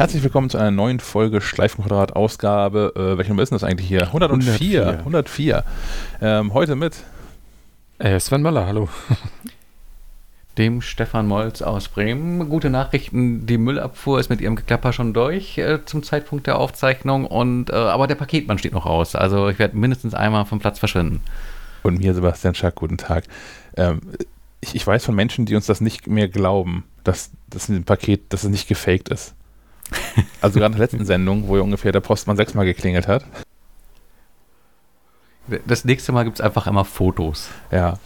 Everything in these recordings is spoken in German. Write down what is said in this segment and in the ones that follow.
Herzlich willkommen zu einer neuen Folge Schleifenquadrat Ausgabe. Äh, welche Nummer ist denn das eigentlich hier? 104. 104. 104. Ähm, heute mit äh, Sven Möller, hallo. Dem Stefan Molz aus Bremen. Gute Nachrichten, die Müllabfuhr ist mit ihrem Geklapper schon durch äh, zum Zeitpunkt der Aufzeichnung. Und, äh, aber der Paketmann steht noch aus. Also ich werde mindestens einmal vom Platz verschwinden. Und mir, Sebastian Schack, guten Tag. Ähm, ich, ich, weiß von Menschen, die uns das nicht mehr glauben, dass das ein Paket, dass es nicht gefaked ist. Also gerade in der letzten Sendung, wo ja ungefähr der Postmann sechsmal geklingelt hat. Das nächste Mal gibt es einfach immer Fotos. Ja.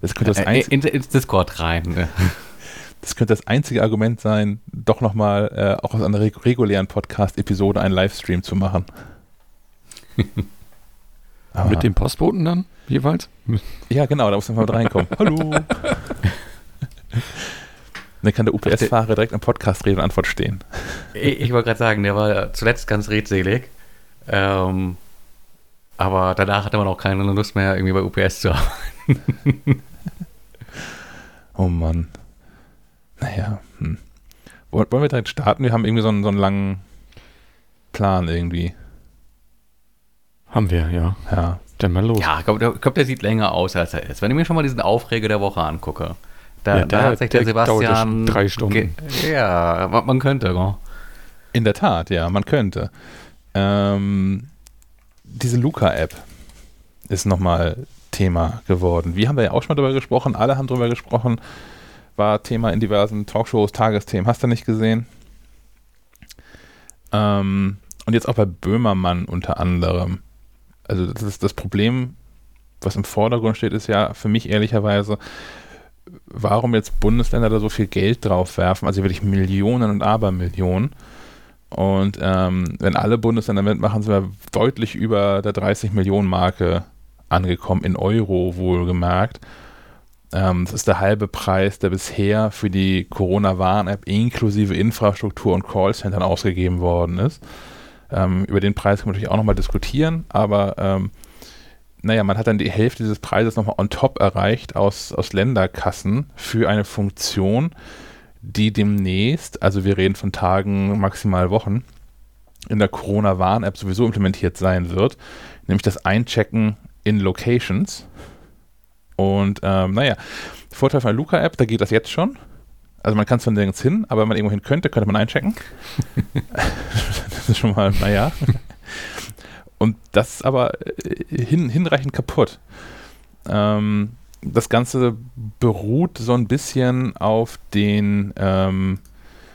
Das könnte das äh, in, ins Discord rein. Das könnte das einzige Argument sein, doch nochmal äh, auch aus einer regulären Podcast-Episode einen Livestream zu machen. Mit dem Postboten dann jeweils? Ja, genau, da muss man mal reinkommen. Hallo. Dann kann der UPS-Fahrer direkt am Podcast Rede und Antwort stehen. Ich, ich wollte gerade sagen, der war zuletzt ganz redselig. Ähm, aber danach hatte man auch keine Lust mehr, irgendwie bei UPS zu arbeiten. oh Mann. Naja. Hm. Wollen wir direkt starten? Wir haben irgendwie so einen, so einen langen Plan irgendwie. Haben wir, ja. Ja. Dann mal los. Ja, ich glaube, glaub, der sieht länger aus, als er ist. Wenn ich mir schon mal diesen Aufreger der Woche angucke. Da, ja, da hat sich der, der Sebastian. Drei Stunden. Ja, man könnte. In der Tat, ja, man könnte. Ähm, diese Luca-App ist nochmal Thema geworden. Wie haben wir ja auch schon mal darüber gesprochen, alle haben darüber gesprochen, war Thema in diversen Talkshows, Tagesthemen, hast du nicht gesehen? Ähm, und jetzt auch bei Böhmermann unter anderem. Also das ist das Problem, was im Vordergrund steht, ist ja für mich ehrlicherweise, warum jetzt Bundesländer da so viel Geld drauf werfen, also wirklich Millionen und Abermillionen. Und ähm, wenn alle Bundesländer mitmachen, sind wir deutlich über der 30 Millionen Marke angekommen, in Euro wohlgemerkt. Ähm, das ist der halbe Preis, der bisher für die Corona-Warn-App inklusive Infrastruktur und Callcentern ausgegeben worden ist. Ähm, über den Preis kann man natürlich auch nochmal diskutieren, aber ähm, naja, man hat dann die Hälfte dieses Preises nochmal on top erreicht aus, aus Länderkassen für eine Funktion, die demnächst, also wir reden von Tagen, maximal Wochen, in der Corona-Warn-App sowieso implementiert sein wird, nämlich das Einchecken in Locations. Und ähm, naja, Vorteil von der Luca-App, da geht das jetzt schon. Also man kann es von nirgends hin, aber wenn man irgendwo hin könnte, könnte man einchecken. das ist schon mal, naja. Und das ist aber äh, hin, hinreichend kaputt. Ähm, das Ganze beruht so ein bisschen auf den, ähm,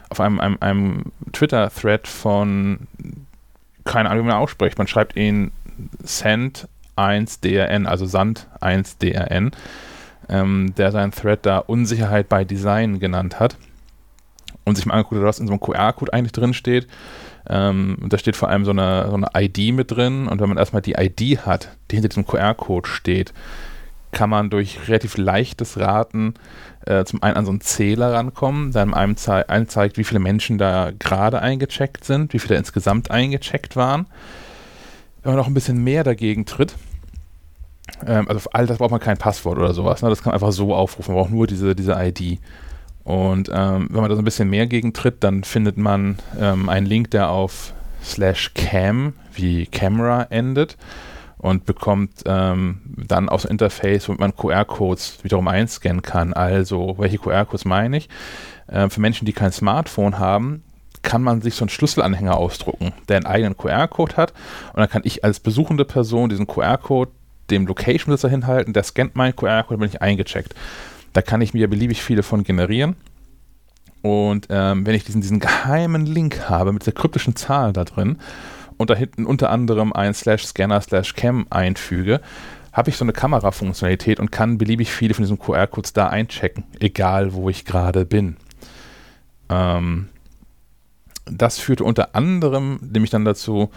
auf einem, einem, einem Twitter-Thread von, keine Ahnung, wie man ausspricht. Man schreibt ihn Send1DRN, also Sand1DRN, ähm, der seinen Thread da Unsicherheit bei Design genannt hat und sich mal angeguckt hat, was in so einem QR-Code eigentlich drin steht. Ähm, da steht vor allem so eine, so eine ID mit drin und wenn man erstmal die ID hat, die hinter diesem QR-Code steht, kann man durch relativ leichtes Raten äh, zum einen an so einen Zähler rankommen, der einem anzeigt, wie viele Menschen da gerade eingecheckt sind, wie viele insgesamt eingecheckt waren. Wenn man noch ein bisschen mehr dagegen tritt, ähm, also für all das braucht man kein Passwort oder sowas, ne? das kann man einfach so aufrufen, man braucht nur diese, diese ID. Und ähm, wenn man da so ein bisschen mehr gegen tritt, dann findet man ähm, einen Link, der auf slash cam wie Camera endet und bekommt ähm, dann ein Interface, womit man QR-Codes wiederum einscannen kann. Also, welche QR-Codes meine ich? Äh, für Menschen, die kein Smartphone haben, kann man sich so einen Schlüsselanhänger ausdrucken, der einen eigenen QR-Code hat. Und dann kann ich als besuchende Person diesen QR-Code dem Location-Besitzer hinhalten, der scannt meinen QR-Code, bin ich eingecheckt. Da kann ich mir beliebig viele von generieren. Und ähm, wenn ich diesen, diesen geheimen Link habe mit der kryptischen Zahl da drin und da hinten unter anderem ein slash scanner slash cam einfüge, habe ich so eine Kamerafunktionalität und kann beliebig viele von diesen QR-Codes da einchecken, egal wo ich gerade bin. Ähm, das führte unter anderem nämlich dann dazu,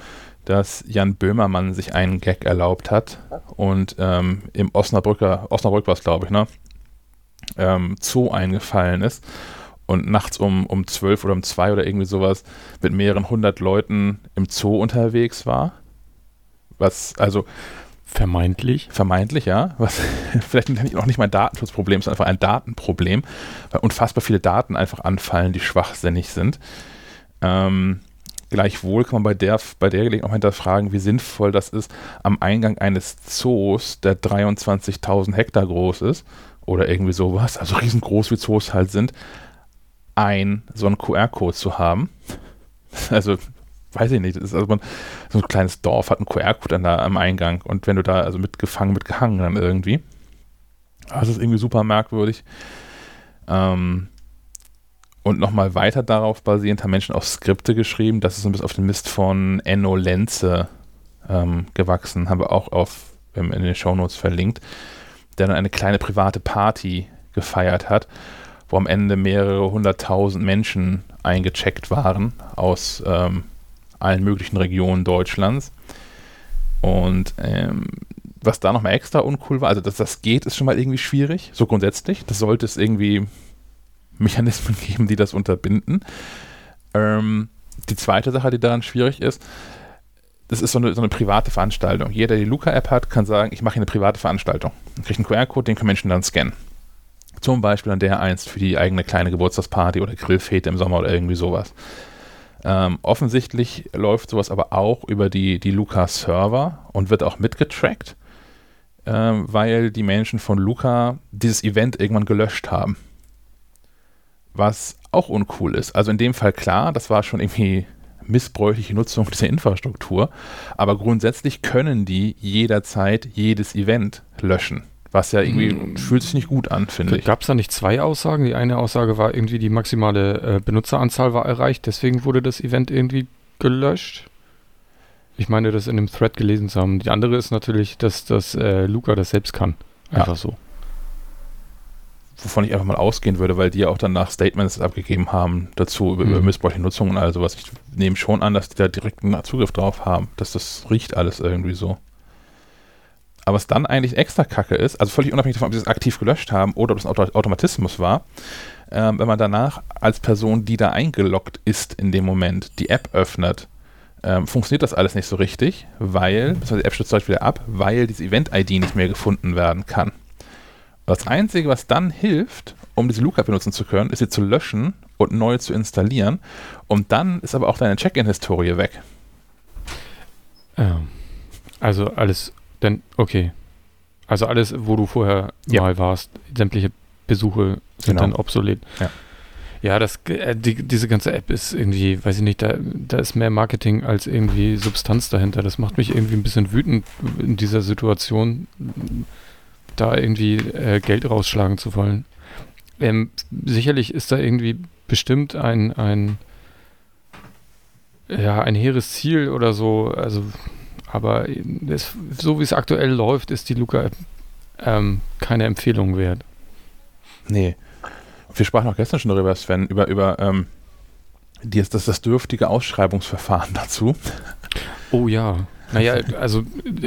dass Jan Böhmermann sich einen Gag erlaubt hat und ähm, im Osnabrücker, Osnabrück war es glaube ich, ne? Ähm, Zoo eingefallen ist und nachts um, um 12 oder um 2 oder irgendwie sowas mit mehreren hundert Leuten im Zoo unterwegs war. Was, also. Vermeintlich. Vermeintlich, ja. Was vielleicht noch nicht mal ein Datenschutzproblem, sondern einfach ein Datenproblem, weil unfassbar viele Daten einfach anfallen, die schwachsinnig sind. Ähm, gleichwohl kann man bei der, bei der Gelegenheit auch hinterfragen, wie sinnvoll das ist, am Eingang eines Zoos, der 23.000 Hektar groß ist, oder irgendwie sowas, also riesengroß wie Zoos halt sind, ein, so einen QR-Code zu haben. Also, weiß ich nicht, ist also man, so ein kleines Dorf hat einen QR-Code am Eingang und wenn du da, also mitgefangen, mitgehangen dann irgendwie. Das ist irgendwie super merkwürdig. Ähm, und nochmal weiter darauf basierend haben Menschen auch Skripte geschrieben. Das ist ein bisschen auf den Mist von Enno Lenze ähm, gewachsen. Haben wir auch auf, in den Shownotes verlinkt. Der dann eine kleine private Party gefeiert hat wo am Ende mehrere hunderttausend Menschen eingecheckt waren aus ähm, allen möglichen Regionen Deutschlands. Und ähm, was da nochmal extra uncool war, also dass das geht, ist schon mal irgendwie schwierig, so grundsätzlich. Das sollte es irgendwie Mechanismen geben, die das unterbinden. Ähm, die zweite Sache, die daran schwierig ist, das ist so eine, so eine private Veranstaltung. Jeder, der die Luca-App hat, kann sagen, ich mache hier eine private Veranstaltung. Dann kriegt einen QR-Code, den können Menschen dann scannen. Zum Beispiel an der einst für die eigene kleine Geburtstagsparty oder Grillfete im Sommer oder irgendwie sowas. Ähm, offensichtlich läuft sowas aber auch über die, die Luca-Server und wird auch mitgetrackt, ähm, weil die Menschen von Luca dieses Event irgendwann gelöscht haben. Was auch uncool ist. Also in dem Fall klar, das war schon irgendwie missbräuchliche Nutzung dieser Infrastruktur, aber grundsätzlich können die jederzeit jedes Event löschen. Was ja irgendwie hm. fühlt sich nicht gut an, finde ich. Gab es da nicht zwei Aussagen? Die eine Aussage war irgendwie, die maximale äh, Benutzeranzahl war erreicht, deswegen wurde das Event irgendwie gelöscht. Ich meine, das in dem Thread gelesen zu haben. Die andere ist natürlich, dass, dass äh, Luca das selbst kann. Einfach ja. so. Wovon ich einfach mal ausgehen würde, weil die ja auch danach Statements abgegeben haben dazu über, mhm. über missbräuchliche Nutzung und all sowas. Ich nehme schon an, dass die da direkten Zugriff drauf haben, dass das riecht alles irgendwie so. Aber was dann eigentlich extra kacke ist, also völlig unabhängig davon, ob sie es aktiv gelöscht haben oder ob es ein Automatismus war, äh, wenn man danach als Person, die da eingeloggt ist in dem Moment, die App öffnet, ähm, funktioniert das alles nicht so richtig, weil, beziehungsweise die App stürzt euch wieder ab, weil diese Event-ID nicht mehr gefunden werden kann. Das Einzige, was dann hilft, um diese Lookup benutzen zu können, ist sie zu löschen und neu zu installieren. Und dann ist aber auch deine Check-in-Historie weg. Ähm, also alles denn, okay. Also alles, wo du vorher ja. mal warst, sämtliche Besuche sind genau. dann obsolet. Ja. Ja, das, äh, die, diese ganze App ist irgendwie, weiß ich nicht, da, da ist mehr Marketing als irgendwie Substanz dahinter. Das macht mich irgendwie ein bisschen wütend in dieser Situation, da irgendwie äh, Geld rausschlagen zu wollen. Ähm, sicherlich ist da irgendwie bestimmt ein, ein, ja, ein hehres Ziel oder so. Also aber das, so wie es aktuell läuft, ist die Luca ähm, keine Empfehlung wert. Nee. Wir sprachen auch gestern schon darüber, Sven, über, über ähm, das, das dürftige Ausschreibungsverfahren dazu. Oh ja. Naja, also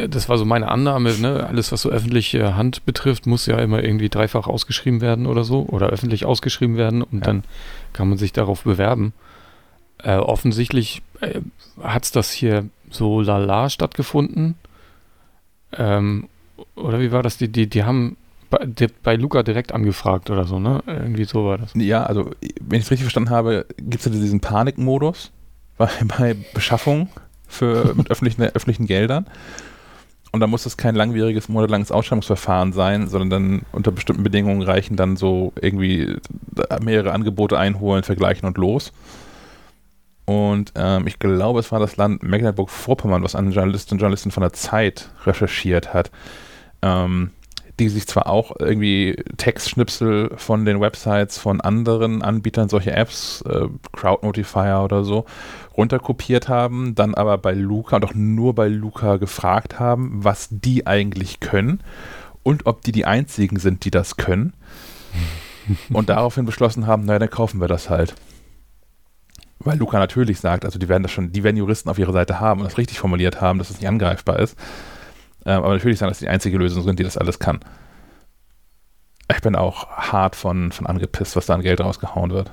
das war so meine Annahme, ne? Alles, was so öffentliche Hand betrifft, muss ja immer irgendwie dreifach ausgeschrieben werden oder so. Oder öffentlich ausgeschrieben werden und ja. dann kann man sich darauf bewerben. Äh, offensichtlich äh, hat es das hier so lala stattgefunden. Ähm, oder wie war das? Die, die, die haben bei, die, bei Luca direkt angefragt oder so, ne? Irgendwie so war das. Ja, also wenn ich es richtig verstanden habe, gibt es ja diesen Panikmodus bei, bei Beschaffung für, mit öffentlichen, öffentlichen Geldern. Und da muss es kein langwieriges, monatelanges Ausschreibungsverfahren sein, sondern dann unter bestimmten Bedingungen reichen dann so irgendwie mehrere Angebote einholen, vergleichen und los. Und ähm, ich glaube, es war das Land Mecklenburg-Vorpommern, was eine Journalistin und Journalistin von der Zeit recherchiert hat, ähm, die sich zwar auch irgendwie Textschnipsel von den Websites von anderen Anbietern, solche Apps, äh, Crowd-Notifier oder so, runterkopiert haben, dann aber bei Luca und auch nur bei Luca gefragt haben, was die eigentlich können und ob die die einzigen sind, die das können. und daraufhin beschlossen haben, naja, dann kaufen wir das halt. Weil Luca natürlich sagt, also die werden das schon, die werden Juristen auf ihrer Seite haben und das richtig formuliert haben, dass es nicht angreifbar ist. Ähm, aber natürlich sagen, dass die einzige Lösung sind, die das alles kann. Ich bin auch hart von, von angepisst, was da an Geld rausgehauen wird.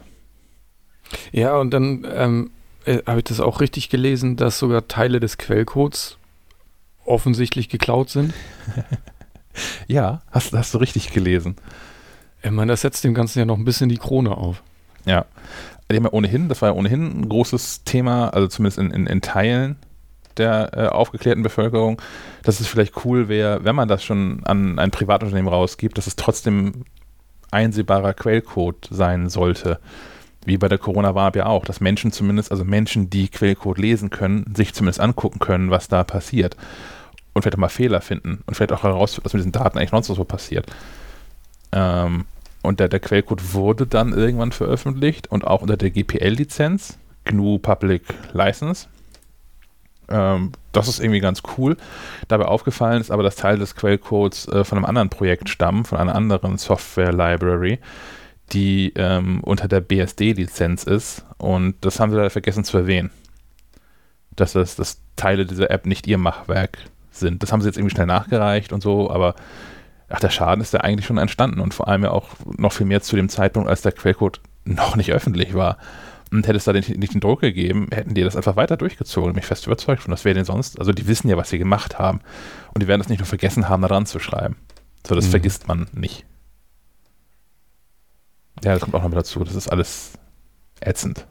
Ja, und dann ähm, äh, habe ich das auch richtig gelesen, dass sogar Teile des Quellcodes offensichtlich geklaut sind. ja, hast, hast du richtig gelesen. Ich meine, das setzt dem Ganzen ja noch ein bisschen die Krone auf. Ja. Die haben ja ohnehin, das war ja ohnehin ein großes Thema, also zumindest in, in, in Teilen der äh, aufgeklärten Bevölkerung, dass es vielleicht cool wäre, wenn man das schon an ein Privatunternehmen rausgibt, dass es trotzdem einsehbarer Quellcode sein sollte. Wie bei der Corona-Warp ja auch, dass Menschen zumindest, also Menschen, die Quellcode lesen können, sich zumindest angucken können, was da passiert. Und vielleicht auch mal Fehler finden und vielleicht auch herausfinden, was mit diesen Daten eigentlich sonst so passiert. Ähm, und der, der Quellcode wurde dann irgendwann veröffentlicht und auch unter der GPL-Lizenz, GNU Public License. Ähm, das ist irgendwie ganz cool. Dabei aufgefallen ist aber, dass Teil des Quellcodes äh, von einem anderen Projekt stammen, von einer anderen Software-Library, die ähm, unter der BSD-Lizenz ist. Und das haben sie leider vergessen zu erwähnen. Dass, das, dass Teile dieser App nicht ihr Machwerk sind. Das haben sie jetzt irgendwie schnell nachgereicht und so, aber ach, der Schaden ist ja eigentlich schon entstanden und vor allem ja auch noch viel mehr zu dem Zeitpunkt, als der Quellcode noch nicht öffentlich war. Und hätte es da nicht den Druck gegeben, hätten die das einfach weiter durchgezogen. Mich fest überzeugt von, das wäre denn sonst, also die wissen ja, was sie gemacht haben. Und die werden das nicht nur vergessen haben, da dran zu schreiben. So, das mhm. vergisst man nicht. Ja, das kommt auch noch dazu. Das ist alles ätzend.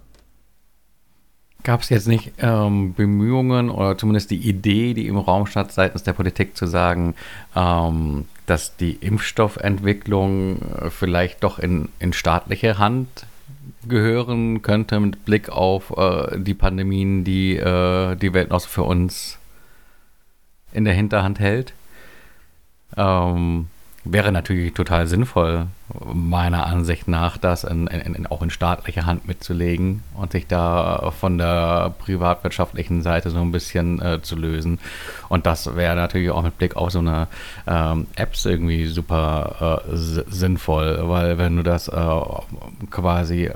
Gab es jetzt nicht ähm, Bemühungen oder zumindest die Idee, die im Raum stand seitens der Politik zu sagen, ähm, dass die Impfstoffentwicklung äh, vielleicht doch in, in staatliche Hand gehören könnte mit Blick auf äh, die Pandemien, die äh, die Welt noch für uns in der Hinterhand hält? Ähm, wäre natürlich total sinnvoll, meiner Ansicht nach, das in, in, in, auch in staatlicher Hand mitzulegen und sich da von der privatwirtschaftlichen Seite so ein bisschen äh, zu lösen. Und das wäre natürlich auch mit Blick auf so eine ähm, Apps irgendwie super äh, sinnvoll, weil wenn du das äh, quasi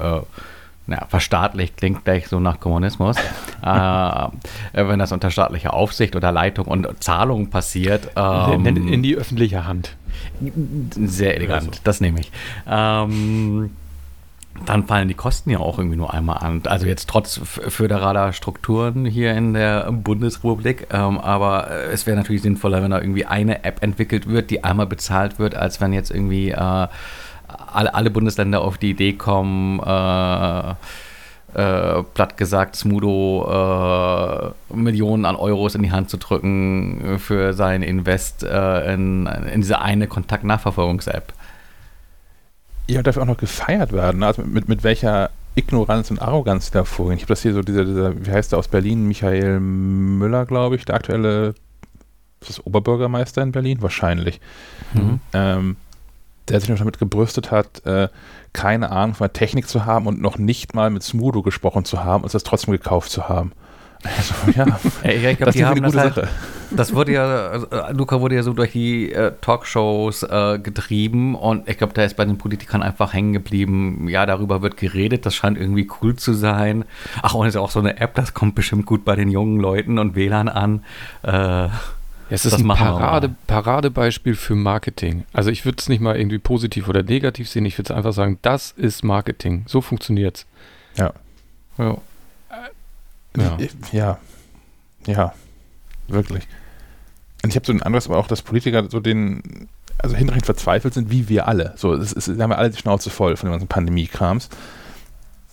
äh, ja, verstaatlicht klingt gleich so nach Kommunismus. äh, wenn das unter staatlicher Aufsicht oder Leitung und Zahlung passiert. Ähm, in, in, die öffentliche Hand. Sehr elegant, also. das nehme ich. Ähm, dann fallen die Kosten ja auch irgendwie nur einmal an. Also jetzt trotz föderaler Strukturen hier in der Bundesrepublik. Ähm, aber es wäre natürlich sinnvoller, wenn da irgendwie eine App entwickelt wird, die einmal bezahlt wird, als wenn jetzt irgendwie äh, alle, alle Bundesländer auf die Idee kommen, äh, äh, platt gesagt, Smudo äh, Millionen an Euros in die Hand zu drücken für sein Invest äh, in, in diese eine Kontaktnachverfolgungs-App. Ja, darf auch noch gefeiert werden. Ne? Also mit, mit welcher Ignoranz und Arroganz da vorgehen. Ich habe das hier so, dieser, dieser, wie heißt der aus Berlin, Michael Müller, glaube ich, der aktuelle ist das Oberbürgermeister in Berlin? Wahrscheinlich. Mhm. Ähm, der sich noch damit gebrüstet hat, äh, keine Ahnung von der Technik zu haben und noch nicht mal mit Smudo gesprochen zu haben und das trotzdem gekauft zu haben. Also, ja, Ey, ich glaub, das ist eine gute halt, Sache. Das wurde ja, also, Luca wurde ja so durch die äh, Talkshows äh, getrieben und ich glaube, da ist bei den Politikern einfach hängen geblieben. Ja, darüber wird geredet, das scheint irgendwie cool zu sein. Ach, und es ist auch so eine App, das kommt bestimmt gut bei den jungen Leuten und WLAN an. Äh, es ist das ein Parade, Paradebeispiel für Marketing. Also ich würde es nicht mal irgendwie positiv oder negativ sehen, ich würde es einfach sagen, das ist Marketing. So funktioniert es. Ja. Ja. ja. Ja. Ja. Wirklich. Und ich habe so ein anderes, aber auch, dass Politiker so den, also hinreichend verzweifelt sind, wie wir alle. So, es ist, haben wir alle die Schnauze voll von dem ganzen Pandemie-Krams.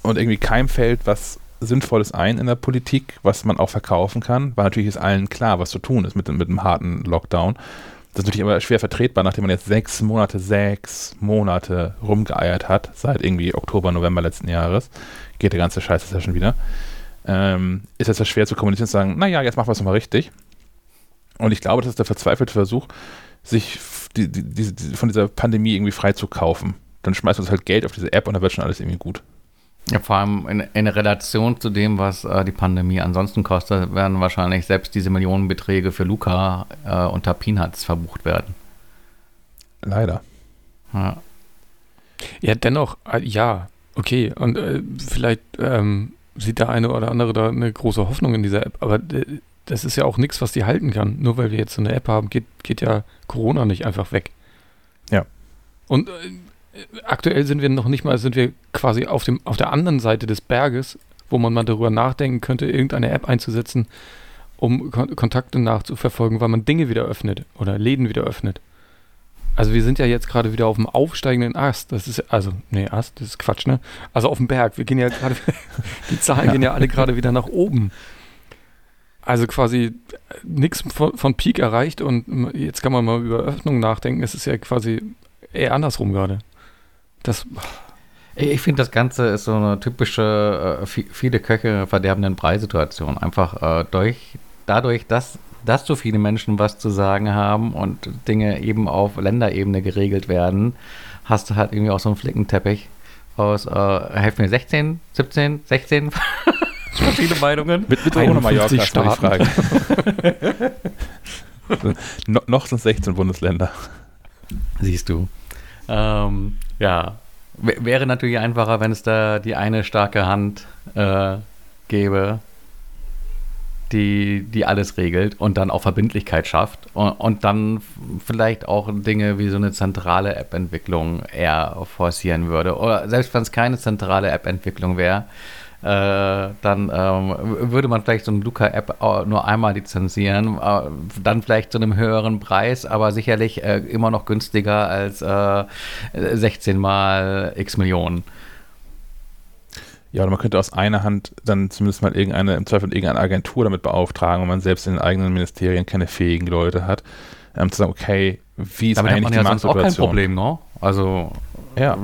Und irgendwie keinem fällt was Sinnvolles ein in der Politik, was man auch verkaufen kann, weil natürlich ist allen klar, was zu tun ist mit, mit einem harten Lockdown. Das ist natürlich aber schwer vertretbar, nachdem man jetzt sechs Monate, sechs Monate rumgeeiert hat, seit irgendwie Oktober, November letzten Jahres. Geht der ganze Scheiß jetzt ja schon wieder. Ähm, ist es ja schwer zu kommunizieren und zu sagen, naja, jetzt machen wir es nochmal richtig. Und ich glaube, das ist der verzweifelte Versuch, sich die, die, die, von dieser Pandemie irgendwie frei zu kaufen. Dann schmeißt man halt Geld auf diese App und dann wird schon alles irgendwie gut. Ja, vor allem in, in Relation zu dem, was äh, die Pandemie ansonsten kostet, werden wahrscheinlich selbst diese Millionenbeträge für Luca äh, unter Peanuts verbucht werden. Leider. Ja, ja dennoch, äh, ja, okay. Und äh, vielleicht ähm, sieht der eine oder andere da eine große Hoffnung in dieser App, aber äh, das ist ja auch nichts, was die halten kann. Nur weil wir jetzt so eine App haben, geht, geht ja Corona nicht einfach weg. Ja. Und aktuell sind wir noch nicht mal, sind wir quasi auf, dem, auf der anderen Seite des Berges, wo man mal darüber nachdenken könnte, irgendeine App einzusetzen, um Kon Kontakte nachzuverfolgen, weil man Dinge wieder öffnet oder Läden wieder öffnet. Also wir sind ja jetzt gerade wieder auf dem aufsteigenden Ast. Das ist also, nee, Ast, das ist Quatsch, ne? Also auf dem Berg. Wir gehen ja gerade, die Zahlen ja. gehen ja alle gerade wieder nach oben. Also quasi nichts von, von Peak erreicht und jetzt kann man mal über Öffnung nachdenken. Es ist ja quasi eher andersrum gerade. Das. Ich finde, das Ganze ist so eine typische, äh, viele Köche verderbenden Preissituation. Einfach äh, durch, dadurch, dass, dass so viele Menschen was zu sagen haben und Dinge eben auf Länderebene geregelt werden, hast du halt irgendwie auch so einen Flickenteppich aus, äh, helfen mir, 16, 17, 16 verschiedene Meinungen. Mit, mit ohne Mallorca Staaten. no, noch sind es 16 Bundesländer. Siehst du. Ähm, ja, wäre natürlich einfacher, wenn es da die eine starke Hand äh, gäbe, die, die alles regelt und dann auch Verbindlichkeit schafft und, und dann vielleicht auch Dinge wie so eine zentrale App-Entwicklung eher forcieren würde. Oder selbst wenn es keine zentrale App-Entwicklung wäre, äh, dann ähm, würde man vielleicht so eine Luca-App nur einmal lizenzieren, äh, dann vielleicht zu einem höheren Preis, aber sicherlich äh, immer noch günstiger als 16 äh, mal x Millionen. Ja, oder man könnte aus einer Hand dann zumindest mal irgendeine, im Zweifel irgendeine Agentur damit beauftragen, wenn man selbst in den eigenen Ministerien keine fähigen Leute hat, ähm, zu sagen, okay, wie ist damit eigentlich hat man die ja sonst auch kein Problem, ne? Also ja.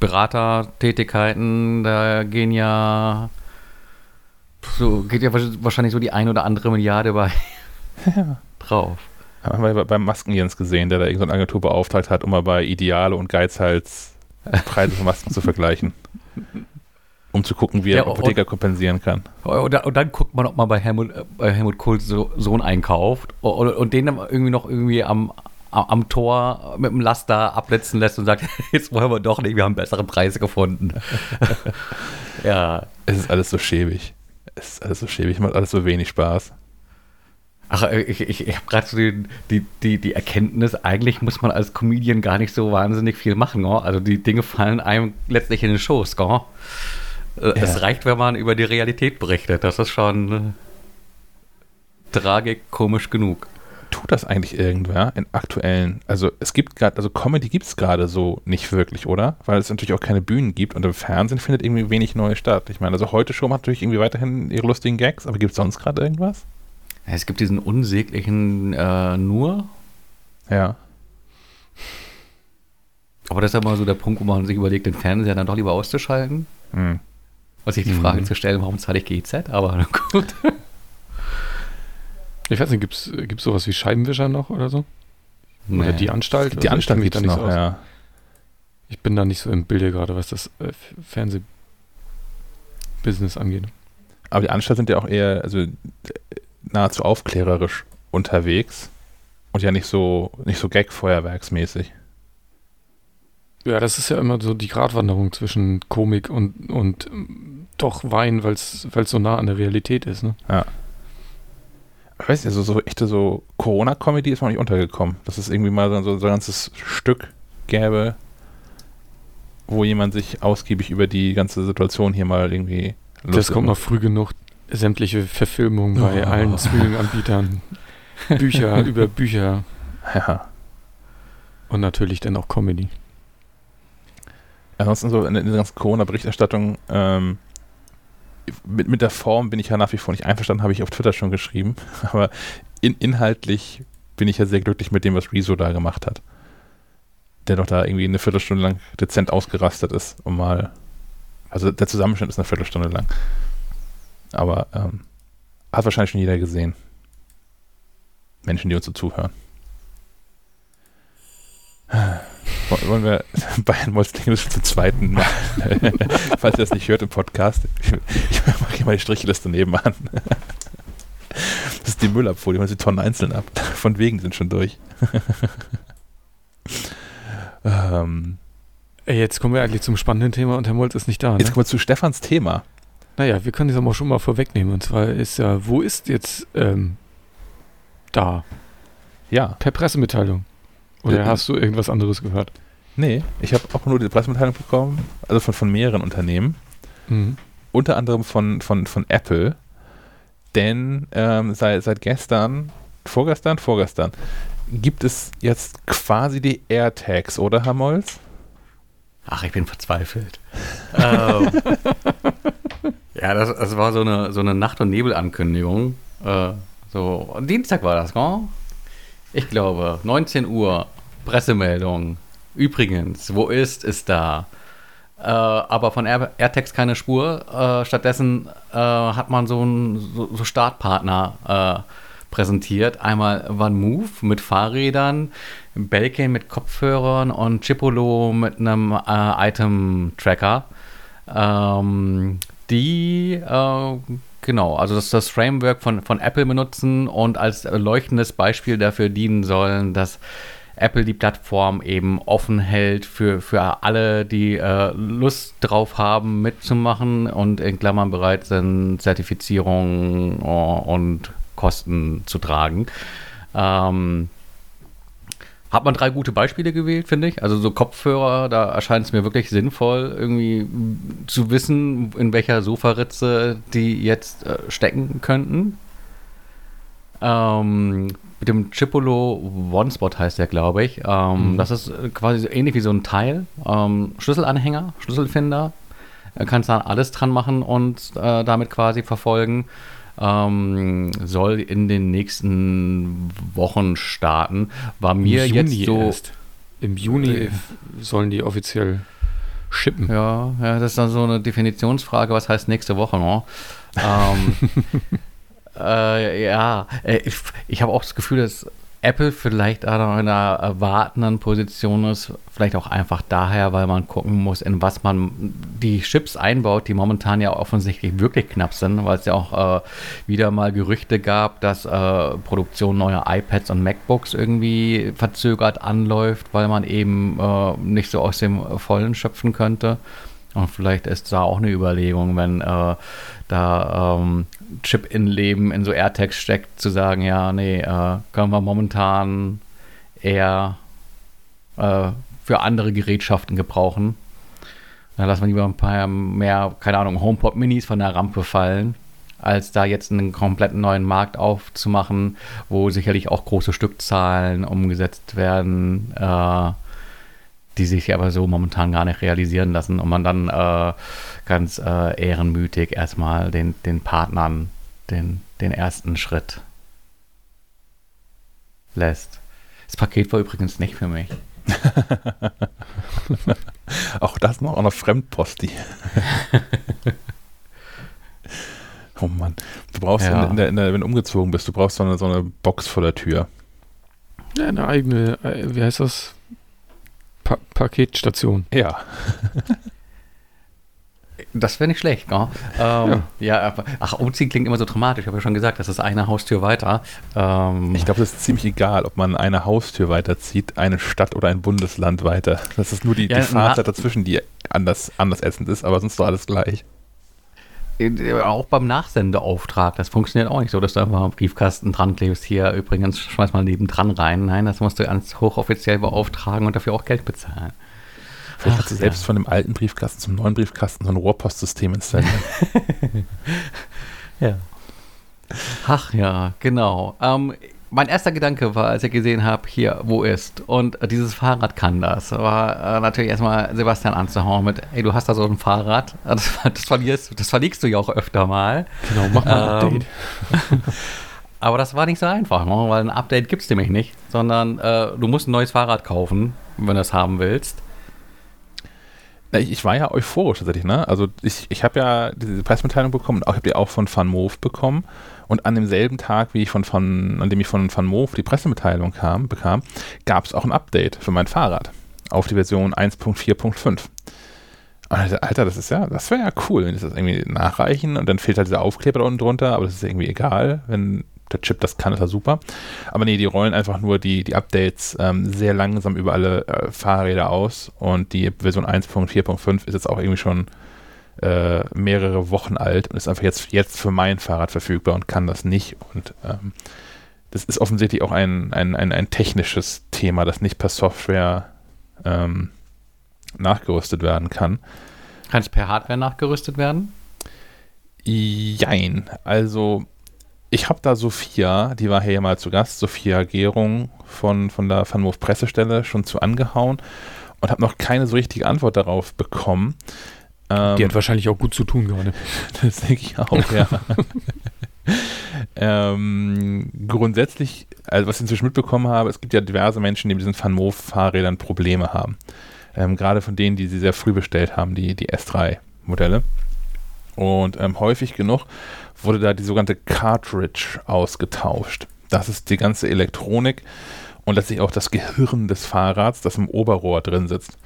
Beratertätigkeiten, da gehen ja so, geht ja wahrscheinlich so die ein oder andere Milliarde bei ja. drauf. Haben wir beim Maskenjens gesehen, der da irgendeine Agentur beauftragt hat, um mal bei Ideale und Geizhals Preise von Masken zu vergleichen. Um zu gucken, wie er ja, Apotheker kompensieren kann. Und, und, dann guckt man, ob man bei Helmut, äh, bei Helmut Kohls Sohn einkauft und, und den dann irgendwie noch irgendwie am, am Tor mit dem Laster abletzen lässt und sagt, jetzt wollen wir doch nicht, wir haben bessere Preise gefunden. ja. Es ist alles so schäbig. Es ist alles so schäbig, macht alles so wenig Spaß. Ach, ich, ich, ich habe gerade so die, die, die, die, Erkenntnis, eigentlich muss man als Comedian gar nicht so wahnsinnig viel machen. Oh? Also die Dinge fallen einem letztlich in den Schoß. Oh? Es reicht, wenn man über die Realität berichtet. Das ist schon äh, tragikomisch genug tut das eigentlich irgendwer in aktuellen, also es gibt gerade, also Comedy gibt es gerade so nicht wirklich, oder? Weil es natürlich auch keine Bühnen gibt und im Fernsehen findet irgendwie wenig Neues statt. Ich meine, also heute schon hat natürlich irgendwie weiterhin ihre lustigen Gags, aber gibt es sonst gerade irgendwas? Es gibt diesen unsäglichen äh, Nur. Ja. Aber das ist ja mal so der Punkt, wo man sich überlegt, den Fernseher dann doch lieber auszuschalten. Mhm. Und sich die Frage mhm. zu stellen, warum zahle ich GZ? Aber gut. Ich weiß nicht, gibt es sowas wie Scheibenwischer noch oder so? Nee. Oder die Anstalt? Die Anstalt gibt es noch, so ja. Ich bin da nicht so im Bilde gerade, was das äh, Fernsehbusiness angeht. Aber die Anstalt sind ja auch eher, also nahezu aufklärerisch unterwegs und ja nicht so, nicht so Gag-Feuerwerksmäßig. Ja, das ist ja immer so die Gratwanderung zwischen Komik und, und doch Wein, weil es so nah an der Realität ist, ne? Ja ich weiß nicht, also so echte so Corona-Comedy ist noch nicht untergekommen. Dass es irgendwie mal so, so ein ganzes Stück gäbe, wo jemand sich ausgiebig über die ganze Situation hier mal irgendwie Lust Das kommt noch früh genug. Sämtliche Verfilmungen oh. bei allen Streaming-Anbietern. Bücher über Bücher. Ja. Und natürlich dann auch Comedy. Ansonsten so in, in der ganzen Corona-Berichterstattung ähm, mit, mit der Form bin ich ja nach wie vor nicht einverstanden, habe ich auf Twitter schon geschrieben. Aber in, inhaltlich bin ich ja sehr glücklich mit dem, was Rezo da gemacht hat. Der doch da irgendwie eine Viertelstunde lang dezent ausgerastet ist, um mal. Also der Zusammenschnitt ist eine Viertelstunde lang. Aber ähm, hat wahrscheinlich schon jeder gesehen. Menschen, die uns so zuhören. Wollen wir Bayern Molslingus zum zweiten Mal, falls ihr das nicht hört im Podcast, ich, ich mache hier mal die Strichliste nebenan. Das ist die Müllabfuhr, die man die Tonnen einzeln ab. Von wegen sind schon durch. ähm, Jetzt kommen wir eigentlich zum spannenden Thema und Herr Molz ist nicht da. Ne? Jetzt kommen wir zu Stefans Thema. Naja, wir können das aber schon mal vorwegnehmen. Und zwar ist ja, wo ist jetzt ähm, da? Ja. Per Pressemitteilung. Oder äh, hast du irgendwas anderes gehört? Nee, ich habe auch nur die Pressemitteilung bekommen, also von, von mehreren Unternehmen. Mhm. Unter anderem von, von, von Apple. Denn ähm, seit, seit gestern, vorgestern, vorgestern, gibt es jetzt quasi die AirTags, oder Herr Molz? Ach, ich bin verzweifelt. ähm, ja, das, das, war so eine, so eine Nacht- und Nebel-Ankündigung. Äh, so, Dienstag war das, ne? Ich glaube, 19 Uhr, Pressemeldung. Übrigens, wo ist, ist da. Äh, aber von Air AirTags keine Spur. Äh, stattdessen äh, hat man so einen so, so Startpartner äh, präsentiert. Einmal OneMove mit Fahrrädern, Belkin mit Kopfhörern und Chipolo mit einem äh, Item-Tracker. Ähm, die äh, Genau, also das, das Framework von, von Apple benutzen und als leuchtendes Beispiel dafür dienen sollen, dass Apple die Plattform eben offen hält für, für alle, die äh, Lust drauf haben, mitzumachen und in Klammern bereit sind, Zertifizierung uh, und Kosten zu tragen. Ähm, hat man drei gute Beispiele gewählt, finde ich. Also so Kopfhörer, da erscheint es mir wirklich sinnvoll, irgendwie zu wissen, in welcher Sofaritze die jetzt äh, stecken könnten. Ähm, mit dem Chipolo OneSpot heißt der, glaube ich. Ähm, mhm. Das ist quasi so ähnlich wie so ein Teil. Ähm, Schlüsselanhänger, Schlüsselfinder. Kannst dann alles dran machen und äh, damit quasi verfolgen ähm, soll in den nächsten Wochen starten. War mir jetzt so. Erst. Im Juni äh, sollen die offiziell schippen. Ja, ja, das ist dann so eine Definitionsfrage, was heißt nächste Woche noch? ähm, äh, ja, äh, ich, ich habe auch das Gefühl, dass Apple vielleicht in einer erwartenden Position ist, vielleicht auch einfach daher, weil man gucken muss, in was man die Chips einbaut, die momentan ja offensichtlich wirklich knapp sind, weil es ja auch äh, wieder mal Gerüchte gab, dass äh, Produktion neuer iPads und MacBooks irgendwie verzögert anläuft, weil man eben äh, nicht so aus dem Vollen schöpfen könnte. Und vielleicht ist da auch eine Überlegung, wenn äh, da ähm, Chip in Leben in so AirTags steckt, zu sagen, ja, nee, äh, können wir momentan eher äh, für andere Gerätschaften gebrauchen. Dann lassen wir lieber ein paar mehr, keine Ahnung, HomePod Minis von der Rampe fallen, als da jetzt einen kompletten neuen Markt aufzumachen, wo sicherlich auch große Stückzahlen umgesetzt werden, äh, die sich aber so momentan gar nicht realisieren lassen und man dann äh, ganz äh, ehrenmütig erstmal den, den Partnern den, den ersten Schritt lässt. Das Paket war übrigens nicht für mich. auch das noch an der Fremdposti. oh Mann. Du brauchst, ja. in der, in der, wenn du umgezogen bist, du brauchst so eine, so eine Box vor der Tür. Ja, eine eigene, äh, wie heißt das? Pa Paketstation. Ja. Das wäre nicht schlecht, ne? Ähm, ja. ja. ach, umziehen klingt immer so dramatisch. Ich habe ja schon gesagt, das ist eine Haustür weiter. Ähm, ich glaube, das ist ziemlich egal, ob man eine Haustür weiterzieht, eine Stadt oder ein Bundesland weiter. Das ist nur die, ja, die Fahrzeit dazwischen, die anders, anders essend ist, aber sonst doch alles gleich. Auch beim Nachsendeauftrag, das funktioniert auch nicht so, dass du einfach einen Briefkasten dran klebst. Hier übrigens, schmeiß mal nebendran rein. Nein, das musst du ganz hochoffiziell beauftragen und dafür auch Geld bezahlen. Vielleicht kannst du selbst ja. von dem alten Briefkasten zum neuen Briefkasten so ein Rohrpostsystem installieren. ja. Ach ja, genau. Ähm, mein erster Gedanke war, als ich gesehen habe, hier, wo ist? Und äh, dieses Fahrrad kann das. War äh, natürlich erstmal Sebastian anzuhauen mit, ey, du hast da so ein Fahrrad. Das, das, verlierst, das verlegst du ja auch öfter mal. Genau, mach mal ein ähm, Update. aber das war nicht so einfach, ne? weil ein Update gibt es nämlich nicht, sondern äh, du musst ein neues Fahrrad kaufen, wenn du es haben willst. Ich war ja euphorisch tatsächlich, ne? Also ich, ich habe ja diese Pressemitteilung bekommen, ich habe die auch von Van Moof bekommen und an demselben Tag, wie ich von, von an dem ich von Van Moof die Pressemitteilung kam, bekam, gab es auch ein Update für mein Fahrrad auf die Version 1.4.5. Und ich dachte, Alter, das ist ja, das wäre ja cool, wenn ich das irgendwie nachreichen und dann fehlt halt dieser Aufkleber da unten drunter, aber das ist irgendwie egal, wenn der Chip das kann, ist ja super. Aber nee, die rollen einfach nur die, die Updates ähm, sehr langsam über alle äh, Fahrräder aus und die Version 1.4.5 ist jetzt auch irgendwie schon äh, mehrere Wochen alt und ist einfach jetzt, jetzt für mein Fahrrad verfügbar und kann das nicht. Und ähm, das ist offensichtlich auch ein, ein, ein, ein, technisches Thema, das nicht per Software ähm, nachgerüstet werden kann. Kann es per Hardware nachgerüstet werden? Jein. Also ich habe da Sophia, die war hier mal zu Gast, Sophia Gärung von, von der Van Moof Pressestelle schon zu angehauen und habe noch keine so richtige Antwort darauf bekommen. Ähm, die hat wahrscheinlich auch gut zu tun gerade. das denke ich auch, ja. ähm, grundsätzlich, also was ich inzwischen mitbekommen habe, es gibt ja diverse Menschen, die mit diesen Van Moof Fahrrädern Probleme haben. Ähm, gerade von denen, die sie sehr früh bestellt haben, die, die S3-Modelle. Und ähm, häufig genug wurde da die sogenannte Cartridge ausgetauscht. Das ist die ganze Elektronik und letztlich auch das Gehirn des Fahrrads, das im Oberrohr drin sitzt.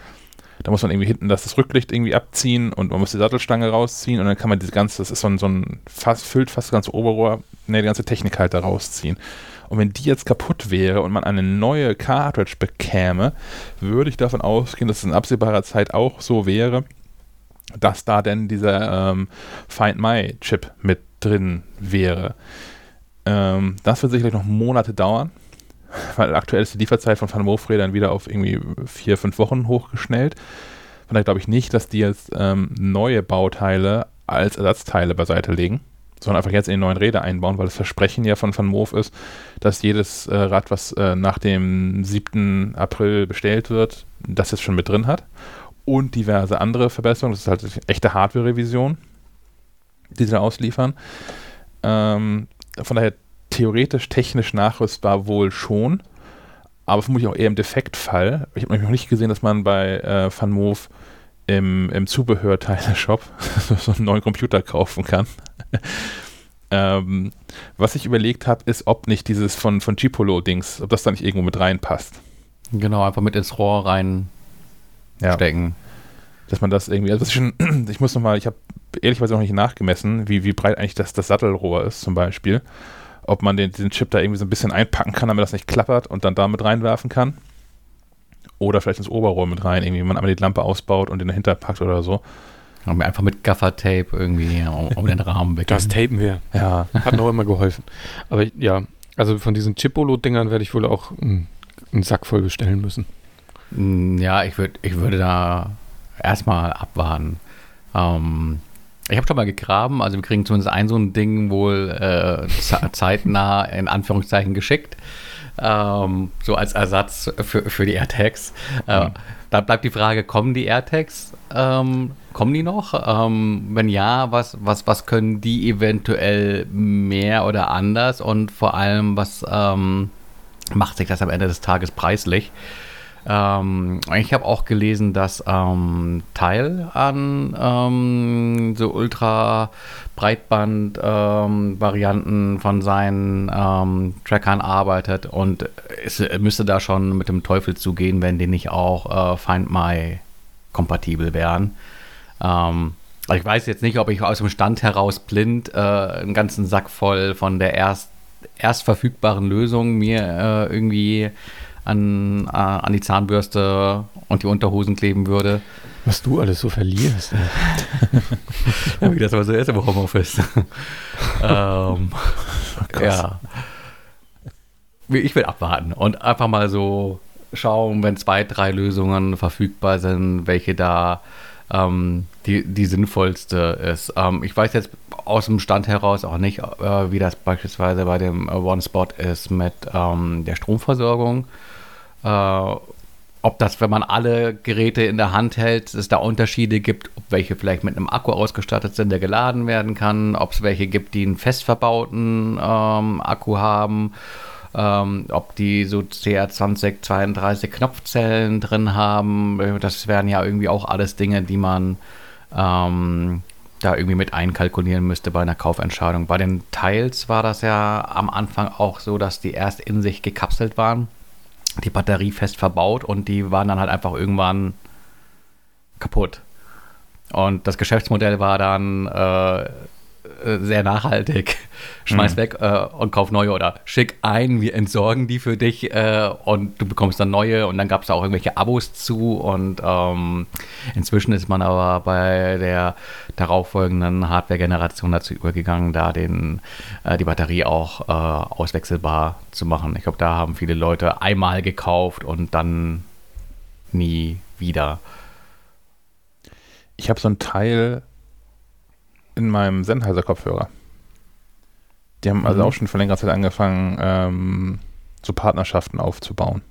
Da muss man irgendwie hinten das, das Rücklicht irgendwie abziehen und man muss die Sattelstange rausziehen und dann kann man diese ganze, das ist so ein, so ein fast, füllt fast das ganze Oberrohr, ne, die ganze Technik halt da rausziehen. Und wenn die jetzt kaputt wäre und man eine neue Cartridge bekäme, würde ich davon ausgehen, dass es in absehbarer Zeit auch so wäre, dass da denn dieser ähm, Find My Chip mit drin wäre. Ähm, das wird sicherlich noch Monate dauern, weil aktuell ist die Lieferzeit von Van Moof-Rädern wieder auf irgendwie vier, fünf Wochen hochgeschnellt. Von daher glaube ich nicht, dass die jetzt ähm, neue Bauteile als Ersatzteile beiseite legen, sondern einfach jetzt in die neuen Räder einbauen, weil das Versprechen ja von Van Moof ist, dass jedes äh, Rad, was äh, nach dem 7. April bestellt wird, das jetzt schon mit drin hat und diverse andere Verbesserungen. Das ist halt echte Hardware-Revision, die sie da ausliefern. Ähm, von daher theoretisch, technisch nachrüstbar wohl schon, aber vermutlich auch eher im Defektfall. Ich habe noch nicht gesehen, dass man bei äh, Moof im, im Zubehörteile-Shop so einen neuen Computer kaufen kann. ähm, was ich überlegt habe, ist, ob nicht dieses von, von Chipolo-Dings, ob das da nicht irgendwo mit reinpasst. Genau, einfach mit ins Rohr rein ja. Dass man das irgendwie, also das schon, ich muss nochmal, ich habe ehrlicherweise noch nicht nachgemessen, wie, wie breit eigentlich das, das Sattelrohr ist zum Beispiel. Ob man den, den Chip da irgendwie so ein bisschen einpacken kann, damit das nicht klappert und dann damit reinwerfen kann. Oder vielleicht ins Oberrohr mit rein, irgendwie, wenn man einmal die Lampe ausbaut und den dahinter packt oder so. Haben wir einfach mit Gaffer-Tape irgendwie um, den Rahmen weg. Das tapen wir. Ja. Hat noch immer geholfen. Aber ja, also von diesen Chipolo-Dingern werde ich wohl auch einen, einen Sack voll bestellen müssen. Hm, ja, ich, würd, ich würde da erstmal abwarten. Ähm, ich habe schon mal gegraben, also wir kriegen zumindest ein so ein Ding wohl äh, zeitnah in Anführungszeichen geschickt. Ähm, so als Ersatz für, für die AirTags. Äh, mhm. Da bleibt die Frage, kommen die AirTags? Ähm, kommen die noch? Ähm, wenn ja, was, was, was können die eventuell mehr oder anders? Und vor allem, was ähm, macht sich das am Ende des Tages preislich? Ähm, ich habe auch gelesen, dass ähm, Teil an ähm, so ultra Breitband Varianten von seinen ähm, Trackern arbeitet und es müsste da schon mit dem Teufel zugehen, wenn die nicht auch äh, Find My kompatibel wären. Ähm, ich weiß jetzt nicht, ob ich aus dem Stand heraus blind äh, einen ganzen Sack voll von der erst, erst verfügbaren Lösung mir äh, irgendwie an, äh, an die Zahnbürste und die Unterhosen kleben würde. Was du alles so verlierst. ja, wie das aber so ist im Homeoffice. ähm, oh ja. Ich will abwarten und einfach mal so schauen, wenn zwei, drei Lösungen verfügbar sind, welche da ähm, die, die sinnvollste ist. Ähm, ich weiß jetzt aus dem Stand heraus auch nicht, äh, wie das beispielsweise bei dem One-Spot ist mit ähm, der Stromversorgung. Äh, ob das, wenn man alle Geräte in der Hand hält, es da Unterschiede gibt, ob welche vielleicht mit einem Akku ausgestattet sind, der geladen werden kann, ob es welche gibt, die einen fest verbauten ähm, Akku haben, ähm, ob die so CR20, 32 Knopfzellen drin haben. Das wären ja irgendwie auch alles Dinge, die man ähm, da irgendwie mit einkalkulieren müsste bei einer Kaufentscheidung. Bei den Teils war das ja am Anfang auch so, dass die erst in sich gekapselt waren die Batterie fest verbaut und die waren dann halt einfach irgendwann kaputt. Und das Geschäftsmodell war dann äh, sehr nachhaltig. Schmeiß mhm. weg äh, und kauf neue oder schick ein, wir entsorgen die für dich äh, und du bekommst dann neue und dann gab es da auch irgendwelche Abos zu und ähm, inzwischen ist man aber bei der darauffolgenden Hardware-Generation dazu übergegangen, da den, äh, die Batterie auch äh, auswechselbar zu machen. Ich glaube, da haben viele Leute einmal gekauft und dann nie wieder. Ich habe so ein Teil in meinem Sennheiser-Kopfhörer. Die haben also Mhm. auch schon vor längerer Zeit angefangen, ähm, so Partnerschaften aufzubauen.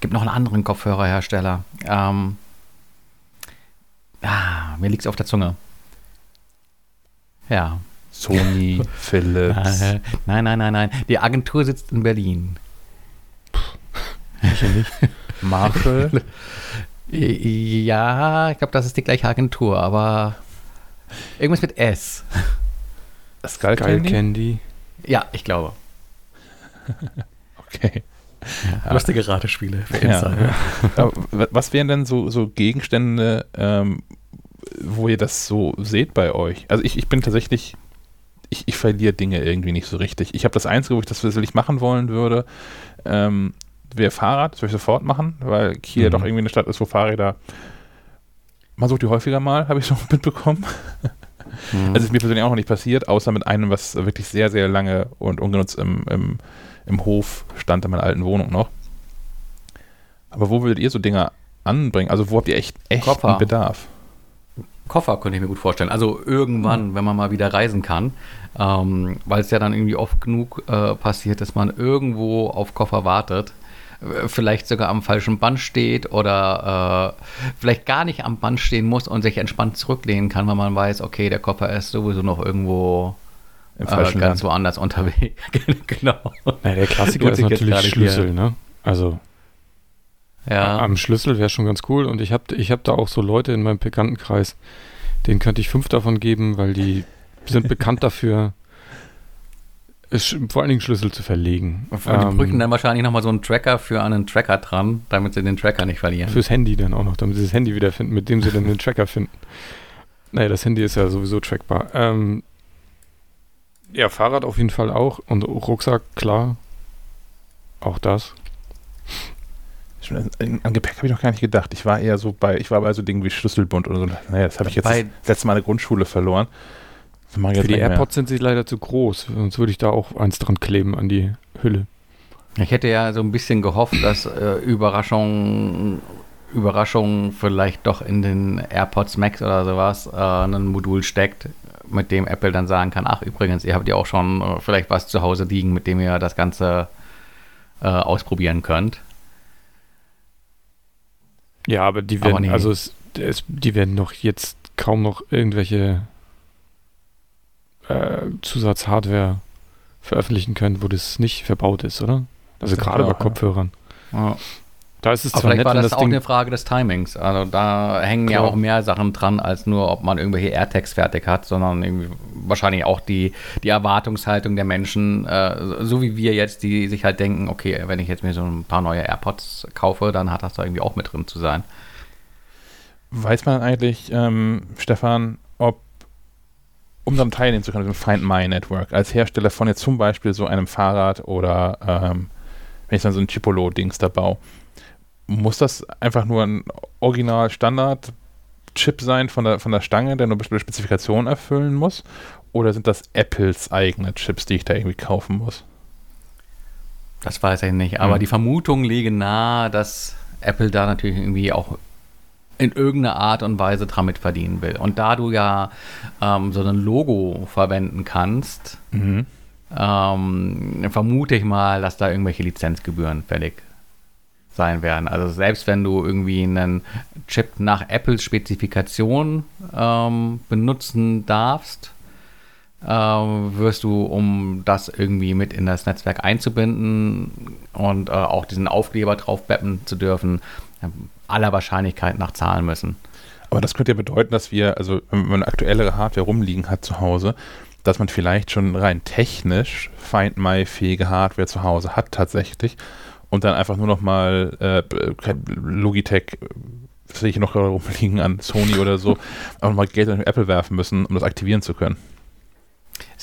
Gibt noch einen anderen Kopfhörerhersteller. Ähm, ah, mir liegt's auf der Zunge. Ja. Sony, Philips. Nein, nein, nein, nein. Die Agentur sitzt in Berlin. Sicher nicht. Marshall. Ja, ich glaube, das ist die gleiche Agentur, aber irgendwas mit S. Skull Geil Candy? Candy. Ja, ich glaube. Okay. Lustige Ratespiele für Ja. Insider. Wa- was wären denn so, so Gegenstände, ähm, wo ihr das so seht bei euch? Also ich, ich bin tatsächlich, ich, ich verliere Dinge irgendwie nicht so richtig. Ich habe das Einzige, wo ich das wirklich machen wollen würde, ähm, wäre Fahrrad, das würde ich sofort machen, weil Kiel Mhm. doch irgendwie eine Stadt ist, wo Fahrräder, man sucht die häufiger mal, habe ich so mitbekommen. Mhm. Also ist mir persönlich auch noch nicht passiert, außer mit einem, was wirklich sehr, sehr lange und ungenutzt im, im, im Hof stand in meiner alten Wohnung noch. Aber wo würdet ihr so Dinger anbringen? Also wo habt ihr echt echten Koffer. Bedarf? Koffer könnte ich mir gut vorstellen. Also irgendwann, wenn man mal wieder reisen kann, ähm, weil es ja dann irgendwie oft genug äh, passiert, dass man irgendwo auf Koffer wartet, vielleicht sogar am falschen Band steht oder äh, vielleicht gar nicht am Band stehen muss und sich entspannt zurücklehnen kann, weil man weiß, okay, der Koffer ist sowieso noch irgendwo Im äh, falschen ganz Land. woanders unterwegs. genau. Ja, der Klassiker ist natürlich Schlüssel, ne? Also Ja. am Schlüssel wäre schon ganz cool und ich habe ich hab da auch so Leute in meinem Bekanntenkreis, denen könnte ich fünf davon geben, weil die sind bekannt dafür, es, vor allen Dingen Schlüssel zu verlegen. Und die Ähm, brüchen dann wahrscheinlich nochmal so einen Tracker für einen Tracker dran, damit sie den Tracker nicht verlieren. Fürs Handy dann auch noch, damit sie das Handy wiederfinden, mit dem sie dann den Tracker finden. Naja, das Handy ist ja sowieso trackbar. Ähm, ja, Fahrrad auf jeden Fall auch und Rucksack, klar. Auch das. An an Gepäck habe ich noch gar nicht gedacht. Ich war eher so bei, ich war bei so Dingen wie Schlüsselbund oder so. Naja, das habe ich jetzt Bei- das letzte Mal in der Grundschule verloren. Für die nicht mehr. AirPods sind sie leider zu groß, sonst würde ich da auch eins dran kleben an die Hülle. Ich hätte ja so ein bisschen gehofft, dass äh, Überraschung, Überraschung vielleicht doch in den AirPods Max oder sowas äh, ein Modul steckt, mit dem Apple dann sagen kann, ach übrigens, ihr habt ja auch schon äh, vielleicht was zu Hause liegen, mit dem ihr das Ganze äh, ausprobieren könnt. Ja, aber die Aber werden, nee. also es, es, die werden doch jetzt kaum noch irgendwelche äh, Zusatzhardware veröffentlichen können, wo das nicht verbaut ist, oder? Also gerade bei ja. Kopfhörern. Ja. Da ist es Aber zwar vielleicht nett, war wenn das, das auch Ding eine Frage des Timings. Also da hängen ja Klar. auch mehr Sachen dran, als nur, ob man irgendwelche AirTags fertig hat, sondern irgendwie wahrscheinlich auch die, die Erwartungshaltung der Menschen, äh, so wie wir jetzt, die sich halt denken, okay, wenn ich jetzt mir so ein paar neue AirPods kaufe, dann hat das da irgendwie auch mit drin zu sein. Weiß man eigentlich, ähm, Stefan, um daran teilnehmen zu können, dem Find My Network, als Hersteller von jetzt zum Beispiel so einem Fahrrad oder ähm, wenn ich dann so ein Chipolo-Dings da baue, muss das einfach nur ein Original-Standard-Chip sein von der, von der Stange, der nur bestimmte Spezifikationen erfüllen muss? Oder sind das Apples eigene Chips, die ich da irgendwie kaufen muss? Das weiß ich nicht. Aber Hm. die Vermutung liege nahe, dass Apple da natürlich irgendwie auch in irgendeiner Art und Weise dran mit verdienen will. Und da du ja ähm, so ein Logo verwenden kannst, Mhm. ähm, vermute ich mal, dass da irgendwelche Lizenzgebühren fällig sein werden. Also selbst wenn du irgendwie einen Chip nach Apples Spezifikation ähm, benutzen darfst, ähm, wirst du, um das irgendwie mit in das Netzwerk einzubinden und äh, auch diesen Aufkleber drauf beppen zu dürfen, aller Wahrscheinlichkeit nach zahlen müssen. Aber das könnte ja bedeuten, dass wir, also wenn man aktuellere Hardware rumliegen hat zu Hause, dass man vielleicht schon rein technisch Find My-fähige Hardware zu Hause hat tatsächlich und dann einfach nur noch mal äh, Logitech, äh, sehe ich noch rumliegen an Sony oder so, noch mal Geld in Apple werfen müssen, um das aktivieren zu können.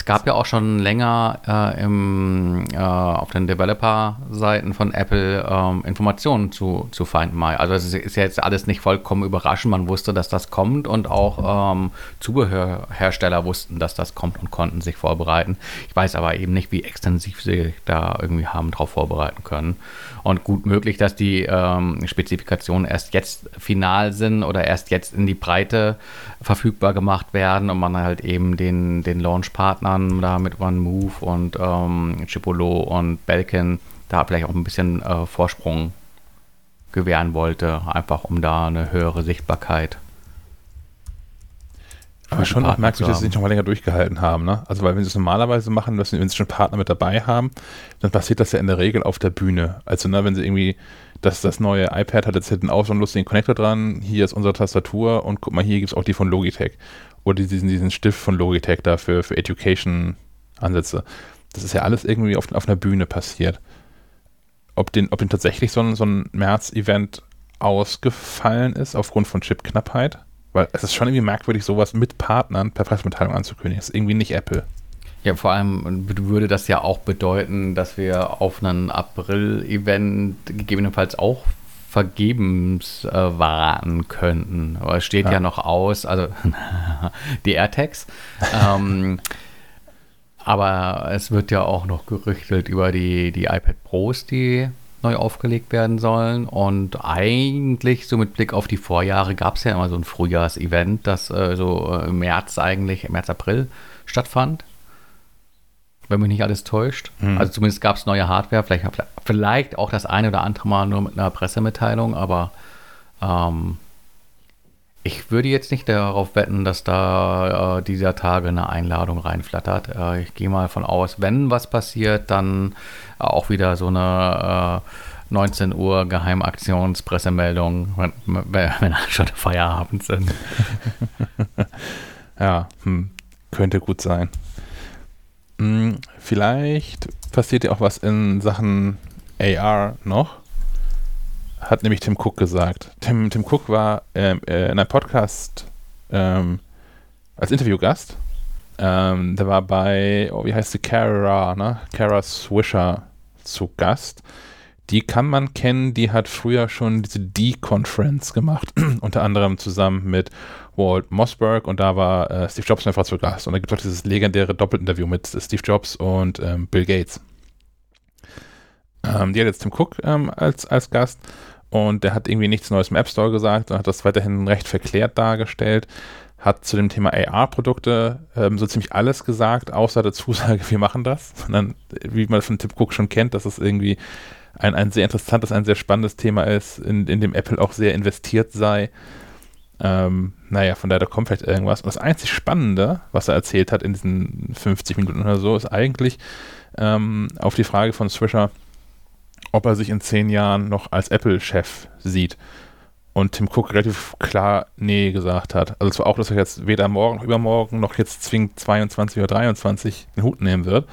Es gab ja auch schon länger äh, im, äh, auf den Developer-Seiten von Apple ähm, Informationen zu, zu Find My. Also es ist, jetzt alles nicht vollkommen überraschend. Man wusste, dass das kommt und auch ähm, Zubehörhersteller wussten, dass das kommt und konnten sich vorbereiten. Ich weiß aber eben nicht, wie extensiv sie da irgendwie haben drauf vorbereiten können. Und gut möglich, dass die ähm, Spezifikationen erst jetzt final sind oder erst jetzt in die Breite verfügbar gemacht werden und man halt eben den, den Launchpartnern kann, da mit One Move und ähm, Chipolo und Belkin da vielleicht auch ein bisschen äh, Vorsprung gewähren wollte, einfach um da eine höhere Sichtbarkeit aber schon auch merkwürdig, dass sie sich noch mal länger durchgehalten haben, ne? Also, weil wenn sie es normalerweise machen, dass sie, wenn sie schon Partner mit dabei haben, dann passiert das ja in der Regel auf der Bühne. Also, ne, wenn sie irgendwie, das, das neue iPad hat jetzt hinten auch so einen lustigen Connector dran, hier ist unsere Tastatur und guck mal, hier gibt es auch die von Logitech. Oder diesen, diesen Stift von Logitech da für, Education-Ansätze. Das ist ja alles irgendwie auf, auf einer Bühne passiert. Ob den, ob den tatsächlich so ein, so ein März-Event ausgefallen ist aufgrund von Chipknappheit, weil es ist schon irgendwie merkwürdig, sowas mit Partnern per Pressemitteilung anzukündigen. Das ist irgendwie nicht Apple. Ja, vor allem würde das ja auch bedeuten, dass wir auf einen April-Event gegebenenfalls auch vergebens äh, warten könnten. Aber es steht ja. ja noch aus, also die AirTags. ähm, aber es wird ja auch noch gerüchtet über die, die iPad Pros, die neu aufgelegt werden sollen. Und eigentlich, so mit Blick auf die Vorjahre, gab es ja immer so ein Frühjahrsevent, das äh, so im März eigentlich, März, April stattfand. Wenn mich nicht alles täuscht. Mhm. Also zumindest gab es neue Hardware, vielleicht, vielleicht auch das eine oder andere Mal nur mit einer Pressemitteilung, aber ähm, ich würde jetzt nicht darauf wetten, dass da äh, dieser Tage eine Einladung reinflattert. Äh, ich gehe mal von aus, wenn was passiert, dann auch wieder so eine äh, 19 Uhr Geheimaktionspressemeldung, wenn, wenn schon Feierabend sind. ja, hm, könnte gut sein. Hm, vielleicht passiert ja auch was in Sachen AR noch hat nämlich Tim Cook gesagt. Tim, Tim Cook war ähm, äh, in einem Podcast ähm, als Interviewgast. Ähm, der war bei, oh, wie heißt sie, Kara, ne? Kara Swisher zu Gast. Die kann man kennen, die hat früher schon diese D-Conference gemacht, unter anderem zusammen mit Walt Mossberg und da war äh, Steve Jobs einfach zu Gast. Und da gibt es auch dieses legendäre Doppelinterview mit Steve Jobs und ähm, Bill Gates. Ähm, die hat jetzt Tim Cook ähm, als, als Gast und der hat irgendwie nichts Neues im App Store gesagt und hat das weiterhin recht verklärt dargestellt. Hat zu dem Thema AR-Produkte ähm, so ziemlich alles gesagt, außer der Zusage, wir machen das. Sondern, wie man von Tim Cook schon kennt, dass es irgendwie ein, ein sehr interessantes, ein sehr spannendes Thema ist, in, in dem Apple auch sehr investiert sei. Ähm, naja, von daher da kommt vielleicht irgendwas. Und das einzig Spannende, was er erzählt hat in diesen 50 Minuten oder so, ist eigentlich ähm, auf die Frage von Swisher, ob er sich in zehn Jahren noch als Apple-Chef sieht. Und Tim Cook relativ klar Nee gesagt hat. Also zwar auch, dass er jetzt weder morgen noch übermorgen noch jetzt zwingend 22 oder 23 den Hut nehmen wird.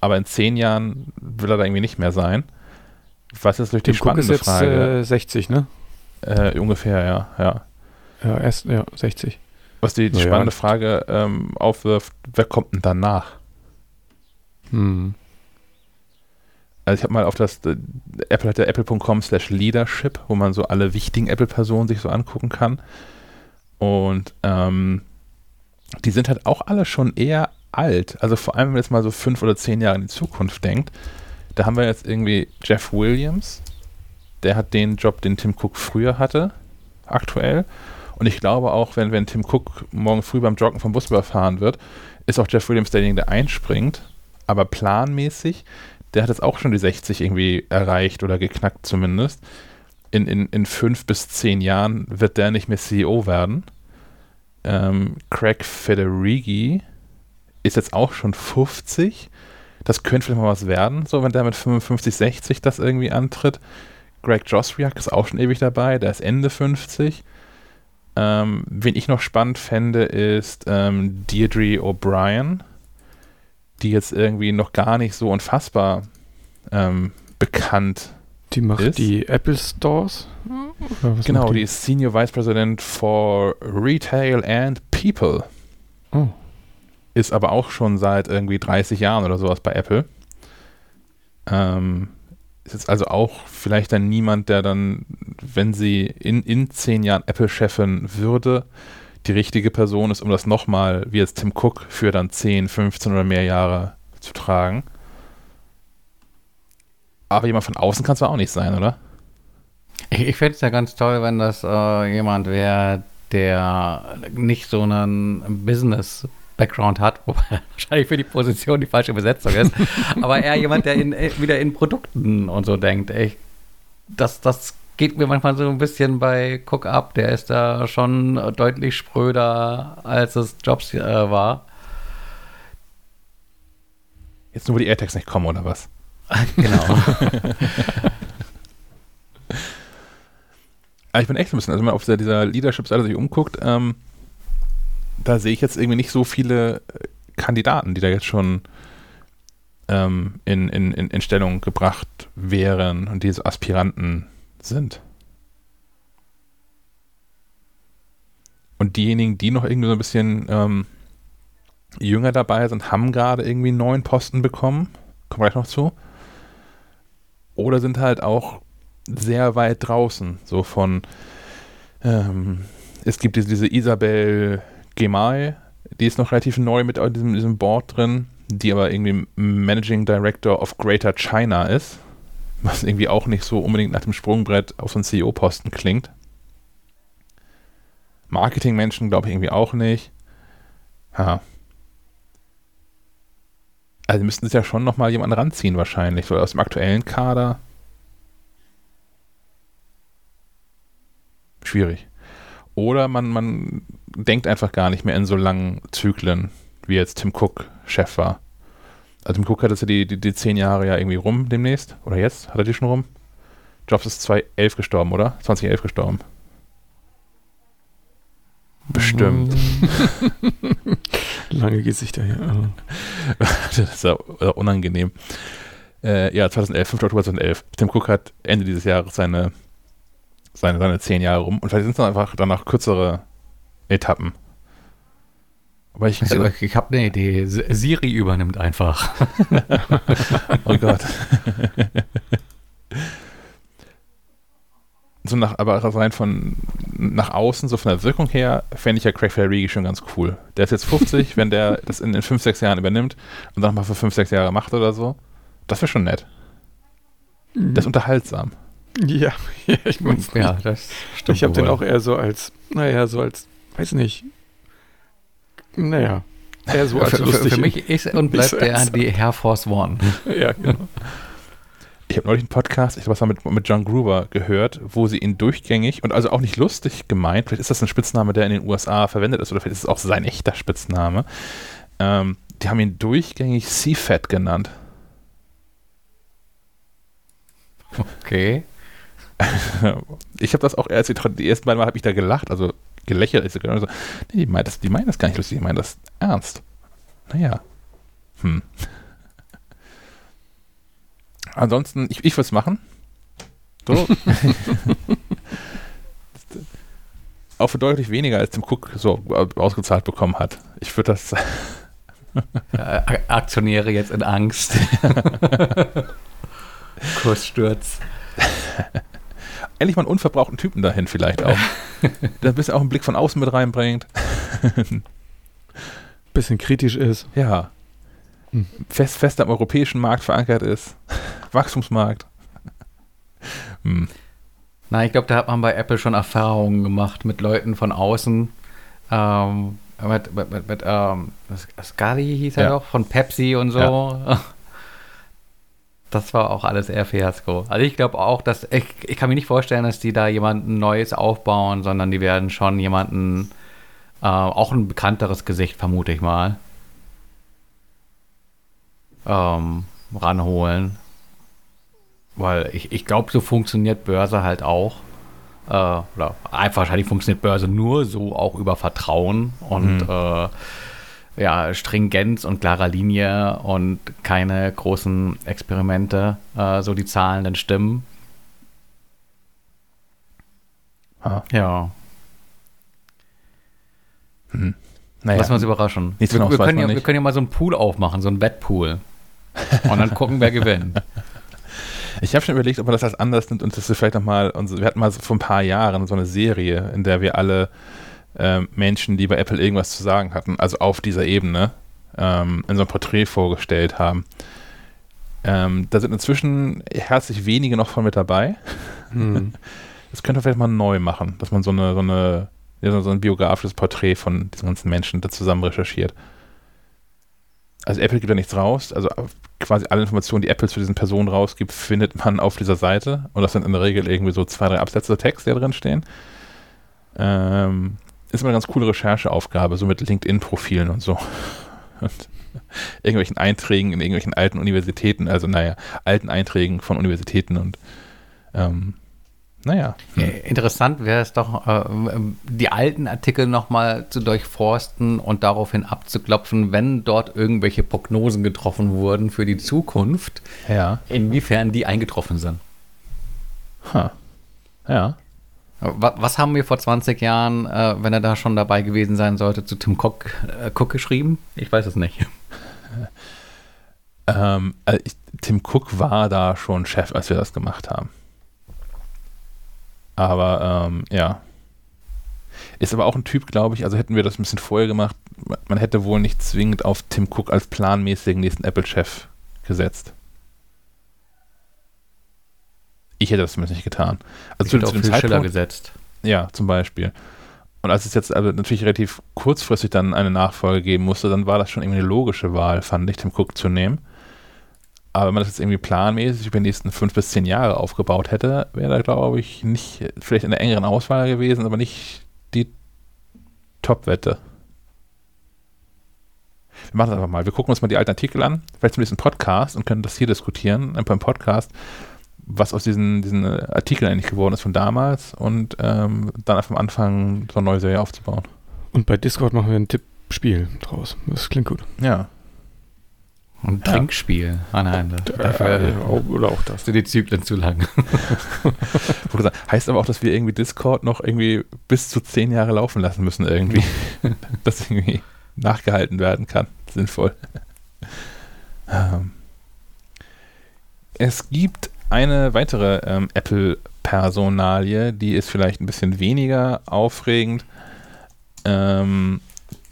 Aber in zehn Jahren will er da irgendwie nicht mehr sein. Was ist durch die Tim spannende Cook ist jetzt, Frage? Äh, 60, ne? Äh, ungefähr, ja, ja. Ja, erst, ja, 60. Was die, die spannende ja. Frage ähm, aufwirft, wer kommt denn danach? Hm. Also ich habe mal auf das, äh, Apple hat ja apple.com slash leadership, wo man so alle wichtigen Apple-Personen sich so angucken kann. Und ähm, die sind halt auch alle schon eher alt. Also vor allem, wenn man jetzt mal so fünf oder zehn Jahre in die Zukunft denkt. Da haben wir jetzt irgendwie Jeff Williams, der hat den Job, den Tim Cook früher hatte, aktuell. Und ich glaube auch, wenn, wenn Tim Cook morgen früh beim Joggen vom Bus überfahren wird, ist auch Jeff Williams derjenige, der einspringt. Aber planmäßig der hat jetzt auch schon die 60 irgendwie erreicht oder geknackt zumindest. In, in, in fünf bis zehn Jahren wird der nicht mehr CEO werden. Ähm, Craig Federighi ist jetzt auch schon 50. Das könnte vielleicht mal was werden, so wenn der mit 55, 60 das irgendwie antritt. Greg Josriak ist auch schon ewig dabei, der ist Ende 50. Ähm, wen ich noch spannend fände, ist ähm, Deirdre O'Brien die jetzt irgendwie noch gar nicht so unfassbar ähm, bekannt die macht ist. die Apple Stores? Genau, die? die? ist Senior Vice President for Retail and People. Oh. Ist aber auch schon seit irgendwie 30 Jahren oder sowas bei Apple. Ähm, ist jetzt also auch vielleicht dann niemand, der dann, wenn sie in, in zehn Jahren Apple-Chefin würde, die richtige Person ist, um das nochmal, wie jetzt Tim Cook, für dann 10, 15 oder mehr Jahre zu tragen. Aber jemand von außen kann es auch nicht sein, oder? Ich, ich fände es ja ganz toll, wenn das äh, jemand wäre, der nicht so ein Business Background hat, wobei wahrscheinlich für die Position die falsche Besetzung ist, aber eher jemand, der in, äh, wieder in Produkten und so denkt. Ich, das, das geht mir manchmal so ein bisschen bei Cook ab. Der ist da schon deutlich spröder, als es Jobs äh, war. Jetzt nur, wo die AirTags nicht kommen, oder was? genau. Aber ich bin echt ein bisschen, also wenn man auf dieser, dieser Leadership-Seite sich umguckt, ähm, da sehe ich jetzt irgendwie nicht so viele äh, Kandidaten, die da jetzt schon ähm, in, in, in, Stellung gebracht wären und die so Aspiranten sind. Und diejenigen, die noch irgendwie so ein bisschen ähm, jünger dabei sind, haben gerade irgendwie einen neuen Posten bekommen. Kommen wir gleich noch zu. Oder sind halt auch sehr weit draußen. So von, ähm, es gibt diese, diese Isabel Gemay, die ist noch relativ neu mit diesem, diesem Board drin, die aber irgendwie Managing Director of Greater China ist. Was irgendwie auch nicht so unbedingt nach dem Sprungbrett auf so einen CEO-Posten klingt. Marketingmenschen glaube ich irgendwie auch nicht. Ha. Also müssten sie ja schon nochmal jemanden ranziehen wahrscheinlich, so aus dem aktuellen Kader. Schwierig. Oder man, man denkt einfach gar nicht mehr in so langen Zyklen, wie jetzt Tim Cook Chef war. Also Tim Cook hat jetzt ja die, die, die zehn Jahre ja irgendwie rum demnächst. Oder jetzt? Hat er die schon rum? Jobs ist 2011 gestorben, oder? 2011 gestorben. Bestimmt. Lange Gesichter hier. das ist ja unangenehm. Äh, ja, 2011, 5. Oktober 2011. Tim Cook hat Ende dieses Jahres seine, seine, seine zehn Jahre rum. Und vielleicht sind es dann einfach danach kürzere Etappen. Aber ich, also, ich habe eine Idee. Siri übernimmt einfach. oh Gott. so nach, aber rein von nach außen, so von der Wirkung her, fände ich ja Craig Ferrigi schon ganz cool. Der ist jetzt 50, wenn der das in, in 5, 6 Jahren übernimmt und dann mal für 5, 6 Jahre macht oder so, das wäre schon nett. Mhm. Das ist unterhaltsam. Ja, ja ich meine, ja, das stimmt. Ich habe den auch eher so als, naja, so als, weiß nicht, naja, eher so als für, lustig. Für mich ist und bleibt der die Air Force One. ja, genau. Ich habe neulich einen Podcast, ich glaube, was mit, mit John Gruber gehört, wo sie ihn durchgängig und also auch nicht lustig gemeint, vielleicht ist das ein Spitzname, der in den USA verwendet ist, oder vielleicht ist es auch sein echter Spitzname. Ähm, die haben ihn durchgängig C-Fat genannt. Okay. ich habe das auch erst die ersten beiden Mal habe ich da gelacht, also gelächelt. Ich so, nee, die meinen das, die meinen das gar nicht lustig, die meinen das ernst. Naja. Hm. Ansonsten, ich, ich würde es machen. So. Auch für deutlich weniger, als Tim Cook so ausgezahlt bekommen hat. Ich würde das. Aktionäre jetzt in Angst. Kurssturz. Endlich mal einen unverbrauchten Typen dahin, vielleicht auch. der ein bisschen auch einen Blick von außen mit reinbringt. bisschen kritisch ist. Ja. Hm. Fest, fest am europäischen Markt verankert ist. Wachstumsmarkt. hm. Na, ich glaube, da hat man bei Apple schon Erfahrungen gemacht mit Leuten von außen. Ähm, mit, mit, mit, mit ähm, Scully hieß er ja. doch, von Pepsi und so. Ja. Das war auch alles eher Fiasko. Also ich glaube auch, dass ich, ich kann mir nicht vorstellen, dass die da jemanden Neues aufbauen, sondern die werden schon jemanden, äh, auch ein bekannteres Gesicht, vermute ich mal, ähm, ranholen. Weil ich, ich glaube, so funktioniert Börse halt auch. Äh, oder einfach wahrscheinlich funktioniert Börse nur so auch über Vertrauen und mhm. äh, ja, Stringenz und klarer Linie und keine großen Experimente, äh, so die zahlenden Stimmen. Ah. Ja. Hm. Naja. Lass uns überraschen. Wir, wir, können ja, wir können ja mal so einen Pool aufmachen, so einen Wettpool. Und dann gucken, wer gewinnt. Ich habe schon überlegt, ob man das als anders nimmt und das vielleicht nochmal, wir hatten mal so vor ein paar Jahren so eine Serie, in der wir alle äh, Menschen, die bei Apple irgendwas zu sagen hatten, also auf dieser Ebene, ähm, in so einem Porträt vorgestellt haben. Ähm, da sind inzwischen herzlich wenige noch von mit dabei. Hm. Das könnte man vielleicht mal neu machen, dass man so eine, so eine, so ein biografisches Porträt von diesen ganzen Menschen da zusammen recherchiert. also Apple gibt ja nichts raus, also quasi alle Informationen, die Apple zu diesen Personen rausgibt, findet man auf dieser Seite. Und das sind in der Regel irgendwie so zwei, drei Absätze Text, die da drin stehen. Ähm, ist immer eine ganz coole Rechercheaufgabe, so mit LinkedIn-Profilen und so. Und irgendwelchen Einträgen in irgendwelchen alten Universitäten, also naja, alten Einträgen von Universitäten und ähm, naja. Hm. Interessant wäre es doch, äh, die alten Artikel nochmal zu durchforsten und daraufhin abzuklopfen, wenn dort irgendwelche Prognosen getroffen wurden für die Zukunft, ja. inwiefern die eingetroffen sind. Ha. Ja. Was haben wir vor 20 Jahren, äh, wenn er da schon dabei gewesen sein sollte, zu Tim Cook, äh, Cook geschrieben? Ich weiß es nicht. Ähm, also ich, Tim Cook war da schon Chef, als wir das gemacht haben. Aber ähm, ja. Ist aber auch ein Typ, glaube ich, also hätten wir das ein bisschen vorher gemacht, man hätte wohl nicht zwingend auf Tim Cook als planmäßigen nächsten Apple-Chef gesetzt. Ich hätte das zumindest nicht getan. Also zu, zu dem Zeitpunkt gesetzt. Ja, zum Beispiel. Und als es jetzt also natürlich relativ kurzfristig dann eine Nachfolge geben musste, dann war das schon irgendwie eine logische Wahl, fand ich, Tim Cook zu nehmen. Aber wenn man das jetzt irgendwie planmäßig über die nächsten fünf bis zehn Jahre aufgebaut hätte, wäre da, glaube ich, nicht, vielleicht in der engeren Auswahl gewesen, aber nicht die Top-Wette. Wir machen das einfach mal. Wir gucken uns mal die alten Artikel an, vielleicht zum nächsten Podcast und können das hier diskutieren, beim Podcast, was aus diesen, diesen Artikeln eigentlich geworden ist von damals und ähm, dann einfach am Anfang so eine neue Serie aufzubauen. Und bei Discord machen wir ein Tippspiel draus. Das klingt gut. Ja. Ein Trinkspiel. Ah nein, dafür, äh, oder auch das. Sind die Zyklen zu lang. heißt aber auch, dass wir irgendwie Discord noch irgendwie bis zu zehn Jahre laufen lassen müssen irgendwie. dass irgendwie nachgehalten werden kann. Sinnvoll. Ähm. Es gibt eine weitere ähm, Apple-Personalie, die ist vielleicht ein bisschen weniger aufregend. Ähm,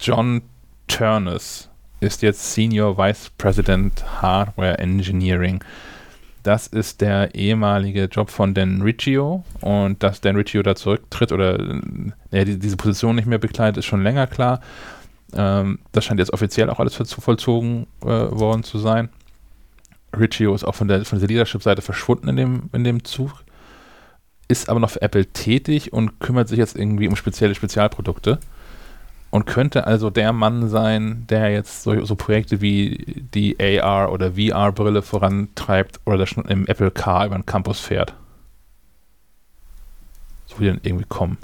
John Turnus ist jetzt Senior Vice President Hardware Engineering. Das ist der ehemalige Job von Dan Riccio und dass Dan Riccio da zurücktritt oder äh, die, diese Position nicht mehr bekleidet, ist schon länger klar. Ähm, das scheint jetzt offiziell auch alles vollzogen äh, worden zu sein. Riccio ist auch von der, von der Leadership-Seite verschwunden in dem, in dem Zug, ist aber noch für Apple tätig und kümmert sich jetzt irgendwie um spezielle Spezialprodukte und könnte also der Mann sein, der jetzt so, so Projekte wie die AR- oder VR-Brille vorantreibt oder das schon im Apple Car über den Campus fährt. So wie dann irgendwie kommen.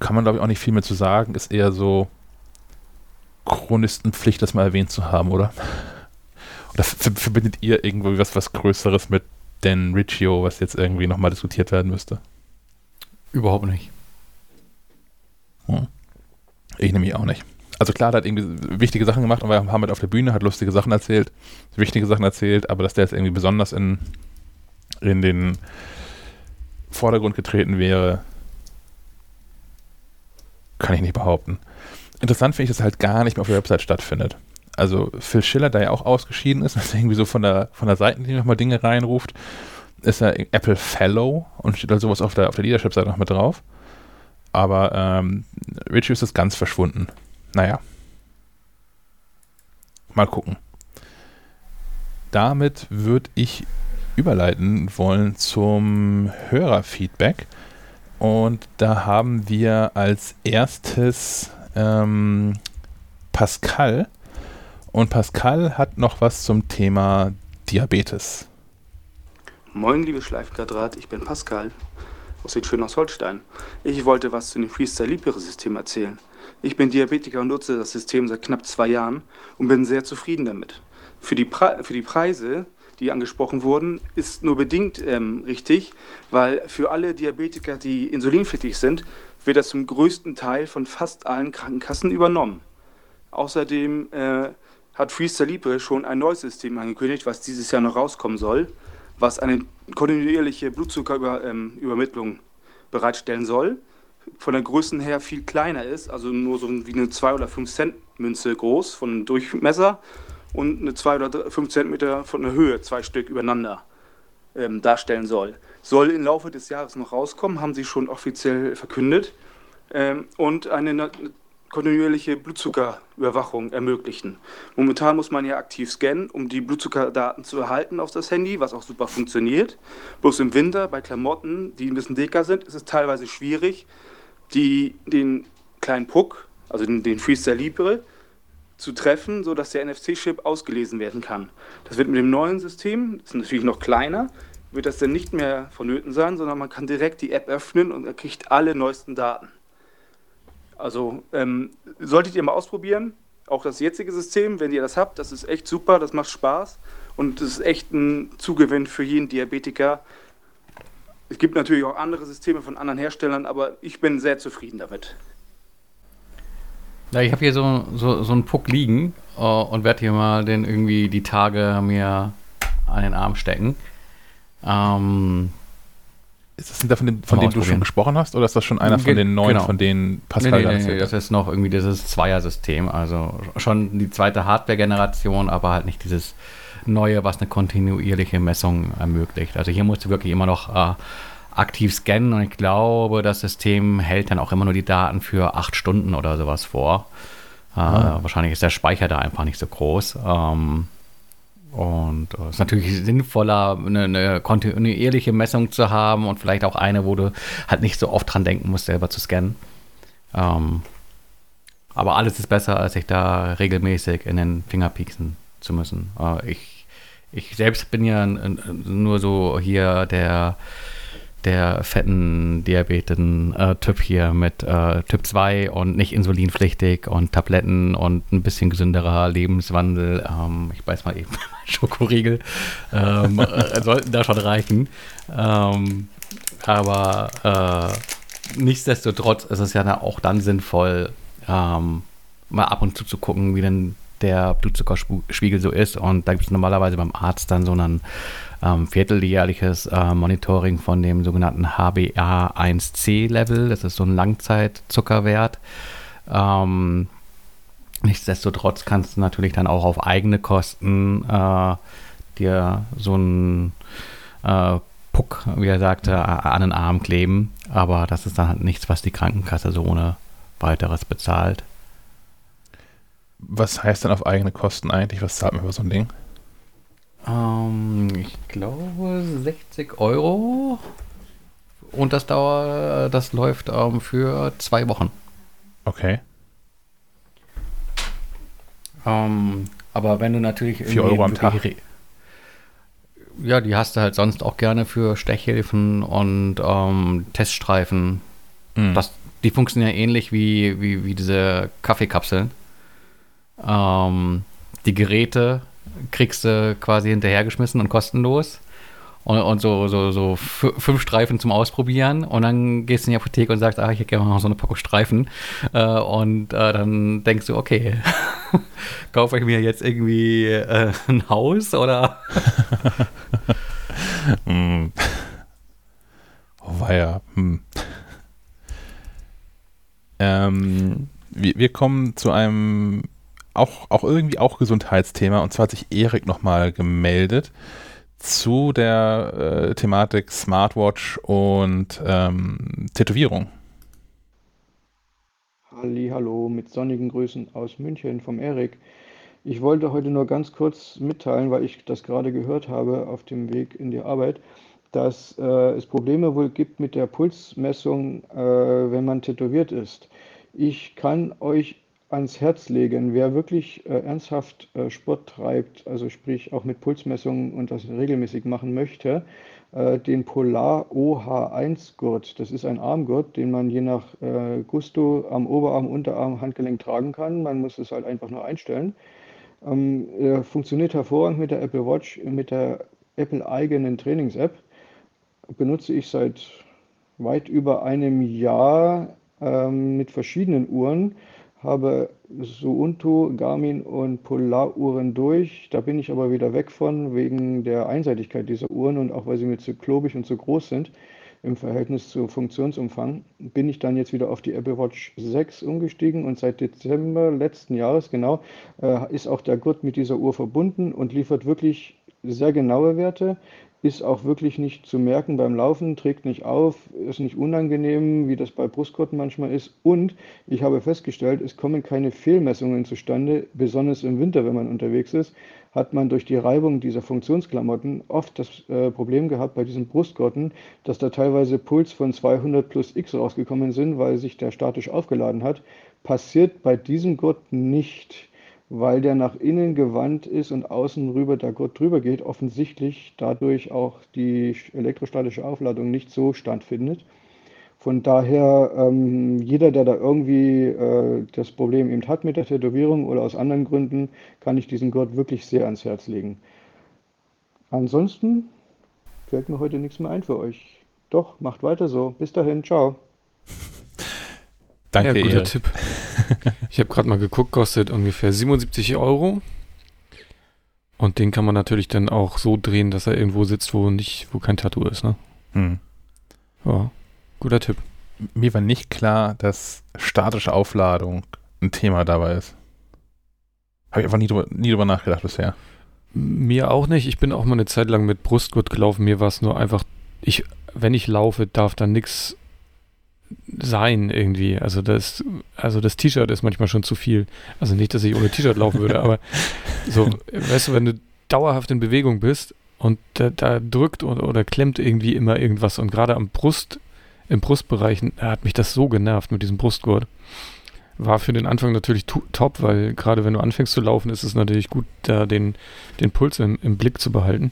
Kann man, glaube ich, auch nicht viel mehr zu sagen. Ist eher so Chronistenpflicht, das mal erwähnt zu haben, oder? Oder verbindet ihr irgendwie was, was Größeres mit Dan Riccio, was jetzt irgendwie nochmal diskutiert werden müsste? Überhaupt nicht. Hm. Ich nämlich auch nicht. Also klar, der hat irgendwie wichtige Sachen gemacht und wir haben halt auf der Bühne, hat lustige Sachen erzählt, wichtige Sachen erzählt, aber dass der jetzt irgendwie besonders in, in den Vordergrund getreten wäre, kann ich nicht behaupten. Interessant finde ich, dass halt gar nicht mehr auf der Website stattfindet. Also Phil Schiller, der ja auch ausgeschieden ist, er irgendwie so von der, von der Seitenlinie nochmal Dinge reinruft, ist er Apple Fellow und steht halt sowas auf der, auf der Leadership-Seite noch mit drauf. Aber ähm, Richie ist ganz verschwunden. Naja. Mal gucken. Damit würde ich überleiten wollen zum Hörerfeedback. Und da haben wir als erstes ähm, Pascal. Und Pascal hat noch was zum Thema Diabetes. Moin, liebe Schleifquadrat, ich bin Pascal aus den schön aus Holstein. Ich wollte was zu dem Freestyle Libre System erzählen. Ich bin Diabetiker und nutze das System seit knapp zwei Jahren und bin sehr zufrieden damit. Für die, Pre für die Preise, die angesprochen wurden, ist nur bedingt ähm, richtig, weil für alle Diabetiker, die insulinpflichtig sind, wird das zum größten Teil von fast allen Krankenkassen übernommen. Außerdem äh, hat Freestyle Libre schon ein neues System angekündigt, was dieses Jahr noch rauskommen soll was eine kontinuierliche Blutzuckerübermittlung ähm, bereitstellen soll. Von der Größe her viel kleiner ist, also nur so wie eine 2 oder 5 Cent Münze groß von Durchmesser und eine 2 oder 5 Zentimeter von der Höhe, zwei Stück übereinander ähm, darstellen soll. Soll im Laufe des Jahres noch rauskommen, haben sie schon offiziell verkündet. Ähm, und eine kontinuierliche Blutzuckerüberwachung ermöglichen. Momentan muss man ja aktiv scannen, um die Blutzuckerdaten zu erhalten auf das Handy, was auch super funktioniert. Bloß im Winter bei Klamotten, die ein bisschen dicker sind, ist es teilweise schwierig, die, den kleinen Puck, also den, den Freestyle Libre, zu treffen, sodass der NFC-Chip ausgelesen werden kann. Das wird mit dem neuen System, das ist natürlich noch kleiner, wird das dann nicht mehr vonnöten sein, sondern man kann direkt die App öffnen und er kriegt alle neuesten Daten. Also ähm, solltet ihr mal ausprobieren, auch das jetzige System, wenn ihr das habt, das ist echt super, das macht Spaß und das ist echt ein Zugewinn für jeden Diabetiker. Es gibt natürlich auch andere Systeme von anderen Herstellern, aber ich bin sehr zufrieden damit. Ja, ich habe hier so, so, so einen Puck liegen uh, und werde hier mal den irgendwie die Tage mir an den Arm stecken. Ähm, ist das der von, dem, von dem du schon gesprochen hast oder ist das schon einer von den neuen, genau. von denen Pascal nee, nee, nee, nee, das ist noch irgendwie dieses Zweier-System. Also schon die zweite Hardware-Generation, aber halt nicht dieses neue, was eine kontinuierliche Messung ermöglicht. Also hier musst du wirklich immer noch äh, aktiv scannen und ich glaube, das System hält dann auch immer nur die Daten für acht Stunden oder sowas vor. Äh, ah. Wahrscheinlich ist der Speicher da einfach nicht so groß. Ähm, und es äh, ist natürlich sinnvoller, eine, eine, kontinuierliche Messung zu haben und vielleicht auch eine, wo du halt nicht so oft dran denken musst, selber zu scannen. Ähm, aber alles ist besser, als sich da regelmäßig in den Finger pieksen zu müssen. Äh, ich, ich selbst bin ja nur so hier der der fetten Diabeten-Typ äh, hier mit äh, Typ 2 und nicht insulinpflichtig und Tabletten und ein bisschen gesünderer Lebenswandel. Ähm, ich beiß mal eben Schokoriegel. Ähm, äh, sollten da schon reichen. Ähm, aber äh, nichtsdestotrotz ist es ja auch dann sinnvoll, ähm, mal ab und zu zu gucken, wie denn der Blutzuckerspiegel so ist. Und da gibt es normalerweise beim Arzt dann so einen ähm, vierteljährliches äh, Monitoring von dem sogenannten HbA1c-Level. Das ist so ein Langzeitzuckerwert. Ähm, nichtsdestotrotz kannst du natürlich dann auch auf eigene Kosten äh, dir so ein äh, Puck, wie er sagte, an den Arm kleben. Aber das ist dann halt nichts, was die Krankenkasse so ohne weiteres bezahlt. Was heißt denn auf eigene Kosten eigentlich? Was zahlt man für so ein Ding? Ähm, ich glaube 60 Euro. Und das dauert, das läuft ähm, für zwei Wochen. Okay. Ähm, aber wenn du natürlich 4 Euro am Tag. Ja, die hast du halt sonst auch gerne für Stechhilfen und ähm, Teststreifen. Mhm. Das, die funktionieren ja ähnlich wie, wie, wie diese Kaffeekapseln. Ähm, die Geräte kriegst du quasi hinterhergeschmissen und kostenlos. Und, und so, so, so fünf Streifen zum Ausprobieren. Und dann gehst du in die Apotheke und sagst, ah, ich hätte gerne mal so eine Packung Streifen. Äh, und äh, dann denkst du, okay, kaufe ich mir jetzt irgendwie äh, ein Haus oder? hm. Oh, ja. Hm. Ähm, wir, wir kommen zu einem auch, auch irgendwie auch Gesundheitsthema. Und zwar hat sich Erik nochmal gemeldet zu der äh, Thematik Smartwatch und ähm, Tätowierung. Halli, hallo, mit sonnigen Grüßen aus München vom Erik. Ich wollte heute nur ganz kurz mitteilen, weil ich das gerade gehört habe auf dem Weg in die Arbeit, dass äh, es Probleme wohl gibt mit der Pulsmessung, äh, wenn man tätowiert ist. Ich kann euch ans Herz legen. Wer wirklich äh, ernsthaft äh, Sport treibt, also sprich auch mit Pulsmessungen und das regelmäßig machen möchte, äh, den Polar OH1-Gurt. Das ist ein Armgurt, den man je nach äh, Gusto am Oberarm, Unterarm, Handgelenk tragen kann. Man muss es halt einfach nur einstellen. Ähm, er funktioniert hervorragend mit der Apple Watch, mit der Apple eigenen Trainings-App. Benutze ich seit weit über einem Jahr ähm, mit verschiedenen Uhren habe Suunto, Garmin und Polaruhren durch. Da bin ich aber wieder weg von, wegen der Einseitigkeit dieser Uhren und auch weil sie mir zu klobig und zu groß sind im Verhältnis zu Funktionsumfang, bin ich dann jetzt wieder auf die Apple Watch 6 umgestiegen und seit Dezember letzten Jahres, genau, äh, ist auch der Gurt mit dieser Uhr verbunden und liefert wirklich sehr genaue Werte. Ist auch wirklich nicht zu merken beim Laufen, trägt nicht auf, ist nicht unangenehm, wie das bei Brustgurten manchmal ist. Und ich habe festgestellt, es kommen keine Fehlmessungen zustande, besonders im Winter, wenn man unterwegs ist, hat man durch die Reibung dieser Funktionsklamotten oft das äh, Problem gehabt bei diesen Brustgurten, dass da teilweise Puls von 200 plus X rausgekommen sind, weil sich der statisch aufgeladen hat. Passiert bei diesem Gurt nicht weil der nach innen gewandt ist und außen rüber der Gurt drüber geht, offensichtlich dadurch auch die elektrostatische Aufladung nicht so stattfindet. Von daher, ähm, jeder, der da irgendwie äh, das Problem eben hat mit der Tätowierung oder aus anderen Gründen, kann ich diesen Gurt wirklich sehr ans Herz legen. Ansonsten fällt mir heute nichts mehr ein für euch. Doch, macht weiter so. Bis dahin, ciao. Danke, ja, guter Erik. Tipp. Ich habe gerade mal geguckt, kostet ungefähr 77 Euro. Und den kann man natürlich dann auch so drehen, dass er irgendwo sitzt, wo nicht, wo kein Tattoo ist, ne? Hm. Ja, guter Tipp. Mir war nicht klar, dass statische Aufladung ein Thema dabei ist. Habe ich einfach nie drüber, nie drüber nachgedacht bisher. Mir auch nicht. Ich bin auch mal eine Zeit lang mit Brustgurt gelaufen. Mir war es nur einfach, ich, wenn ich laufe, darf da nichts sein irgendwie. Also das, also das T-Shirt ist manchmal schon zu viel. Also nicht, dass ich ohne T-Shirt laufen würde, aber so, weißt du, wenn du dauerhaft in Bewegung bist und da, da drückt oder, oder, klemmt irgendwie immer irgendwas und gerade am Brust, im Brustbereich hat mich das so genervt mit diesem Brustgurt. War für den Anfang natürlich top, weil gerade wenn du anfängst zu laufen, ist es natürlich gut, da den, den Puls im, im Blick zu behalten.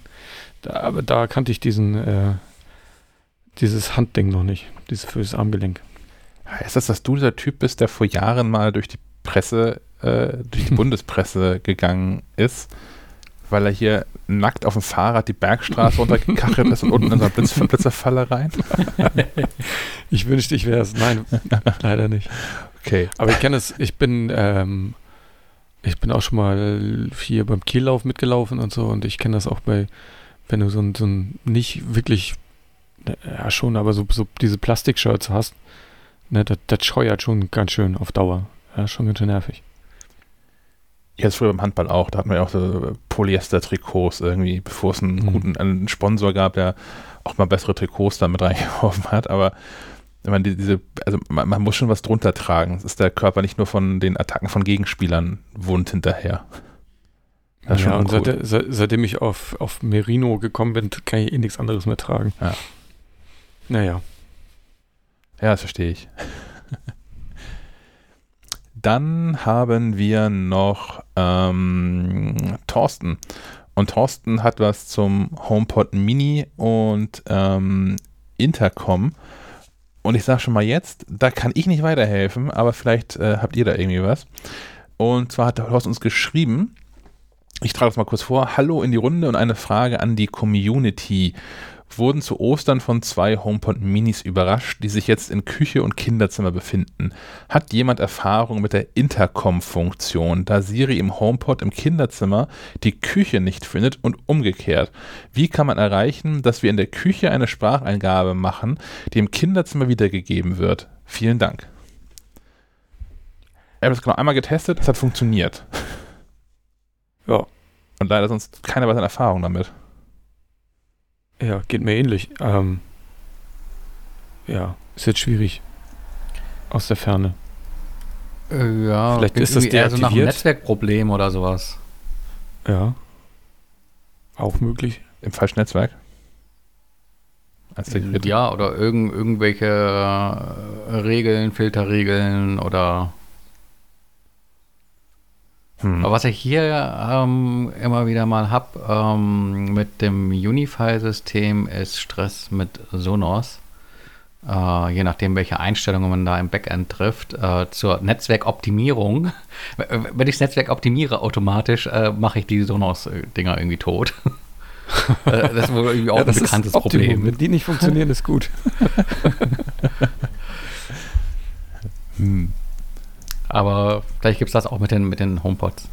Da, aber da kannte ich diesen, äh, dieses Handding noch nicht, dieses fürs Armgelenk. Heißt das, dass du dieser Typ bist, der vor Jahren mal durch die Presse, äh, durch die Bundespresse gegangen ist, weil er hier nackt auf dem Fahrrad die Bergstraße runtergekachelt ist und unten in so eine Blitz Blitzerfalle rein? ich wünschte, ich wäre es. Nein, leider nicht. Okay. Aber ich kenne es, ich bin, ähm, ich bin auch schon mal hier beim Kiellauf mitgelaufen und so und ich kenne das auch bei, wenn du so ein, so ein nicht wirklich ja, schon, aber so, so diese Plastikshirts hast, ne, das, das scheuert schon ganz schön auf Dauer. Ja, schon ganz schön nervig. Ja, das früher beim Handball auch. Da hatten wir ja auch so Polyester-Trikots irgendwie, bevor es einen mhm. guten einen Sponsor gab, der auch mal bessere Trikots da mit reingeworfen hat. Aber wenn man diese, also man, man, muss schon was drunter tragen. Es ist der Körper nicht nur von den Attacken von Gegenspielern wund hinterher. Ja, und seit, seit, seitdem ich auf, auf Merino gekommen bin, kann ich eh nichts anderes mehr tragen. Ja. Naja. Ja, das verstehe ich. Dann haben wir noch ähm, Thorsten. Und Thorsten hat was zum HomePod Mini und ähm, Intercom. Und ich sage schon mal jetzt, da kann ich nicht weiterhelfen, aber vielleicht äh, habt ihr da irgendwie was. Und zwar hat Thorsten uns geschrieben, ich trage das mal kurz vor, Hallo in die Runde und eine Frage an die Community wurden zu Ostern von zwei HomePod Minis überrascht, die sich jetzt in Küche und Kinderzimmer befinden. Hat jemand Erfahrung mit der Intercom-Funktion, da Siri im HomePod im Kinderzimmer die Küche nicht findet und umgekehrt? Wie kann man erreichen, dass wir in der Küche eine Spracheingabe machen, die im Kinderzimmer wiedergegeben wird? Vielen Dank. Ich habe es genau einmal getestet, es hat funktioniert. Ja. Und leider sonst keine weiteren Erfahrungen damit. Ja, geht mir ähnlich. Ähm, ja, ist jetzt schwierig. Aus der Ferne. Äh, ja, vielleicht ist das eher so nach einem Netzwerkproblem oder sowas. Ja. Auch möglich. Im falschen Netzwerk? ja, oder irgend, irgendwelche äh, Regeln, Filterregeln oder hm. Aber was ich hier ähm, immer wieder mal habe ähm, mit dem Unify-System ist Stress mit Sonos. Äh, je nachdem, welche Einstellungen man da im Backend trifft, äh, zur Netzwerkoptimierung. Wenn ich das Netzwerk optimiere automatisch, äh, mache ich die Sonos-Dinger irgendwie tot. Äh, das ist wohl irgendwie auch ja, ein bekanntes Problem. Wenn die nicht funktionieren, ist gut. hm. Aber vielleicht gibt es das auch mit den, mit den HomePods.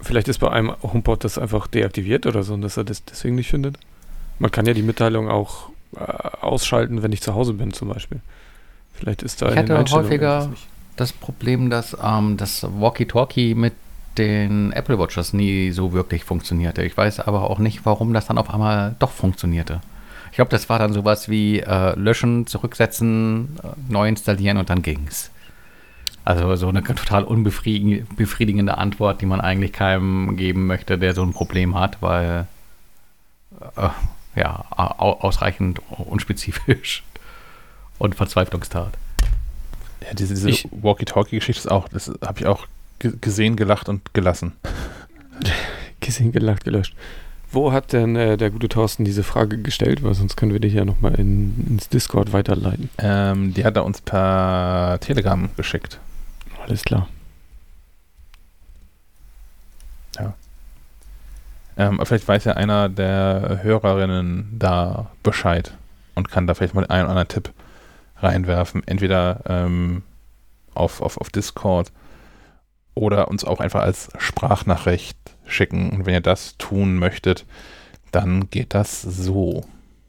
Vielleicht ist bei einem HomePod das einfach deaktiviert oder so und dass er das deswegen nicht findet. Man kann ja die Mitteilung auch äh, ausschalten, wenn ich zu Hause bin zum Beispiel. Vielleicht ist da ich hatte häufiger das Problem, dass ähm, das Walkie-Talkie mit den Apple Watches nie so wirklich funktionierte. Ich weiß aber auch nicht, warum das dann auf einmal doch funktionierte. Ich glaube, das war dann sowas wie äh, löschen, zurücksetzen, äh, neu installieren und dann ging's. Also so eine total unbefriedigende Antwort, die man eigentlich keinem geben möchte, der so ein Problem hat, weil äh, ja, ausreichend unspezifisch und Verzweiflungstat. Ja, diese, diese Walkie-Talkie-Geschichte ist auch, das habe ich auch gesehen, gelacht und gelassen. gesehen, gelacht, gelöscht. Wo hat denn äh, der gute Thorsten diese Frage gestellt? Weil sonst können wir dich ja nochmal in, ins Discord weiterleiten. Ähm, die hat er uns per Telegram geschickt. Alles klar. Ja. Ähm, vielleicht weiß ja einer der Hörerinnen da Bescheid und kann da vielleicht mal einen oder anderen Tipp reinwerfen. Entweder ähm, auf, auf, auf Discord oder uns auch einfach als Sprachnachricht schicken. Und wenn ihr das tun möchtet, dann geht das so.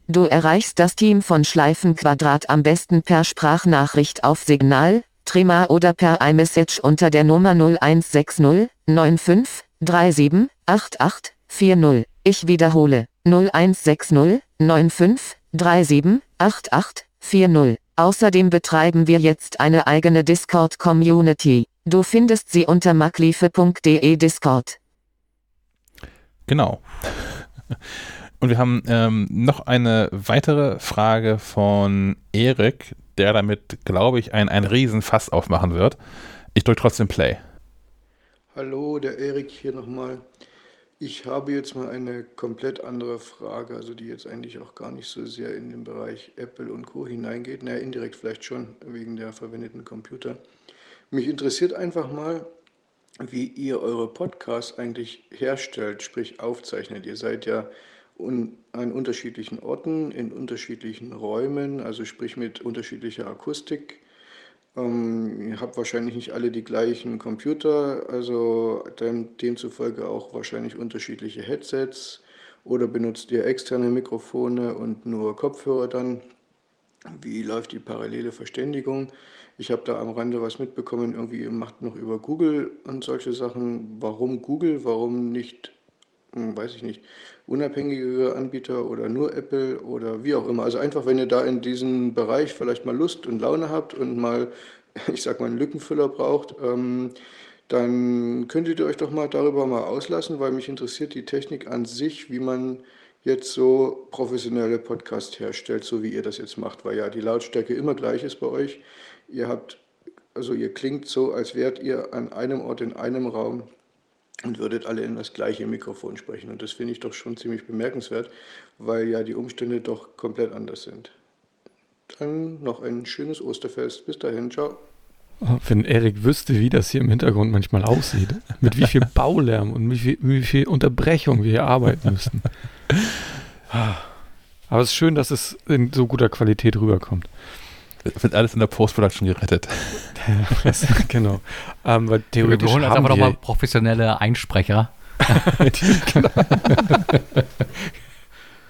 Du erreichst das Team von Schleifenquadrat am besten per Sprachnachricht auf Signal, Trema oder per iMessage unter der Nummer 0160 95 37 88 40. Ich wiederhole 0160 95 37 88 40. Außerdem betreiben wir jetzt eine eigene Discord-Community. Du findest sie unter makliefe.de Discord. Genau. Und wir haben ähm, noch eine weitere Frage von Erik, der damit, glaube ich, ein, ein Riesenfass aufmachen wird. Ich drücke trotzdem Play. Hallo, der Erik hier nochmal. Ich habe jetzt mal eine komplett andere Frage, also die jetzt eigentlich auch gar nicht so sehr in den Bereich Apple und Co. hineingeht, naja, indirekt vielleicht schon wegen der verwendeten Computer. Mich interessiert einfach mal, wie ihr eure Podcasts eigentlich herstellt, sprich aufzeichnet. Ihr seid ja an unterschiedlichen Orten, in unterschiedlichen Räumen, also sprich mit unterschiedlicher Akustik. Ähm, ihr habt wahrscheinlich nicht alle die gleichen Computer, also dem, demzufolge auch wahrscheinlich unterschiedliche Headsets oder benutzt ihr externe Mikrofone und nur Kopfhörer dann? Wie läuft die parallele Verständigung? Ich habe da am Rande was mitbekommen, irgendwie macht noch über Google und solche Sachen. Warum Google? Warum nicht, hm, weiß ich nicht, unabhängige Anbieter oder nur Apple oder wie auch immer. Also einfach, wenn ihr da in diesem Bereich vielleicht mal Lust und Laune habt und mal, ich sag mal, einen Lückenfüller braucht, ähm, dann könntet ihr euch doch mal darüber mal auslassen, weil mich interessiert die Technik an sich, wie man jetzt so professionelle Podcasts herstellt, so wie ihr das jetzt macht, weil ja die Lautstärke immer gleich ist bei euch. Ihr habt, also ihr klingt so, als wärt ihr an einem Ort in einem Raum und würdet alle in das gleiche Mikrofon sprechen. Und das finde ich doch schon ziemlich bemerkenswert, weil ja die Umstände doch komplett anders sind. Dann noch ein schönes Osterfest. Bis dahin, ciao. Wenn Erik wüsste, wie das hier im Hintergrund manchmal aussieht, mit wie viel Baulärm und wie viel, wie viel Unterbrechung wir hier arbeiten müssen. Aber es ist schön, dass es in so guter Qualität rüberkommt. Wird alles in der Post-Production gerettet. genau. Ähm, weil theoretisch wir holen uns einfach nochmal professionelle Einsprecher. genau.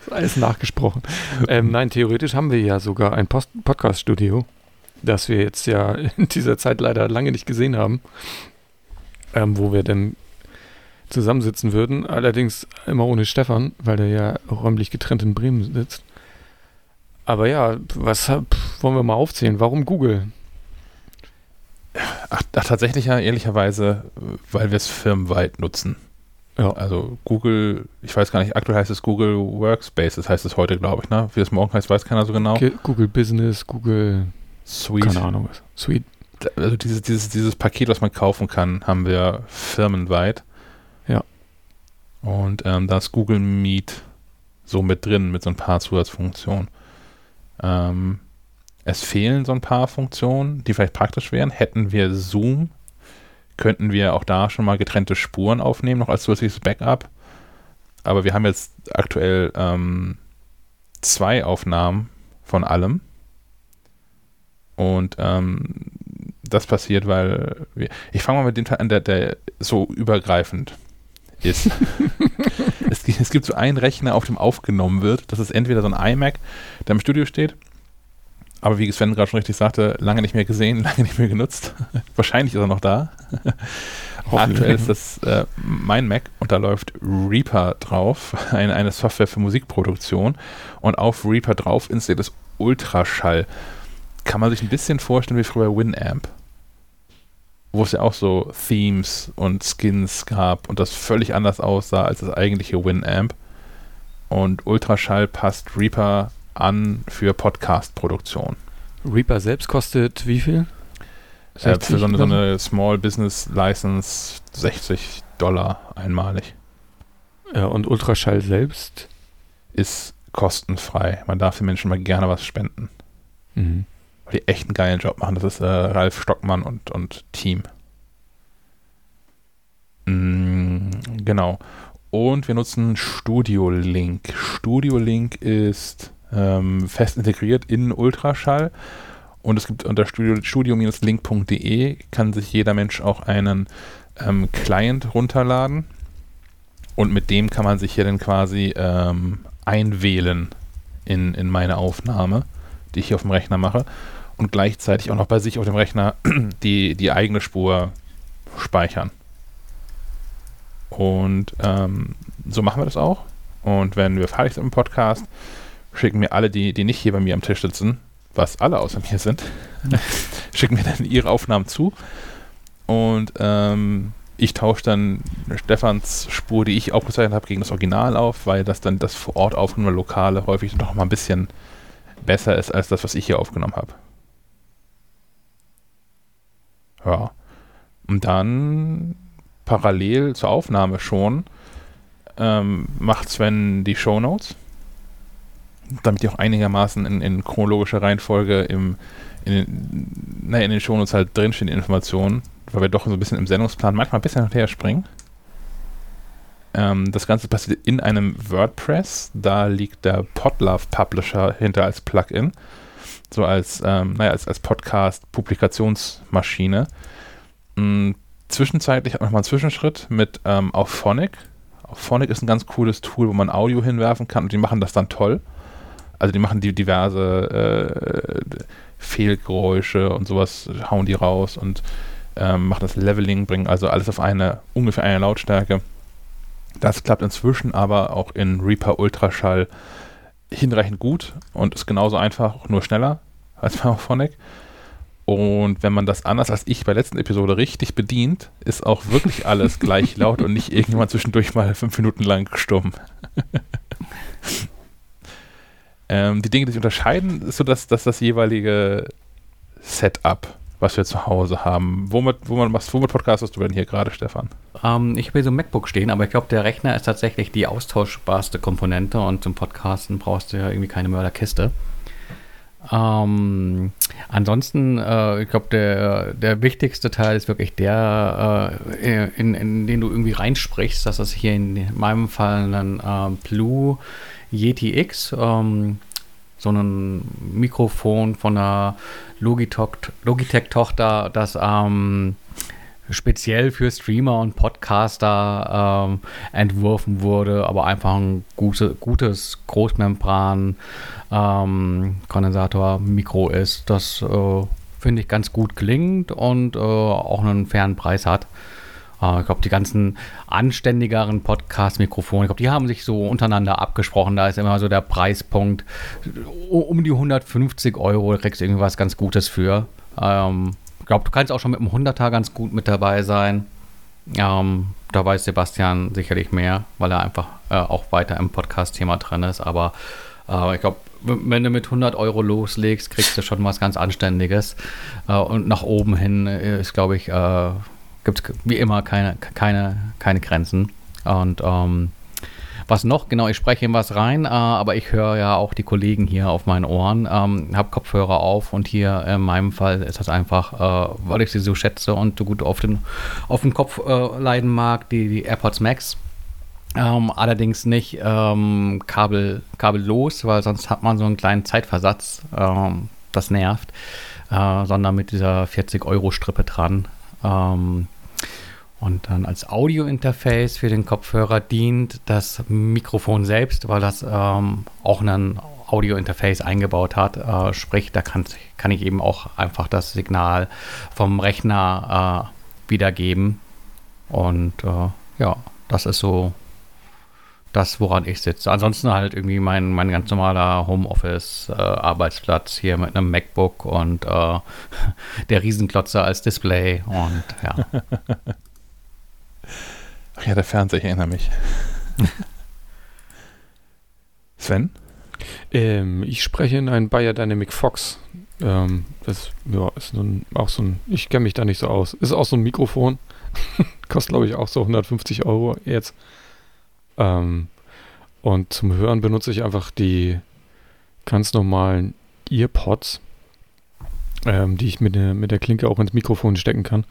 alles nachgesprochen. Ähm, nein, theoretisch haben wir ja sogar ein Podcast-Studio, das wir jetzt ja in dieser Zeit leider lange nicht gesehen haben, ähm, wo wir dann zusammensitzen würden. Allerdings immer ohne Stefan, weil der ja räumlich getrennt in Bremen sitzt. Aber ja, was wollen wir mal aufzählen? Warum Google? Ach, ach tatsächlich ja, ehrlicherweise, weil wir es firmenweit nutzen. Ja. Also Google, ich weiß gar nicht, aktuell heißt es Google Workspace, das heißt es heute, glaube ich, ne? Wie es morgen heißt, weiß keiner so genau. Google Business, Google Suite. Keine Ahnung was. Suite. Also dieses, dieses, dieses Paket, was man kaufen kann, haben wir firmenweit. Ja. Und ähm, da ist Google Meet so mit drin, mit so ein paar Zusatzfunktionen. Ähm, es fehlen so ein paar Funktionen, die vielleicht praktisch wären. Hätten wir Zoom, könnten wir auch da schon mal getrennte Spuren aufnehmen, noch als zusätzliches Backup. Aber wir haben jetzt aktuell ähm, zwei Aufnahmen von allem. Und ähm, das passiert, weil wir, ich fange mal mit dem Teil an, der, der so übergreifend ist. es, es, gibt so einen Rechner, auf dem aufgenommen wird. Das ist entweder so ein iMac, der im Studio steht. Aber wie Sven gerade schon richtig sagte, lange nicht mehr gesehen, lange nicht mehr genutzt. Wahrscheinlich ist er noch da. Aktuell ist das äh, mein Mac und da läuft Reaper drauf, eine, eine Software für Musikproduktion. Und auf Reaper drauf installiert es Ultraschall. Kann man sich ein bisschen vorstellen wie früher Winamp. Wo es ja auch so Themes und Skins gab und das völlig anders aussah als das eigentliche Winamp. Und Ultraschall passt Reaper an für Podcast-Produktion. Reaper selbst kostet wie viel? Äh, für so eine, so eine Small Business License 60 Dollar einmalig. Ja, und Ultraschall selbst? Ist kostenfrei. Man darf den Menschen mal gerne was spenden. Mhm. Die echt einen geilen Job machen. Das ist äh, Ralf Stockmann und, und Team. Mm, genau. Und wir nutzen Studio Link. Studio Link ist ähm, fest integriert in Ultraschall. Und es gibt unter studio-link.de kann sich jeder Mensch auch einen ähm, Client runterladen. Und mit dem kann man sich hier dann quasi ähm, einwählen in, in meine Aufnahme, die ich hier auf dem Rechner mache. Und gleichzeitig auch noch bei sich auf dem Rechner die, die eigene Spur speichern. Und ähm, so machen wir das auch. Und wenn wir fertig sind im Podcast, schicken mir alle, die, die nicht hier bei mir am Tisch sitzen, was alle außer mir sind, schicken mir dann ihre Aufnahmen zu. Und ähm, ich tausche dann Stefans Spur, die ich aufgezeichnet habe, gegen das Original auf, weil das dann das vor Ort aufgenommene Lokale häufig noch mal ein bisschen besser ist als das, was ich hier aufgenommen habe. Ja. Und dann parallel zur Aufnahme schon ähm, macht Sven die Show Notes damit die auch einigermaßen in, in chronologischer Reihenfolge im, in den, naja, in den Shownotes halt drinstehen, die Informationen, weil wir doch so ein bisschen im Sendungsplan manchmal ein bisschen hinterher springen. Ähm, das Ganze passiert in einem WordPress, da liegt der Podlove Publisher hinter als Plugin, so als, ähm, naja, als, als Podcast-Publikationsmaschine. Mhm, zwischenzeitlich hat man nochmal einen Zwischenschritt mit ähm, Auphonic. Auphonic ist ein ganz cooles Tool, wo man Audio hinwerfen kann und die machen das dann toll. Also die machen die diverse äh, Fehlgeräusche und sowas, hauen die raus und ähm, machen das Leveling, bringen also alles auf eine ungefähr eine Lautstärke. Das klappt inzwischen aber auch in Reaper Ultraschall hinreichend gut und ist genauso einfach, nur schneller als bei Auphonic. Und wenn man das anders als ich bei der letzten Episode richtig bedient, ist auch wirklich alles gleich laut und nicht irgendjemand zwischendurch mal fünf Minuten lang stumm. Ähm, die Dinge, die sich unterscheiden, ist so, dass, dass das jeweilige Setup, was wir zu Hause haben. Womit, womit, machst, womit podcastest du denn hier gerade, Stefan? Ähm, ich habe hier so ein MacBook stehen, aber ich glaube, der Rechner ist tatsächlich die austauschbarste Komponente und zum Podcasten brauchst du ja irgendwie keine Mörderkiste. Ähm, ansonsten, äh, ich glaube, der, der wichtigste Teil ist wirklich der, äh, in, in den du irgendwie reinsprichst. Das ist hier in meinem Fall ein äh, Blue Yeti X, ähm, so ein Mikrofon von einer Logitech-Tochter, das ähm, speziell für Streamer und Podcaster ähm, entworfen wurde, aber einfach ein gute, gutes Großmembran-Kondensator-Mikro ähm, ist, das äh, finde ich ganz gut klingt und äh, auch einen fairen Preis hat. Äh, ich glaube, die ganzen anständigeren Podcast-Mikrofone, ich glaube, die haben sich so untereinander abgesprochen. Da ist immer so der Preispunkt um die 150 Euro, da kriegst du irgendwas ganz Gutes für. Ähm, ich glaube, du kannst auch schon mit einem 100er ganz gut mit dabei sein. Ähm, da weiß Sebastian sicherlich mehr, weil er einfach äh, auch weiter im Podcast-Thema drin ist. Aber äh, ich glaube, wenn du mit 100 Euro loslegst, kriegst du schon was ganz Anständiges. Äh, und nach oben hin ist, glaube ich, äh, gibt es wie immer keine, keine, keine Grenzen. Und ähm, was noch? Genau, ich spreche in was rein, äh, aber ich höre ja auch die Kollegen hier auf meinen Ohren, ähm, habe Kopfhörer auf und hier in meinem Fall ist das einfach, äh, weil ich sie so schätze und so gut auf den, auf den Kopf äh, leiden mag, die, die AirPods Max. Ähm, allerdings nicht ähm, kabel, kabellos, weil sonst hat man so einen kleinen Zeitversatz. Ähm, das nervt. Äh, sondern mit dieser 40-Euro-Strippe dran. Und dann als Audio-Interface für den Kopfhörer dient das Mikrofon selbst, weil das ähm, auch ein Audio-Interface eingebaut hat. Äh, sprich, da kann, kann, ich eben auch einfach das Signal vom Rechner äh, wiedergeben. Und äh, ja, das ist so das, woran ich sitze. Ansonsten halt irgendwie mein, mein ganz normaler Homeoffice-Arbeitsplatz äh, hier mit einem MacBook und äh, der Riesenklotzer als Display und ja. Ach ja, der Fernseher, ich erinnere mich. Sven? Ähm, ich spreche in einen Bayer Dynamic Fox. Ähm, das ja, ist ein, auch so ein, ich kenne mich da nicht so aus. Ist auch so ein Mikrofon. Kostet, glaube ich, auch so 150 Euro jetzt. Ähm, und zum Hören benutze ich einfach die ganz normalen Earpods, ähm, die ich mit der, mit der Klinke auch ins Mikrofon stecken kann.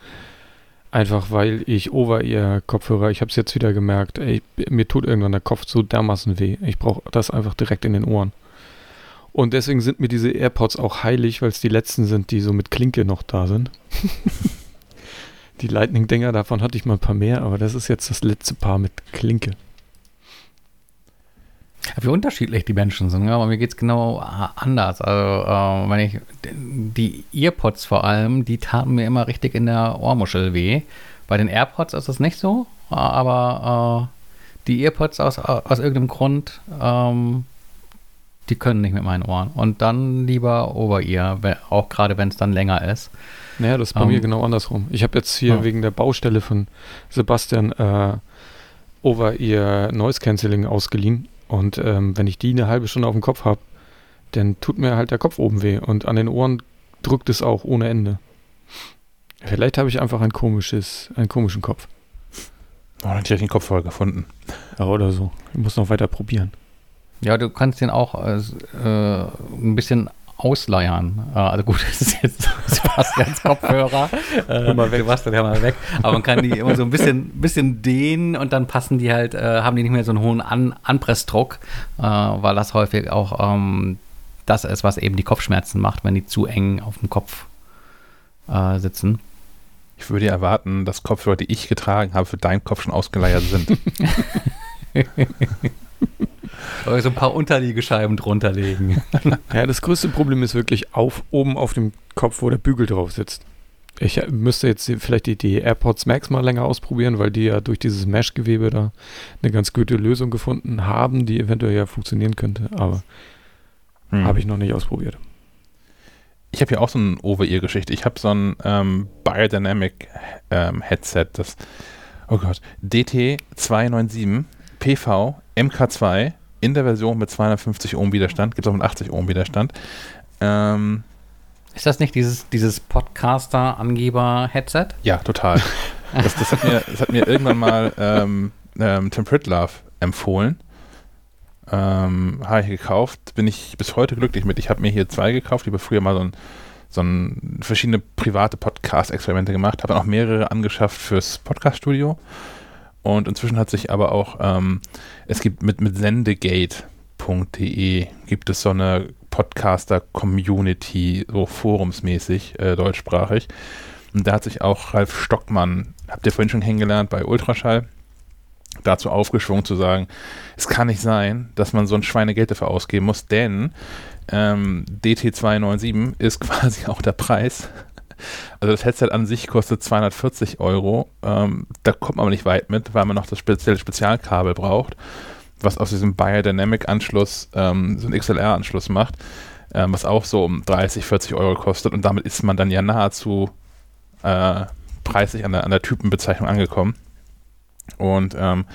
Einfach weil ich Over-Ear-Kopfhörer, ich habe es jetzt wieder gemerkt, ey, mir tut irgendwann der Kopf so dermaßen weh. Ich brauche das einfach direkt in den Ohren. Und deswegen sind mir diese AirPods auch heilig, weil es die letzten sind, die so mit Klinke noch da sind. die Lightning-Dinger, davon hatte ich mal ein paar mehr, aber das ist jetzt das letzte Paar mit Klinke. Wie unterschiedlich die Menschen sind, ja, aber mir geht es genau anders. Also, äh, wenn ich die Earpods vor allem, die taten mir immer richtig in der Ohrmuschel weh. Bei den AirPods ist das nicht so, aber äh, die Earpods aus, aus irgendeinem Grund, ähm, die können nicht mit meinen Ohren. Und dann lieber Over-Ear, auch gerade wenn es dann länger ist. Naja, das ist bei um, mir ähm, genau andersrum. Ich habe jetzt hier ja. wegen der Baustelle von Sebastian äh, Over-Ear Noise Cancelling ausgeliehen und ähm, wenn ich die eine halbe Stunde auf dem Kopf habe, dann tut mir halt der Kopf oben weh und an den Ohren drückt es auch ohne Ende. Vielleicht habe ich einfach ein komisches, einen komischen Kopf. Oh, dann hätte ich den Kopf voll gefunden. Ja, oder so. Ich muss noch weiter probieren. Ja, du kannst den auch äh, ein bisschen ausleiern. Äh, also gut, das ist jetzt Sebastians Kopfhörer. äh, mal weg. Sebastian, ja mal weg. Aber man kann die immer so ein bisschen, bisschen dehnen und dann passen die halt, äh, haben die nicht mehr so einen hohen An Anpressdruck, äh, weil das häufig auch ähm, das ist, was eben die Kopfschmerzen macht, wenn die zu eng auf dem Kopf äh, sitzen. Ich würde erwarten, dass Kopfhörer, die ich getragen habe, für deinen Kopf schon ausgeleiert sind. Oder so ein paar Unterliegescheiben drunter legen. ja, das größte Problem ist wirklich auf, oben auf dem Kopf, wo der Bügel drauf sitzt. Ich müsste jetzt vielleicht die, die AirPods Max mal länger ausprobieren, weil die ja durch dieses Mesh-Gewebe da eine ganz gute Lösung gefunden haben, die eventuell ja funktionieren könnte, aber hm. habe ich noch nicht ausprobiert. Ich habe ja auch so eine Over-Ear-Geschichte. Ich habe so ein ähm, Biodynamic ähm, Headset, das, oh Gott, DT297 PV MK2 in der Version mit 250 Ohm Widerstand, gibt es auch mit 80 Ohm Widerstand. Ähm, ist das nicht dieses, dieses Podcaster-Angeber-Headset? Ja, total. das, das, hat mir, das hat mir irgendwann mal ähm, ähm, Tim Pritlove empfohlen. Ähm, habe ich gekauft, bin ich bis heute glücklich mit. Ich habe mir hier zwei gekauft, ich habe früher mal so ein, so ein verschiedene private Podcast-Experimente gemacht, habe auch mehrere angeschafft fürs Podcast-Studio. Und inzwischen hat sich aber auch, ähm, es gibt mit, mit sendegate.de gibt es so eine Podcaster-Community, so forumsmäßig, äh, deutschsprachig. Und da hat sich auch Ralf Stockmann, habt ihr vorhin schon kennengelernt bei Ultraschall, dazu aufgeschwungen zu sagen, es kann nicht sein, dass man so ein Schweinegeld dafür ausgeben muss, denn ähm, DT297 ist quasi auch der Preis also das Headset an sich kostet 240 Euro. Ähm, da kommt man aber nicht weit mit, weil man noch das spezielle Spezialkabel braucht, was aus diesem Biodynamic-Anschluss ähm, so einen XLR-Anschluss macht, ähm, was auch so um 30, 40 Euro kostet. Und damit ist man dann ja nahezu äh, preislich an der, an der Typenbezeichnung angekommen. Und ähm,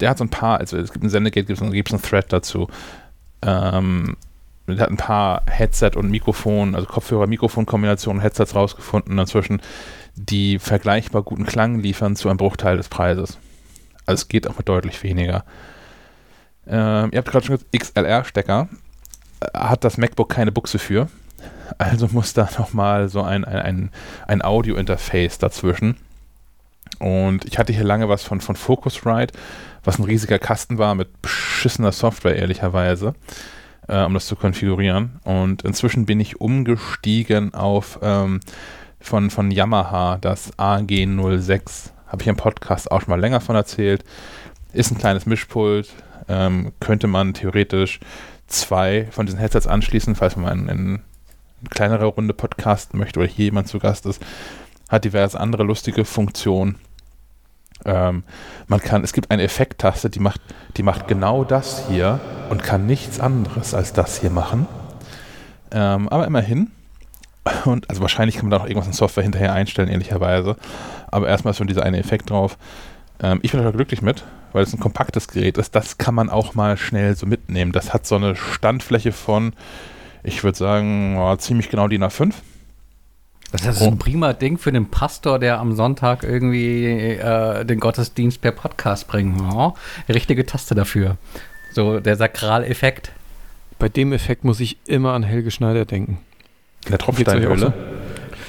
der hat so ein paar, also es gibt ein Sendegate, gibt es einen Thread dazu. Ähm, der hat ein paar Headset und Mikrofon, also Kopfhörer-Mikrofon-Kombinationen, Headsets rausgefunden inzwischen, die vergleichbar guten Klang liefern zu einem Bruchteil des Preises. Also es geht auch mit deutlich weniger. Ähm, ihr habt gerade schon gesagt, XLR-Stecker. Hat das MacBook keine Buchse für. Also muss da nochmal so ein, ein, ein, ein Audio-Interface dazwischen. Und ich hatte hier lange was von, von Focusrite, was ein riesiger Kasten war mit beschissener Software, ehrlicherweise äh, um das zu konfigurieren. Und inzwischen bin ich umgestiegen auf ähm, von, von Yamaha das AG06. Habe ich im Podcast auch schon mal länger von erzählt. Ist ein kleines Mischpult. Ähm, könnte man theoretisch zwei von diesen Headsets anschließen, falls man in, in eine kleinere Runde podcasten möchte oder hier jemand zu Gast ist. Hat diverse andere lustige Funktionen. Ähm, man kann, es gibt eine Effekttaste, die macht, die macht genau das hier und kann nichts anderes als das hier machen. Ähm, aber immerhin. Und also wahrscheinlich kann man da noch irgendwas in Software hinterher einstellen, ähnlicherweise. Aber erstmal ist schon dieser eine Effekt drauf. Ähm, ich bin da glücklich mit, weil es ein kompaktes Gerät ist. Das kann man auch mal schnell so mitnehmen. Das hat so eine Standfläche von, ich würde sagen, oh, ziemlich genau die A5. Das ist ein prima Ding für den Pastor, der am Sonntag irgendwie äh, den Gottesdienst per Podcast bringt. Oh, richtige Taste dafür. So der Sakraleffekt. Bei dem Effekt muss ich immer an Helge Schneider denken. Der Tropfsteinhöhle?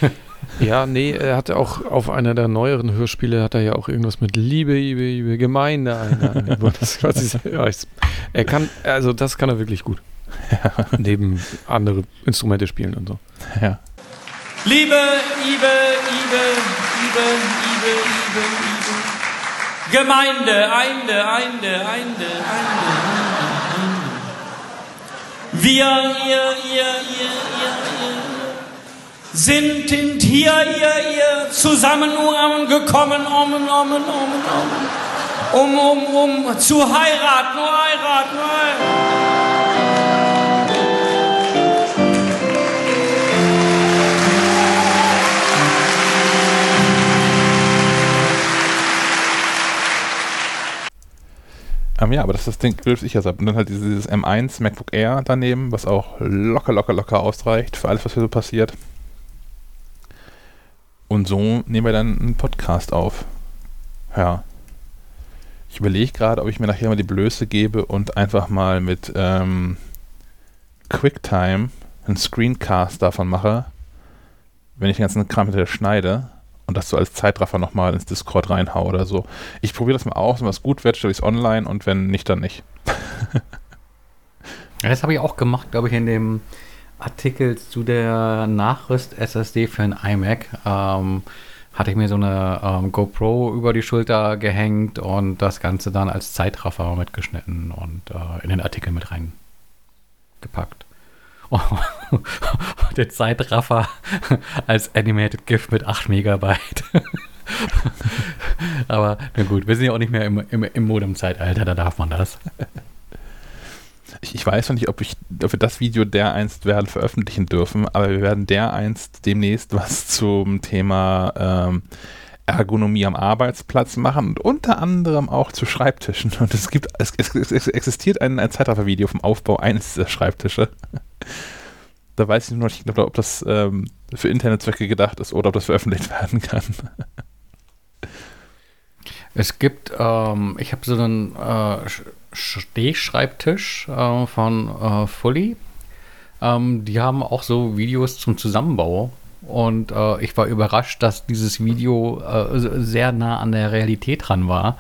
ja, nee, er hatte auch auf einer der neueren Hörspiele hat er ja auch irgendwas mit Liebe, Liebe, Liebe, Gemeinde er kann, also das kann er wirklich gut. Ja. Neben andere Instrumente spielen und so. Ja. Liebe, Liebe, Liebe, Liebe, Liebe, Liebe, Liebe. Gemeinde, Einde, Einde, Einde, Einde, Einde. Wir, ihr, ihr, ihr, ihr, ihr sind in hier, ihr, ihr zusammen gekommen, um, um, um, um, um, um, um zu heiraten, heiraten, heiraten. Ähm, ja, aber das ist das Ding, das ich jetzt habe. Und dann halt dieses M1 MacBook Air daneben, was auch locker, locker, locker ausreicht für alles, was hier so passiert. Und so nehmen wir dann einen Podcast auf. Ja. Ich überlege gerade, ob ich mir nachher mal die Blöße gebe und einfach mal mit ähm, QuickTime einen Screencast davon mache, wenn ich den ganzen Kram hinterher schneide und das so als Zeitraffer nochmal ins Discord reinhau oder so. Ich probiere das mal aus, wenn was gut wird, stelle ich es online und wenn nicht, dann nicht. das habe ich auch gemacht, glaube ich, in dem Artikel zu der Nachrüst-SSD für ein iMac. Ähm, hatte ich mir so eine ähm, GoPro über die Schulter gehängt und das Ganze dann als Zeitraffer mitgeschnitten und äh, in den Artikel mit reingepackt. Der Zeitraffer als Animated GIF mit 8 Megabyte. Aber na gut, wir sind ja auch nicht mehr im, im, im Modem-Zeitalter, da darf man das. Ich, ich, weiß noch nicht, ob, ich, ob wir das Video dereinst werden veröffentlichen dürfen, aber wir werden dereinst demnächst was zum Thema ähm, Ergonomie am Arbeitsplatz machen und unter anderem auch zu Schreibtischen. Und es gibt, es, es, es existiert ein, ein Zeitraffer-Video vom Aufbau eines dieser Schreibtische. Da weiß ich nur nicht, ob das ähm, für interne Zwecke gedacht ist oder ob das veröffentlicht werden kann. Es gibt, ähm, ich habe so einen äh, Stehschreibtisch äh, von äh, Fully. Ähm, die haben auch so Videos zum Zusammenbau. Und äh, ich war überrascht, dass dieses Video äh, sehr nah an der Realität dran war.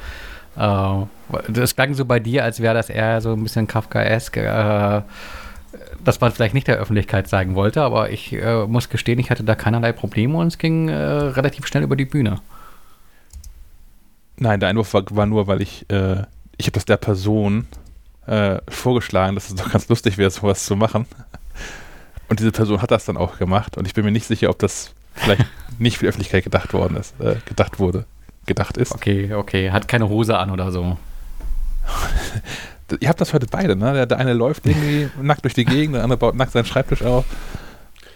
Äh, das klang so bei dir, als wäre das eher so ein bisschen Kafkaesk das man vielleicht nicht der Öffentlichkeit zeigen wollte, aber ich äh, muss gestehen, ich hatte da keinerlei Probleme und es ging äh, relativ schnell über die Bühne. Nein, der Einwurf war, war nur, weil ich, äh, ich habe das der Person äh, vorgeschlagen, dass es doch ganz lustig wäre, sowas zu machen. Und diese Person hat das dann auch gemacht und ich bin mir nicht sicher, ob das vielleicht nicht für die Öffentlichkeit gedacht worden ist, äh, gedacht wurde, gedacht ist. Okay, okay, hat keine Hose an oder so. ihr habt das heute beide, ne? Der, der eine läuft irgendwie nackt durch die Gegend, der andere baut nackt seinen Schreibtisch auf.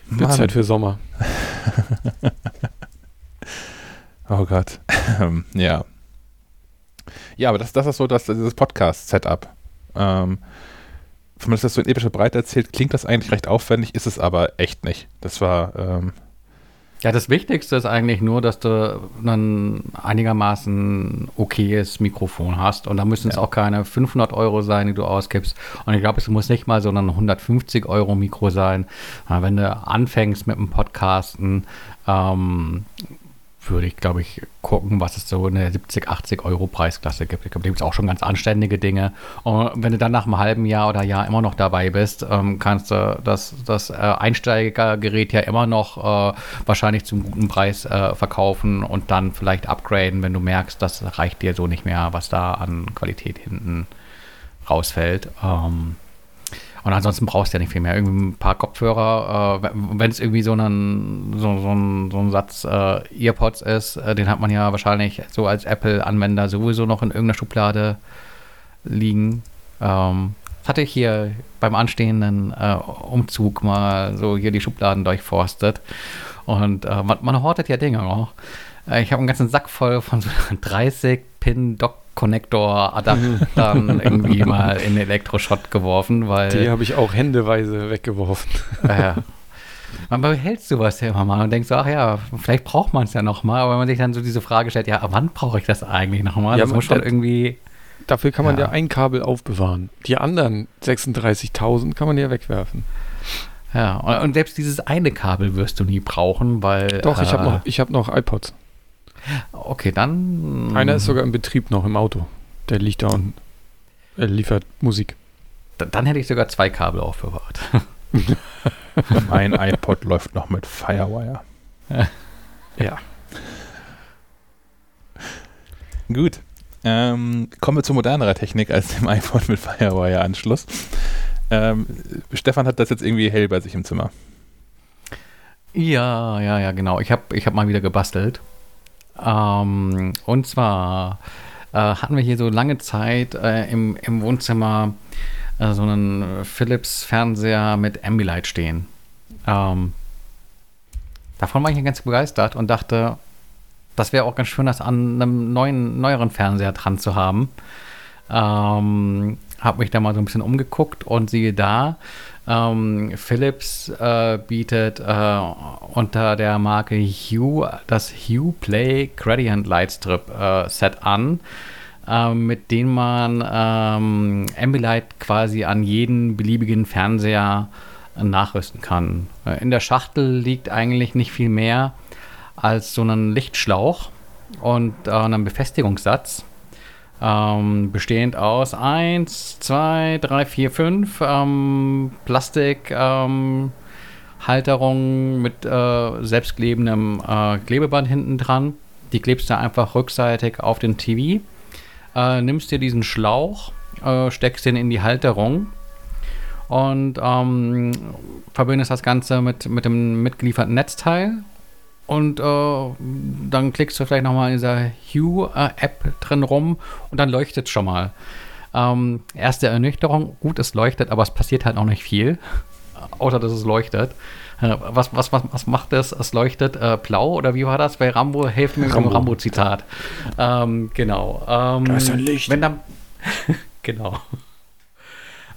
Wird Zeit für Sommer. oh Gott. ja. Ja, aber das, das ist so das, dieses Podcast-Setup. Ähm, wenn man das so in epischer Breite erzählt, klingt das eigentlich recht aufwendig, ist es aber echt nicht. Das war ähm, ja, das Wichtigste ist eigentlich nur, dass du ein einigermaßen okayes Mikrofon hast. Und da müssen es auch keine 500 Euro sein, die du ausgibst. Und ich glaube, es muss nicht mal so ein 150 Euro Mikro sein. Wenn du anfängst mit dem Podcasten, ähm, würde ich, glaube ich, gucken, was es so in der 70, 80 Euro Preisklasse gibt. Ich glaube, da gibt es auch schon ganz anständige Dinge. Und wenn du dann nach einem halben Jahr oder Jahr immer noch dabei bist, ähm, kannst du das, das äh, Einsteigergerät ja immer noch äh, wahrscheinlich zum guten Preis äh, verkaufen und dann vielleicht upgraden, wenn du merkst, das reicht dir so nicht mehr, was da an Qualität hinten rausfällt. Ähm, Und ansonsten brauchst du ja nicht viel mehr. Irgendwie ein paar Kopfhörer. Äh, Wenn es irgendwie so, einen, so, so, ein, so Satz äh, Earpods ist, äh, den hat man ja wahrscheinlich so als Apple-Anwender sowieso noch in irgendeiner Schublade liegen. Ähm, das hatte ich hier beim anstehenden äh, Umzug mal so hier die Schubladen durchforstet. Und äh, man, man hortet ja Dinge auch. Äh, ich habe einen ganzen Sack voll von so 30 Pin Dock Connector Adaptern irgendwie mal in Elektroschrott geworfen, weil Die habe ich auch händeweise weggeworfen. äh, man behält sowas ja immer mal und denkt so, ach ja, vielleicht braucht man es ja nochmal, aber wenn man sich dann so diese Frage stellt, ja, wann brauche ich das eigentlich nochmal? Ja, das muss schon irgendwie, Dafür kann man Ja. ja. ein Kabel aufbewahren. Die anderen 36.000 kann man ja wegwerfen. ja, und, und selbst dieses eine Kabel wirst du nie brauchen, weil. Doch, ich habe äh, noch, ich hab noch iPods. Okay, dann. Einer ist sogar im Betrieb noch im Auto. Der liegt da und er liefert Musik. Dann, dann hätte ich sogar zwei Kabel aufbewahrt. Mein iPod läuft noch mit Firewire. Ja. Gut. Ähm, kommen wir zu modernerer Technik als dem iPhone mit Firewire-Anschluss. Ähm, Stefan hat das jetzt irgendwie hell bei sich im Zimmer. Ja, ja, ja, genau. Ich habe ich hab mal wieder gebastelt. Ähm, und zwar äh, hatten wir hier so lange Zeit äh, im, im Wohnzimmer äh, so einen Philips-Fernseher mit Ambilight stehen. Ähm, davon war ich ganz begeistert und dachte, das wäre auch ganz schön, das an einem neuen, neueren Fernseher dran zu haben. Ähm, habe mich da mal so ein bisschen umgeguckt und siehe da, ähm, Philips äh, bietet äh, unter der Marke Hue das Hue Play Gradient Lightstrip äh, Set an, äh, mit dem man ähm, Ambilight quasi an jeden beliebigen Fernseher nachrüsten kann. In der Schachtel liegt eigentlich nicht viel mehr als so einen Lichtschlauch und äh, einem Befestigungssatz. Ähm, bestehend aus 1, 2, 3, 4, 5 ähm, Plastik ähm, mit äh, selbstklebendem äh, Klebeband hinten dran. Die klebst du einfach rückseitig auf den TV. Äh, nimmst dir diesen Schlauch, äh, steckst den in die Halterung und ähm, verbindest das Ganze mit, mit dem mitgelieferten Netzteil. Und äh, dann klickst du vielleicht nochmal in dieser Hue-App drin rum und dann leuchtet es schon mal. Ähm, erste Ernüchterung, gut, es leuchtet, aber es passiert halt noch nicht viel. Außer dass es leuchtet. Äh, was, was, was, was macht es? Es leuchtet äh, blau oder wie war das bei Rambo? Hilf mir mit dem Rambo. Rambo-Zitat. Ähm, genau. Ähm, Da ist ein Licht. Wenn dann, genau.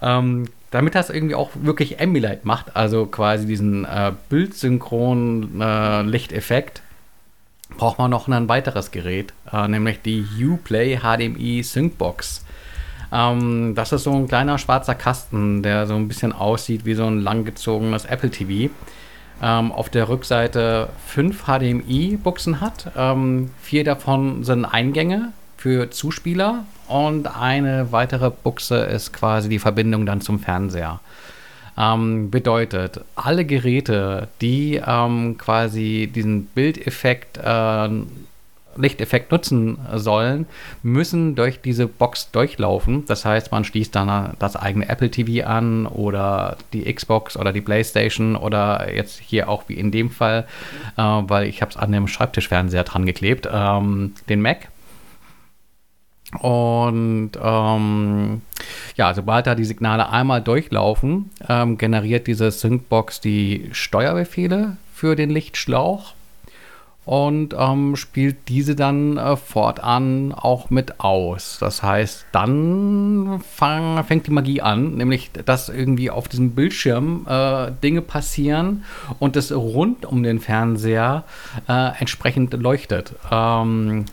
Ähm, damit das irgendwie auch wirklich Ambilight macht, also quasi diesen äh, bildsynchronen äh, Lichteffekt, braucht man noch ein weiteres Gerät, äh, nämlich die Uplay HDMI Syncbox. Ähm, das ist so ein kleiner schwarzer Kasten, der so ein bisschen aussieht wie so ein langgezogenes Apple TV. Ähm, auf der Rückseite fünf HDMI-Buchsen hat. Ähm, vier davon sind Eingänge für Zuspieler und eine weitere Buchse ist quasi die Verbindung dann zum Fernseher. Ähm, bedeutet, alle Geräte, die ähm, quasi diesen Bildeffekt, äh, Lichteffekt nutzen sollen, müssen durch diese Box durchlaufen. Das heißt, man schließt dann das eigene Apple TV an oder die Xbox oder die PlayStation oder jetzt hier auch wie in dem Fall, äh, weil ich habe es an dem Schreibtischfernseher dran geklebt, ähm, den Mac. Und ähm, ja, sobald da die Signale einmal durchlaufen, ähm, generiert diese Syncbox die Steuerbefehle für den Lichtschlauch und ähm, spielt diese dann äh, fortan auch mit aus. Das heißt, dann fang, fängt die Magie an, nämlich dass irgendwie auf diesem Bildschirm äh, Dinge passieren und es rund um den Fernseher äh, entsprechend leuchtet. Ähm,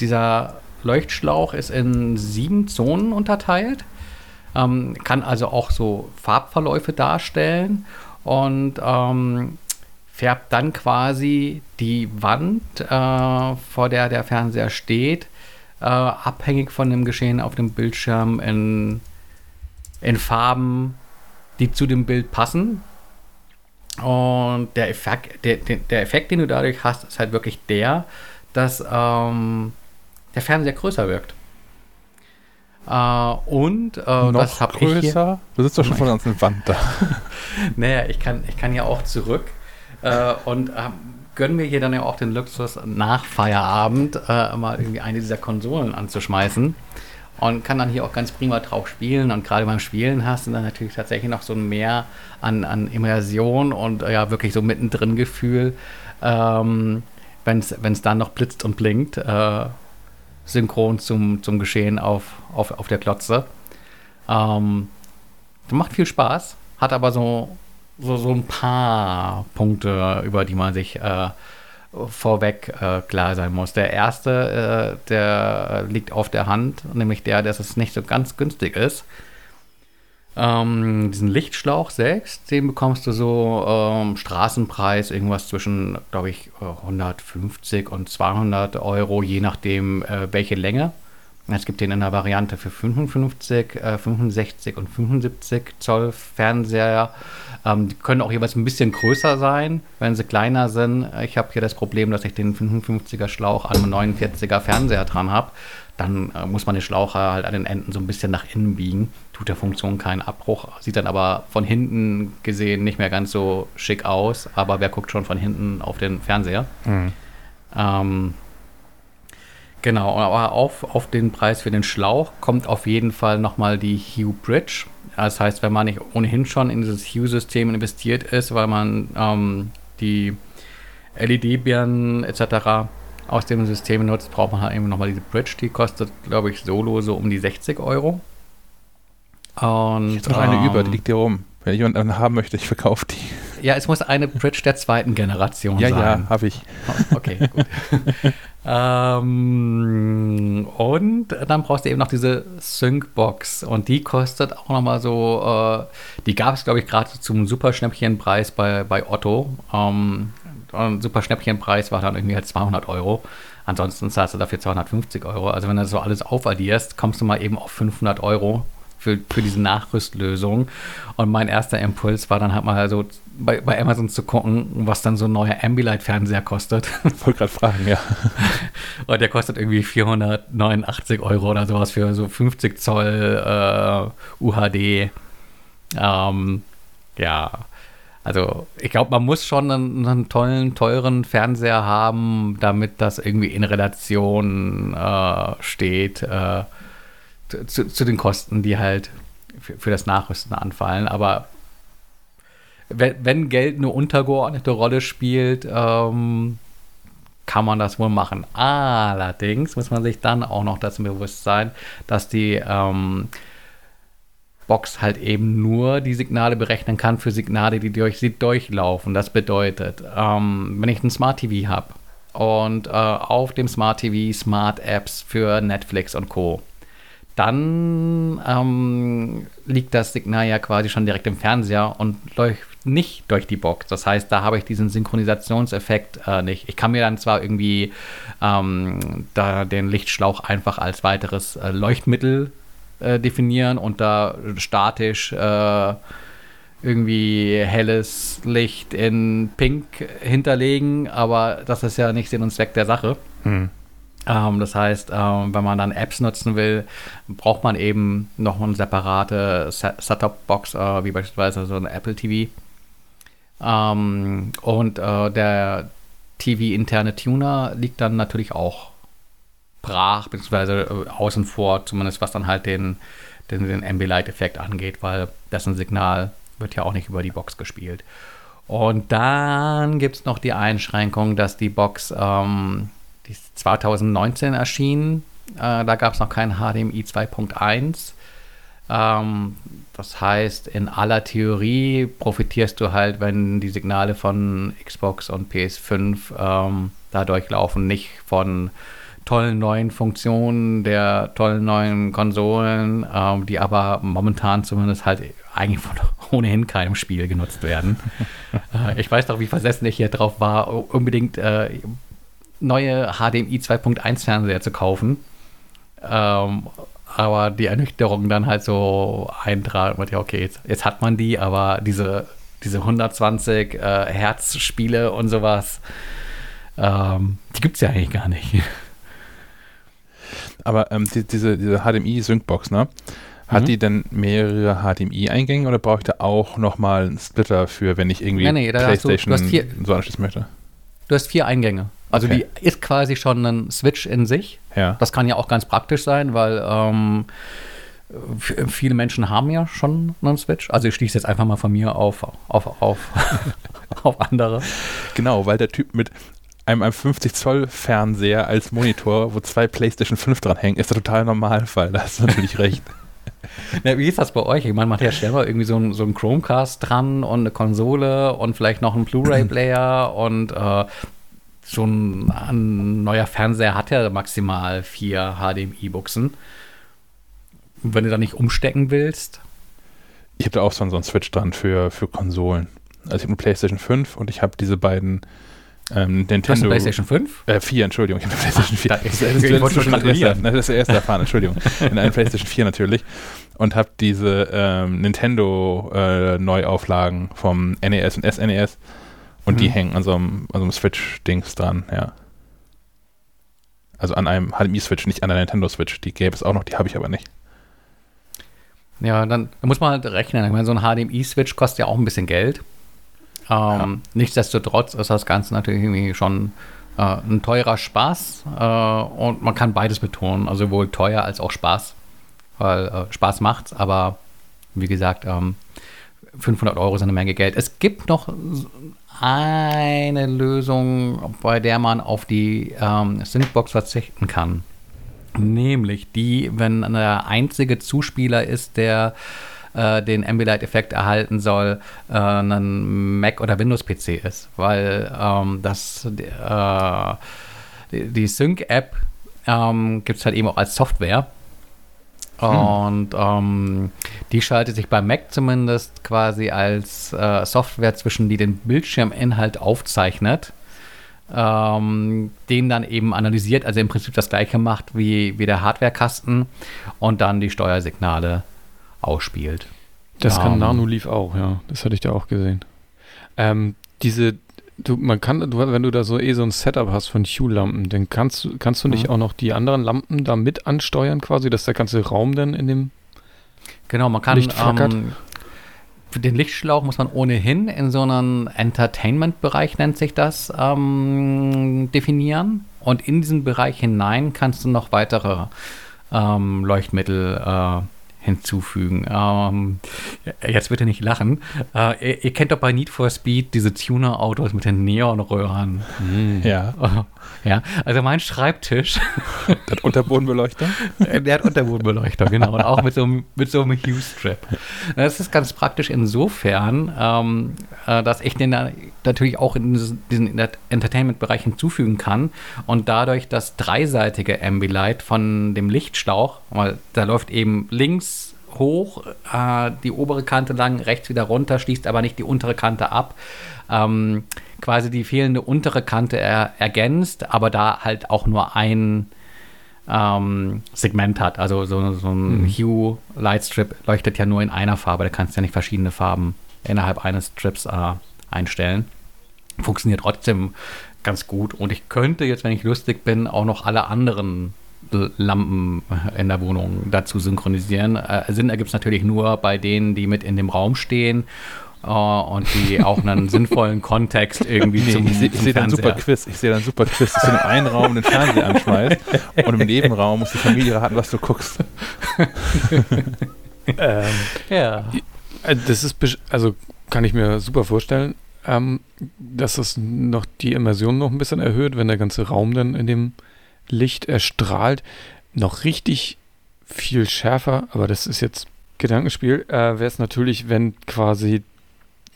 dieser Leuchtschlauch ist in sieben Zonen unterteilt, ähm, kann also auch so Farbverläufe darstellen und ähm, färbt dann quasi die Wand, äh, vor der der Fernseher steht, äh, abhängig von dem Geschehen auf dem Bildschirm in, in Farben, die zu dem Bild passen. Und der Effekt, der, der, Effekt, den du dadurch hast, ist halt wirklich der, dass ähm, der Fernseher größer wirkt. Äh, und äh, Noch größer? Du sitzt doch schon vor der ganzen Wand da. Naja, ich kann, ich kann ja auch zurück äh, und äh, gönnen mir hier dann ja auch den Luxus, nach Feierabend mal irgendwie eine dieser Konsolen anzuschmeißen. Und kann dann hier auch ganz prima drauf spielen. Und gerade beim Spielen hast du dann natürlich tatsächlich noch so ein Mehr an, an Immersion und ja, wirklich so mittendrin Gefühl, ähm, wenn es dann noch blitzt und blinkt, äh, synchron zum, zum Geschehen auf, auf, auf der Klotze. Ähm, macht viel Spaß, hat aber so, so, so ein paar Punkte, über die man sich äh, vorweg äh, klar sein muss. Der erste, äh, der liegt auf der Hand, nämlich der, dass es nicht so ganz günstig ist. Ähm, diesen Lichtschlauch selbst, den bekommst du so ähm, Straßenpreis, irgendwas zwischen, glaube ich, 150 und 200 Euro, je nachdem, äh, welche Länge. Es gibt den in der Variante für 55, äh, 65 und 75 Zoll Fernseher. Ähm, die können auch jeweils ein bisschen größer sein, wenn sie kleiner sind. Ich habe hier das Problem, dass ich den 55er Schlauch an einem 49er Fernseher dran habe. Dann äh, muss man den Schlauch halt an den Enden so ein bisschen nach innen biegen. Tut der Funktion keinen Abbruch. Sieht dann aber von hinten gesehen nicht mehr ganz so schick aus. Aber wer guckt schon von hinten auf den Fernseher? Mhm. Ähm, genau, aber auf, auf den Preis für den Schlauch kommt auf jeden Fall nochmal die Hue Bridge. Das heißt, wenn man nicht ohnehin schon in dieses Hue-System investiert ist, weil man ähm, die LED-Birnen etc. aus dem System nutzt, braucht man halt eben nochmal diese Bridge. Die kostet, glaube ich, solo so um die 60 Euro. Und, Jetzt noch eine ähm, über, die liegt hier rum. Wenn jemand einen haben möchte, ich verkaufe die. Ja, es muss eine Bridge der zweiten Generation Ja, sein. ja, habe ich. Oh, Okay, gut. ähm, und dann brauchst du eben noch diese Sync-Box und die kostet auch nochmal so, äh, die gab es glaube ich gerade zum Superschnäppchenpreis bei, bei Otto. Ähm, und Superschnäppchenpreis war dann irgendwie halt 200 Euro. Ansonsten zahlst du dafür 250 Euro. Also wenn du das so alles aufaddierst, kommst du mal eben auf 500 Euro für, für diese Nachrüstlösung. Und mein erster Impuls war dann halt mal so bei, bei Amazon zu gucken, was dann so ein neuer Ambilight-Fernseher kostet. Ich wollte gerade fragen, ja. Und der kostet irgendwie 489 Euro oder sowas für so 50 Zoll äh, UHD. Ähm, ja, also ich glaube, man muss schon einen, einen tollen, teuren Fernseher haben, damit das irgendwie in Relation äh, steht äh, zu, zu den Kosten, die halt für, für das Nachrüsten anfallen. Aber wenn, wenn Geld eine untergeordnete Rolle spielt, ähm, kann man das wohl machen. Allerdings muss man sich dann auch noch dessen bewusst sein, dass die ähm, Box halt eben nur die Signale berechnen kann für Signale, die durch sie durchlaufen. Das bedeutet, ähm, wenn ich ein Smart TV habe und äh, auf dem Smart TV Smart Apps für Netflix und Co. Dann ähm, liegt das Signal ja quasi schon direkt im Fernseher und läuft nicht durch die Box. Das heißt, da habe ich diesen Synchronisationseffekt äh, nicht. Ich kann mir dann zwar irgendwie ähm, da den Lichtschlauch einfach als weiteres äh, Leuchtmittel äh, definieren und da statisch äh, irgendwie helles Licht in Pink hinterlegen, aber das ist ja nicht Sinn und Zweck der Sache. Hm. Ähm, das heißt, ähm, wenn man dann Apps nutzen will, braucht man eben noch eine separate Set- Set-Top-Box, äh, wie beispielsweise so eine Apple TV. Ähm, und äh, der TV-interne Tuner liegt dann natürlich auch brach, beziehungsweise äh, außen vor, zumindest was dann halt den, den, den Ambilight-Effekt angeht, weil dessen Signal wird ja auch nicht über die Box gespielt. Und dann gibt es noch die Einschränkung, dass die Box, ähm, die ist 2019 erschienen, äh, da gab es noch kein HDMI 2.1. Ähm, das heißt, in aller Theorie profitierst du halt, wenn die Signale von Xbox und PS5 ähm, da durchlaufen, nicht von tollen neuen Funktionen der tollen neuen Konsolen, ähm, die aber momentan zumindest halt eigentlich von ohnehin keinem Spiel genutzt werden. äh, ich weiß doch, wie versessen ich hier drauf war, unbedingt äh, neue HDMI 2.1 Fernseher zu kaufen. Ähm, aber die Ernüchterung dann halt so eintrat und ja, okay, jetzt, jetzt hat man die, aber diese, diese 120 äh, Hertz Spiele und sowas, ähm, die gibt es ja eigentlich gar nicht. Aber ähm, die, diese, diese HDMI-Sync-Box, ne? Hat Mhm. die denn mehrere HDMI-Eingänge oder brauche ich da auch nochmal einen Splitter für, wenn ich irgendwie Nee, nee, da hast du- du PlayStation hast vier- so anschließen möchte? Du hast vier Eingänge. Also Okay. die ist quasi schon ein Switch in sich. Ja. Das kann ja auch ganz praktisch sein, weil ähm, viele Menschen haben ja schon einen Switch. Also ich schließe jetzt einfach mal von mir auf, auf, auf, auf andere. Genau, weil der Typ mit einem, einem 50 Zoll Fernseher als Monitor, wo zwei PlayStation 5 dran hängen, ist der total Normalfall. Da hast du natürlich recht. Na, wie ist das bei euch? Ich meine, man hat ja mal irgendwie so ein, so Chromecast dran und eine Konsole und vielleicht noch einen Blu-ray-Player und äh, so ein, neuer Fernseher hat ja maximal vier HDMI-Buchsen. Und Wenn du da nicht umstecken willst, Ich habe da auch so, einen- so einen Switch dran für, für Konsolen. Also ich habe eine PlayStation 5 und ich habe diese beiden ähm, du hast Nintendo. eine PlayStation 5? Äh, 4, Entschuldigung, ich habe eine PlayStation 4. Da- das, das, das, das, schon das, erste, das ist der erste erfahren, Entschuldigung. In einer PlayStation 4 natürlich. Und habe diese ähm, Nintendo äh, Neuauflagen vom NES und SNES und die Mhm. hängen an so einem, an so einem Switch-Dings dran, ja. Also an einem HDMI-Switch, nicht an der Nintendo-Switch. Die gäbe es auch noch, die habe ich aber nicht. Ja, dann, dann muss man halt rechnen. Ich meine, so ein HDMI-Switch kostet ja auch ein bisschen Geld. Ähm, Nichtsdestotrotz ist das Ganze natürlich irgendwie schon äh, ein teurer Spaß äh, und man kann beides betonen, also sowohl teuer als auch Spaß, weil äh, Spaß macht's, aber wie gesagt, ähm, 500 Euro ist eine Menge Geld. Es gibt noch eine Lösung, bei der man auf die ähm, Synthbox verzichten kann. Nämlich die, wenn der einzige Zuspieler ist, der äh, den Ambilight-Effekt erhalten soll, äh, ein Mac- oder Windows-PC ist. Weil ähm, das, äh, die, Sync-App ähm, gibt es halt eben auch als Software. Und ähm, die schaltet sich beim Mac zumindest quasi als äh, Software zwischen, die den Bildschirminhalt aufzeichnet ähm, den dann eben analysiert, also im Prinzip das gleiche macht wie, wie der Hardwarekasten und dann die Steuersignale ausspielt. Das kann Ähm. Nanoleaf auch, ja. Das hatte ich da auch gesehen. Ähm, diese, du, man kann, du, wenn du da so eh so ein Setup hast von Hue-Lampen, dann kannst, du- kannst du nicht Mhm. auch noch die anderen Lampen da mit ansteuern quasi, dass der ganze Raum dann in dem Genau, man kann Licht ähm, für den Lichtschlauch muss man ohnehin in so einem Entertainment-Bereich, nennt sich das, ähm, definieren. Und in diesen Bereich hinein kannst du noch weitere ähm, Leuchtmittel äh, hinzufügen. Ähm, jetzt bitte nicht lachen. Äh, ihr, ihr kennt doch bei Need for Speed diese Tuner-Autos mit den Neonröhren. Ja. Ja, also mein Schreibtisch Das Unterbodenbeleuchtung? der hat Unterbodenbeleuchter, genau. Und auch mit so einem, mit so einem Hue-Strip. Das ist ganz praktisch insofern, ähm, äh, dass ich den da natürlich auch in diesen Entertainment-Bereich hinzufügen kann und dadurch das dreiseitige Ambilight von dem Lichtschlauch, weil da läuft eben links hoch, äh, die obere Kante lang, rechts wieder runter, schließt aber nicht die untere Kante ab. Ähm, quasi die fehlende untere Kante er, ergänzt, aber da halt auch nur ein ähm, Segment hat. Also so, so ein Hue Lightstrip leuchtet ja nur in einer Farbe. Da kannst du ja nicht verschiedene Farben innerhalb eines Strips äh, einstellen. Funktioniert trotzdem ganz gut. Und ich könnte jetzt, wenn ich lustig bin, auch noch alle anderen Lampen in der Wohnung dazu synchronisieren. Äh, Sinn ergibt es natürlich nur bei denen, die mit in dem Raum stehen äh, und die auch einen sinnvollen Kontext irgendwie Nee, zum, ich sehe zum seh da einen super Quiz. Ich sehe da einen super Quiz, dass du in einem Raum den Fernseher anschmeißt und im Nebenraum muss die Familie raten, was du guckst. ähm, Ja. Äh, Das ist, also kann ich mir super vorstellen, ähm, dass das noch die Immersion noch ein bisschen erhöht, wenn der ganze Raum dann in dem Licht erstrahlt. Noch richtig viel schärfer, aber das ist jetzt Gedankenspiel, äh, wäre es natürlich, wenn quasi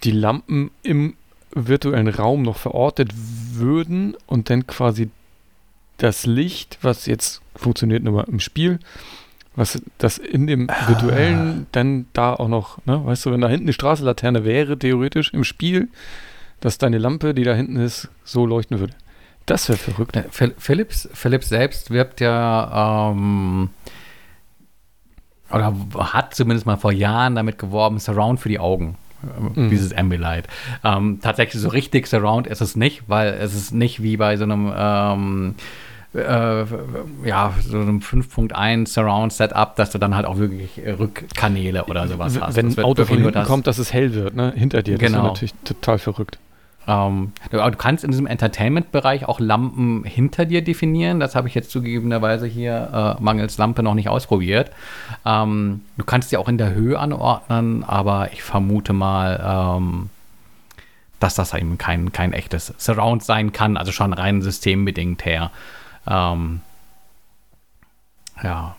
die Lampen im virtuellen Raum noch verortet würden und dann quasi das Licht, was jetzt funktioniert nur im Spiel, was das in dem virtuellen dann da auch noch, ne, weißt du, wenn da hinten die Straßenlaterne wäre, theoretisch im Spiel, dass deine Lampe, die da hinten ist, so leuchten würde. Das wäre verrückt. Ne, Phil- Philips, Philips selbst wirbt ja ähm, oder hat zumindest mal vor Jahren damit geworben, Surround für die Augen. Mhm. Dieses Ambilight. Ähm, tatsächlich so richtig Surround ist es nicht, weil es ist nicht wie bei so einem ähm, äh, ja, so einem 5.1 Surround Setup, dass du dann halt auch wirklich Rückkanäle oder sowas hast. Wenn Das ein Auto von hinten das- kommt, dass es hell wird, ne? Hinter dir. Das Genau. ist natürlich total verrückt. Ähm, du, du kannst in diesem Entertainment-Bereich auch Lampen hinter dir definieren. Das habe ich jetzt zugegebenerweise hier äh, mangels Lampe noch nicht ausprobiert. Ähm, du kannst sie auch in der Höhe anordnen, aber ich vermute mal, ähm, dass das eben kein, kein echtes Surround sein kann, also schon rein systembedingt her. Ähm, ja.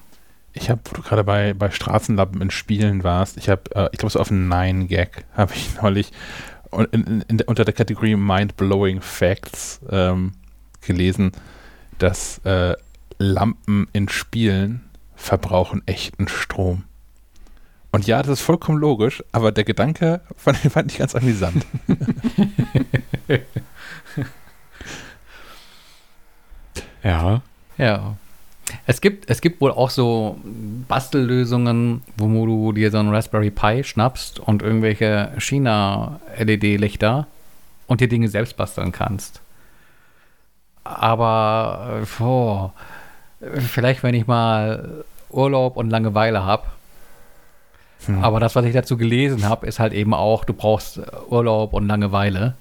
Ich habe, wo du gerade bei, bei Straßenlampen in Spielen warst, ich habe, äh, ich glaube, so auf einen Nine-Gag habe ich neulich in, in, unter der Kategorie Mind-Blowing Facts ähm, gelesen, dass äh, Lampen in Spielen verbrauchen echten Strom. Und ja, das ist vollkommen logisch, aber der Gedanke fand, ich- fand ich ganz amüsant. Ja. Ja. Es gibt, es gibt wohl auch so Bastellösungen, wo du dir so einen Raspberry Pi schnappst und irgendwelche China-LED-Lichter und dir Dinge selbst basteln kannst. Aber äh, oh, vielleicht, wenn ich mal Urlaub und Langeweile habe. Hm. Aber das, was ich dazu gelesen habe, ist halt eben auch, du brauchst Urlaub und Langeweile.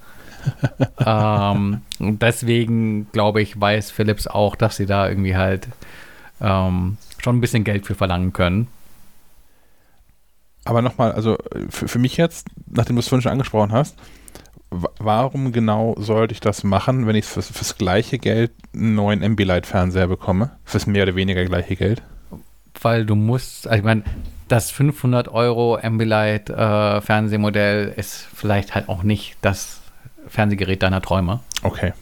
ähm, deswegen, glaube ich, weiß Philips auch, dass sie da irgendwie halt ähm, schon ein bisschen Geld für verlangen können. Aber nochmal, also äh, für, für mich jetzt, nachdem du es vorhin schon angesprochen hast, wa- warum genau sollte ich das machen, wenn ich fürs, fürs gleiche Geld einen neuen Ambilight-Fernseher bekomme? Fürs mehr oder weniger gleiche Geld? Weil du musst, also ich meine, das 500 Euro Ambilight äh, ist vielleicht halt auch nicht das Fernsehgerät deiner Träume. Okay.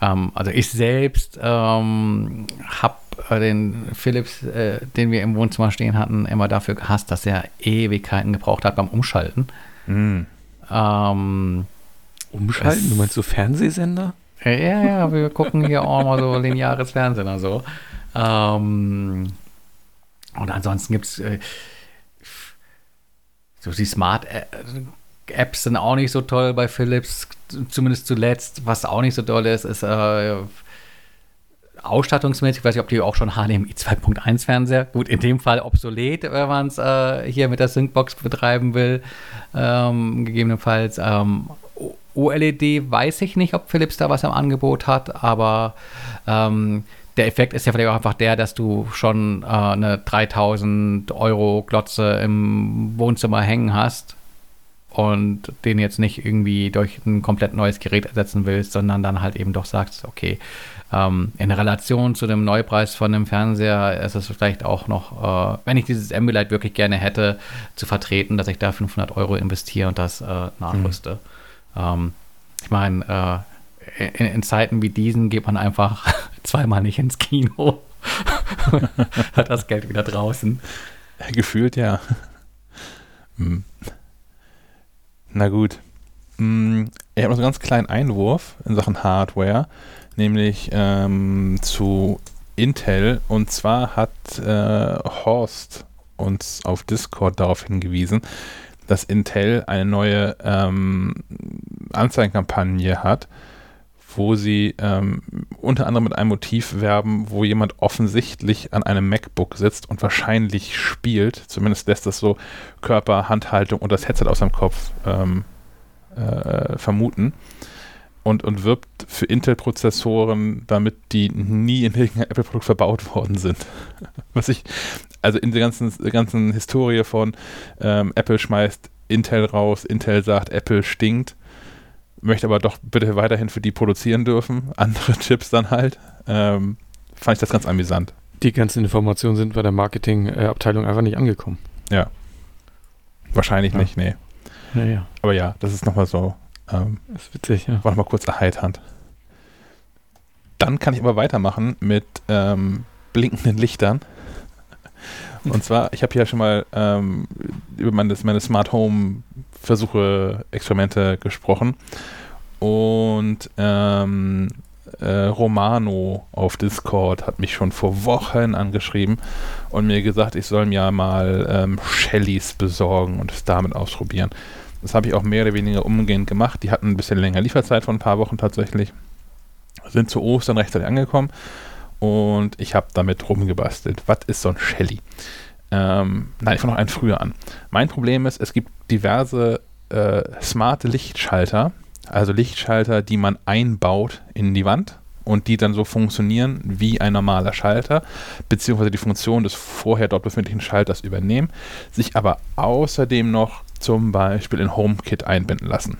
Ähm, also ich selbst ähm, habe den Philips, äh, den wir im Wohnzimmer stehen hatten, immer dafür gehasst, dass er Ewigkeiten gebraucht hat beim Umschalten. Hm. Ähm, Umschalten? Es- Du meinst so Fernsehsender? ja, ja, wir gucken hier auch mal so lineares Fernsehen oder so. Ähm, und ansonsten gibt es äh, so die Smart Ä- Apps sind auch nicht so toll bei Philips, zumindest zuletzt. Was auch nicht so toll ist, ist äh, ausstattungsmäßig, ich weiß nicht, ob die auch schon HDMI 2.1 Fernseher, gut, in dem Fall obsolet, wenn man es äh, hier mit der Syncbox betreiben will, ähm, gegebenenfalls. Ähm, OLED weiß ich nicht, ob Philips da was im Angebot hat, aber ähm, der Effekt ist ja vielleicht auch einfach der, dass du schon äh, eine 3000 Euro Glotze im Wohnzimmer hängen hast und den jetzt nicht irgendwie durch ein komplett neues Gerät ersetzen willst, sondern dann halt eben doch sagst, okay, ähm, in Relation zu dem Neupreis von dem Fernseher ist es vielleicht auch noch, äh, wenn ich dieses Ambilight wirklich gerne hätte, zu vertreten, dass ich da 500 Euro investiere und das äh, nachrüste. Ähm, ich meine, äh, in, in Zeiten wie diesen geht man einfach zweimal nicht ins Kino. Hat das Geld wieder draußen. Gefühlt ja. Hm. Na gut. Hm, Ich habe noch so einen ganz kleinen Einwurf in Sachen Hardware, nämlich ähm, zu Intel. Und zwar hat äh, Horst uns auf Discord darauf hingewiesen, dass Intel eine neue ähm, Anzeigenkampagne hat, wo sie ähm, unter anderem mit einem Motiv werben, wo jemand offensichtlich an einem MacBook sitzt und wahrscheinlich spielt. Zumindest lässt das so Körper, Handhaltung und das Headset aus seinem Kopf ähm, äh, vermuten. Und, und wirbt für Intel-Prozessoren, damit die nie in irgendeinem Apple-Produkt verbaut worden sind. Was ich, also in der ganzen, ganzen Historie von ähm, Apple schmeißt Intel raus, Intel sagt, Apple stinkt, möchte aber doch bitte weiterhin für die produzieren dürfen, andere Chips dann halt. Ähm, fand ich das ganz amüsant. Die ganzen Informationen sind bei der Marketingabteilung einfach nicht angekommen. Wahrscheinlich Ja. nicht, nee. Naja, Aber ja, das ist nochmal so, ähm, das ist witzig, ja. war nochmal kurz erheiternd. Dann kann ich aber weitermachen mit ähm, blinkenden Lichtern. Und zwar, ich habe hier schon mal ähm, über meine, meine Smart Home Versuche, Experimente gesprochen. Und ähm, äh, Romano auf Discord hat mich schon vor Wochen angeschrieben und mir gesagt, ich soll mir mal ähm, Shellys besorgen und es damit ausprobieren. Das habe ich auch mehr oder weniger umgehend gemacht. Die hatten ein bisschen länger Lieferzeit von ein paar Wochen tatsächlich. Sind zu Ostern rechtzeitig angekommen. und ich habe damit rumgebastelt. Was ist so ein Shelly? Ähm, nein, ich fange noch einen früher an. Mein Problem ist, es gibt diverse äh, smarte Lichtschalter, also Lichtschalter, die man einbaut in die Wand und die dann so funktionieren wie ein normaler Schalter, beziehungsweise die Funktion des vorher dort befindlichen Schalters übernehmen, sich aber außerdem noch zum Beispiel in HomeKit einbinden lassen.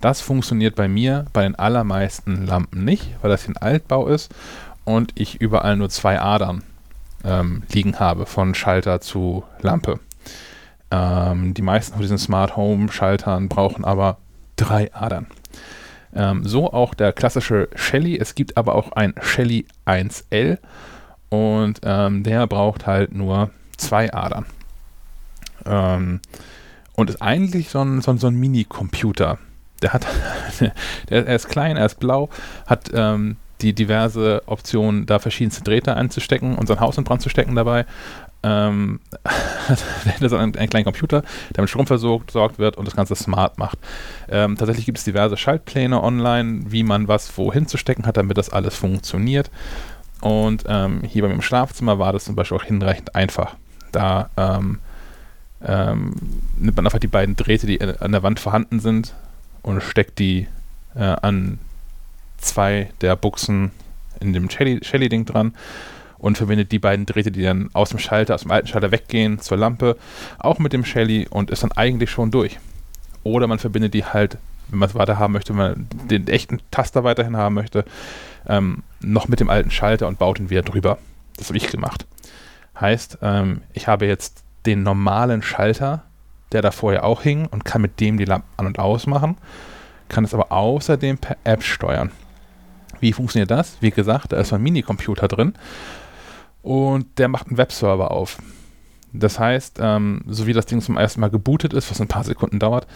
Das funktioniert bei mir bei den allermeisten Lampen nicht, weil das ein Altbau ist und ich überall nur zwei Adern ähm, liegen habe, von Schalter zu Lampe. Ähm, die meisten von diesen Smart Home Schaltern brauchen aber drei Adern. Ähm, so auch der klassische Shelly. Es gibt aber auch ein Shelly 1L und ähm, der braucht halt nur zwei Adern. Ähm, und ist eigentlich so ein, so ein, so ein Mini-Computer. Der hat, der, er ist klein, er ist blau, hat ähm, die diverse Optionen, da verschiedenste Drähte einzustecken und sein Haus in Brand zu stecken dabei ähm, das ist ein, ein kleiner Computer, der mit Strom versorgt wird und das Ganze smart macht. Ähm, tatsächlich gibt es diverse Schaltpläne online, wie man was wohin zu stecken hat, damit das alles funktioniert. Und ähm, hier bei mir im Schlafzimmer war das zum Beispiel auch hinreichend einfach. Da ähm, ähm, nimmt man einfach die beiden Drähte, die an der Wand vorhanden sind, und steckt die äh, an zwei der Buchsen in dem Shelly-Ding dran und verbindet die beiden Drähte, die dann aus dem Schalter, aus dem alten Schalter weggehen zur Lampe, auch mit dem Shelly und ist dann eigentlich schon durch. Oder man verbindet die halt, wenn man es weiter haben möchte, wenn man den echten Taster weiterhin haben möchte, ähm, noch mit dem alten Schalter und baut ihn wieder drüber. Das habe ich gemacht. Heißt, ähm, ich habe jetzt den normalen Schalter, der da vorher auch hing und kann mit dem die Lampe an- und ausmachen, kann es aber außerdem per App steuern. Wie funktioniert das? Wie gesagt, da ist ein Minicomputer drin und der macht einen Webserver auf. Das heißt, ähm, so wie das Ding zum ersten Mal gebootet ist, was ein paar Sekunden dauert,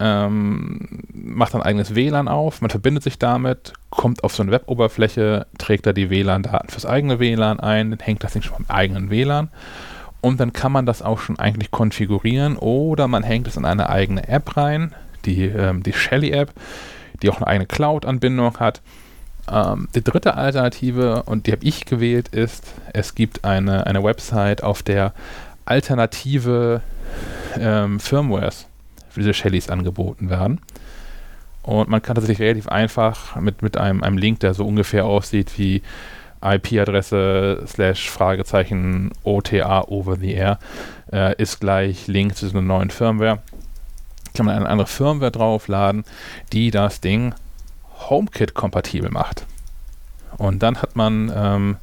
ähm, macht ein eigenes WLAN auf, man verbindet sich damit, kommt auf so eine Web-Oberfläche, trägt da die WLAN-Daten fürs eigene WLAN ein, dann hängt das Ding schon beim eigenen WLAN und dann kann man das auch schon eigentlich konfigurieren oder man hängt es in eine eigene App rein, die, ähm, die Shelly-App, die auch eine eigene Cloud-Anbindung hat ähm, die dritte Alternative, und die habe ich gewählt, ist, es gibt eine, eine Website, auf der alternative ähm, Firmwares für diese Shellys angeboten werden. Und man kann tatsächlich relativ einfach mit, mit einem, einem Link, der so ungefähr aussieht wie IP-Adresse slash Fragezeichen OTA over the air, äh, ist gleich Link zu einer neuen Firmware. Kann man eine andere Firmware draufladen, die das Ding HomeKit-kompatibel macht. Und dann hat man, ähm,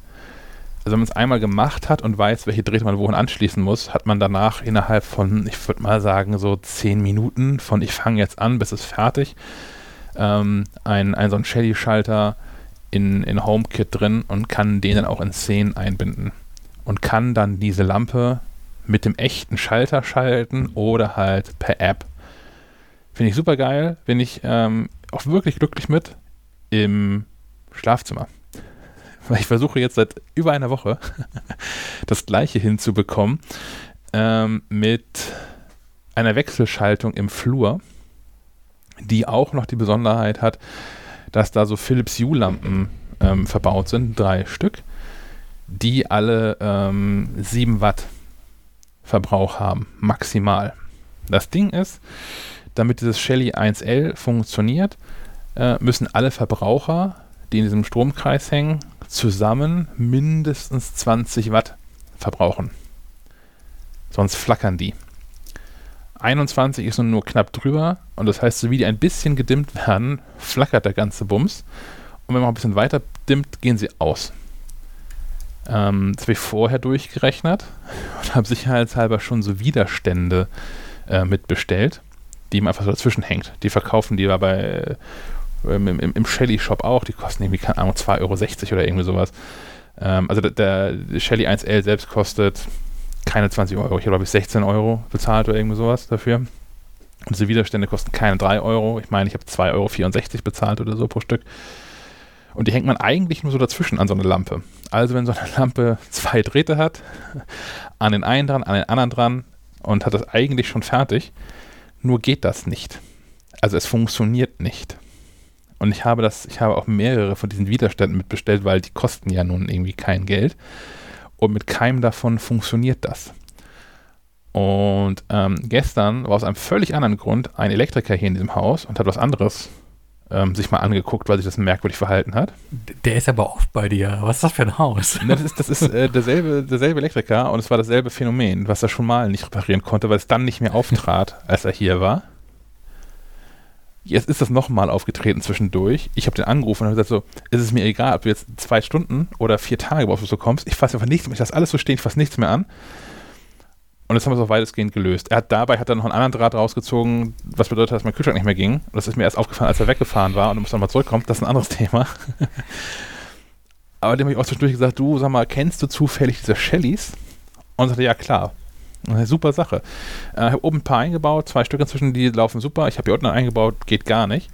also wenn man es einmal gemacht hat und weiß, welche Drähte man wohin anschließen muss, hat man danach innerhalb von, ich würde mal sagen, so zehn Minuten von ich fange jetzt an, bis es fertig, ähm, ein, ein so ein Shelly-Schalter in, in HomeKit drin und kann den dann auch in Szenen einbinden. Und kann dann diese Lampe mit dem echten Schalter schalten oder halt per App. Finde ich super geil. Bin ich ähm, auch wirklich glücklich mit im Schlafzimmer. Weil ich versuche jetzt seit über einer Woche das gleiche hinzubekommen ähm, mit einer Wechselschaltung im Flur, die auch noch die Besonderheit hat, dass da so Philips Hue-Lampen ähm, verbaut sind, drei Stück, die alle ähm, 7 Watt Verbrauch haben, maximal. Das Ding ist, damit dieses Shelly 1L funktioniert, äh, müssen alle Verbraucher, die in diesem Stromkreis hängen, zusammen mindestens 20 Watt verbrauchen. Sonst flackern die. 21 ist nun nur knapp drüber und das heißt, so wie die ein bisschen gedimmt werden, flackert der ganze Bums. Und wenn man ein bisschen weiter dimmt, gehen sie aus. Ähm, das habe ich vorher durchgerechnet und habe sicherheitshalber schon so Widerstände äh, mitbestellt die ihm einfach so dazwischen hängt. Die verkaufen die bei ähm, im, im Shelly Shop auch, die kosten irgendwie, keine Ahnung, 2,60 Euro oder irgendwie sowas. Ähm, also der, der Shelly 1L selbst kostet keine 20 Euro. Ich habe, glaube ich, 16 Euro bezahlt oder irgendwie sowas dafür. Und diese Widerstände kosten keine 3 Euro. Ich meine, ich habe 2,64 Euro bezahlt oder so pro Stück. Und die hängt man eigentlich nur so dazwischen an so eine Lampe. Also wenn so eine Lampe zwei Drähte hat, an den einen dran, an den anderen dran und hat das eigentlich schon fertig, nur geht das nicht. Also es funktioniert nicht. Und ich habe das, ich habe auch mehrere von diesen Widerständen mitbestellt, weil die kosten ja nun irgendwie kein Geld. Und mit keinem davon funktioniert das. Und ähm, gestern war aus einem völlig anderen Grund ein Elektriker hier in diesem Haus und hat was anderes ähm, sich mal angeguckt, weil sich das merkwürdig verhalten hat. Der ist aber oft bei dir. Was ist das für ein Haus? Das ist, das ist äh, derselbe, derselbe Elektriker und es war dasselbe Phänomen, was er schon mal nicht reparieren konnte, weil es dann nicht mehr auftrat, als er hier war. Jetzt ist das nochmal aufgetreten zwischendurch. Ich habe den angerufen und habe gesagt, so, ist es mir egal, ob du jetzt zwei Stunden oder vier Tage brauchst, bis du kommst. Ich fasse einfach nichts mehr, ich lasse alles so stehen, ich fasse nichts mehr an. Und das haben wir so weitestgehend gelöst. Er hat dabei hat er noch einen anderen Draht rausgezogen, was bedeutet, dass mein Kühlschrank nicht mehr ging. Und das ist mir erst aufgefallen, als er weggefahren war und er muss nochmal zurückkommen. Das ist ein anderes Thema. Aber dem habe ich auch zwischendurch gesagt, du, sag mal, kennst du zufällig diese Shellys? Und er sagte, ja klar. Super Sache. Äh, ich habe oben ein paar eingebaut, zwei Stück inzwischen, die laufen super. Ich habe hier unten eingebaut, geht gar nicht.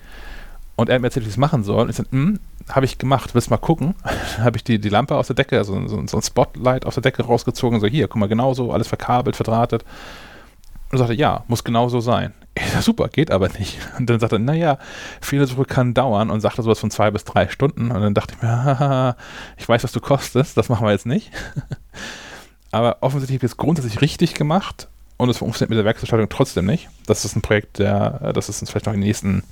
Und er hat mir erzählt, wie ich es machen soll. Ich sagte, hm, habe ich gemacht, willst mal gucken? Habe ich die, die Lampe aus der Decke, also so, so ein Spotlight aus der Decke rausgezogen. So, hier, guck mal, genauso, alles verkabelt, verdrahtet. Und sagte, ja, muss genauso sein. Ich sag, super, geht aber nicht. Und dann sagte er, naja, Fehlersuche kann dauern und sagte sowas von zwei bis drei Stunden. Und dann dachte ich mir, haha, ich weiß, was du kostest, das machen wir jetzt nicht. Aber offensichtlich habe ich es grundsätzlich richtig gemacht und es funktioniert mit der Werksgestaltung trotzdem nicht. Das ist ein Projekt, der, das es uns vielleicht noch den nächsten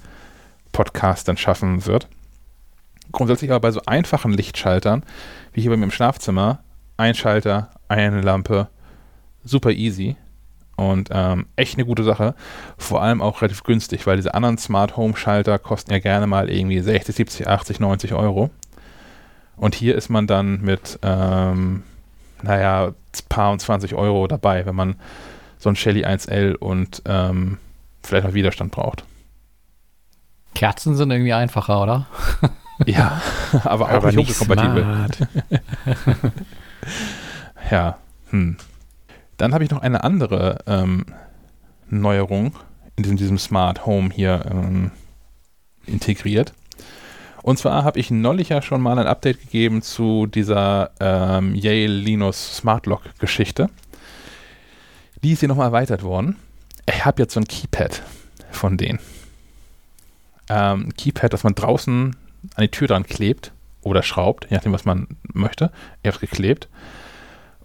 Podcast dann schaffen wird. Grundsätzlich aber bei so einfachen Lichtschaltern, wie hier bei mir im Schlafzimmer, ein Schalter, eine Lampe, super easy und ähm, echt eine gute Sache. Vor allem auch relativ günstig, weil diese anderen Smart Home Schalter kosten ja gerne mal irgendwie 60, 70, 80, 90 Euro. Und hier ist man dann mit, ähm, naja, paar und 20 Euro dabei, wenn man so ein Shelly 1L und ähm, vielleicht auch Widerstand braucht. Kerzen sind irgendwie einfacher, oder? Ja, aber auch Aber nicht nicht hochkompatibel. Ja. Hm. Dann habe ich noch eine andere ähm, Neuerung in diesem, diesem Smart Home hier ähm, integriert. Und zwar habe ich neulich ja schon mal ein Update gegeben zu dieser ähm, Yale Linux Smart Lock Geschichte. Die ist hier nochmal erweitert worden. Ich habe jetzt so ein Keypad von denen. Ähm, Keypad, das man draußen an die Tür dran klebt oder schraubt, je nachdem, was man möchte. Er ist geklebt.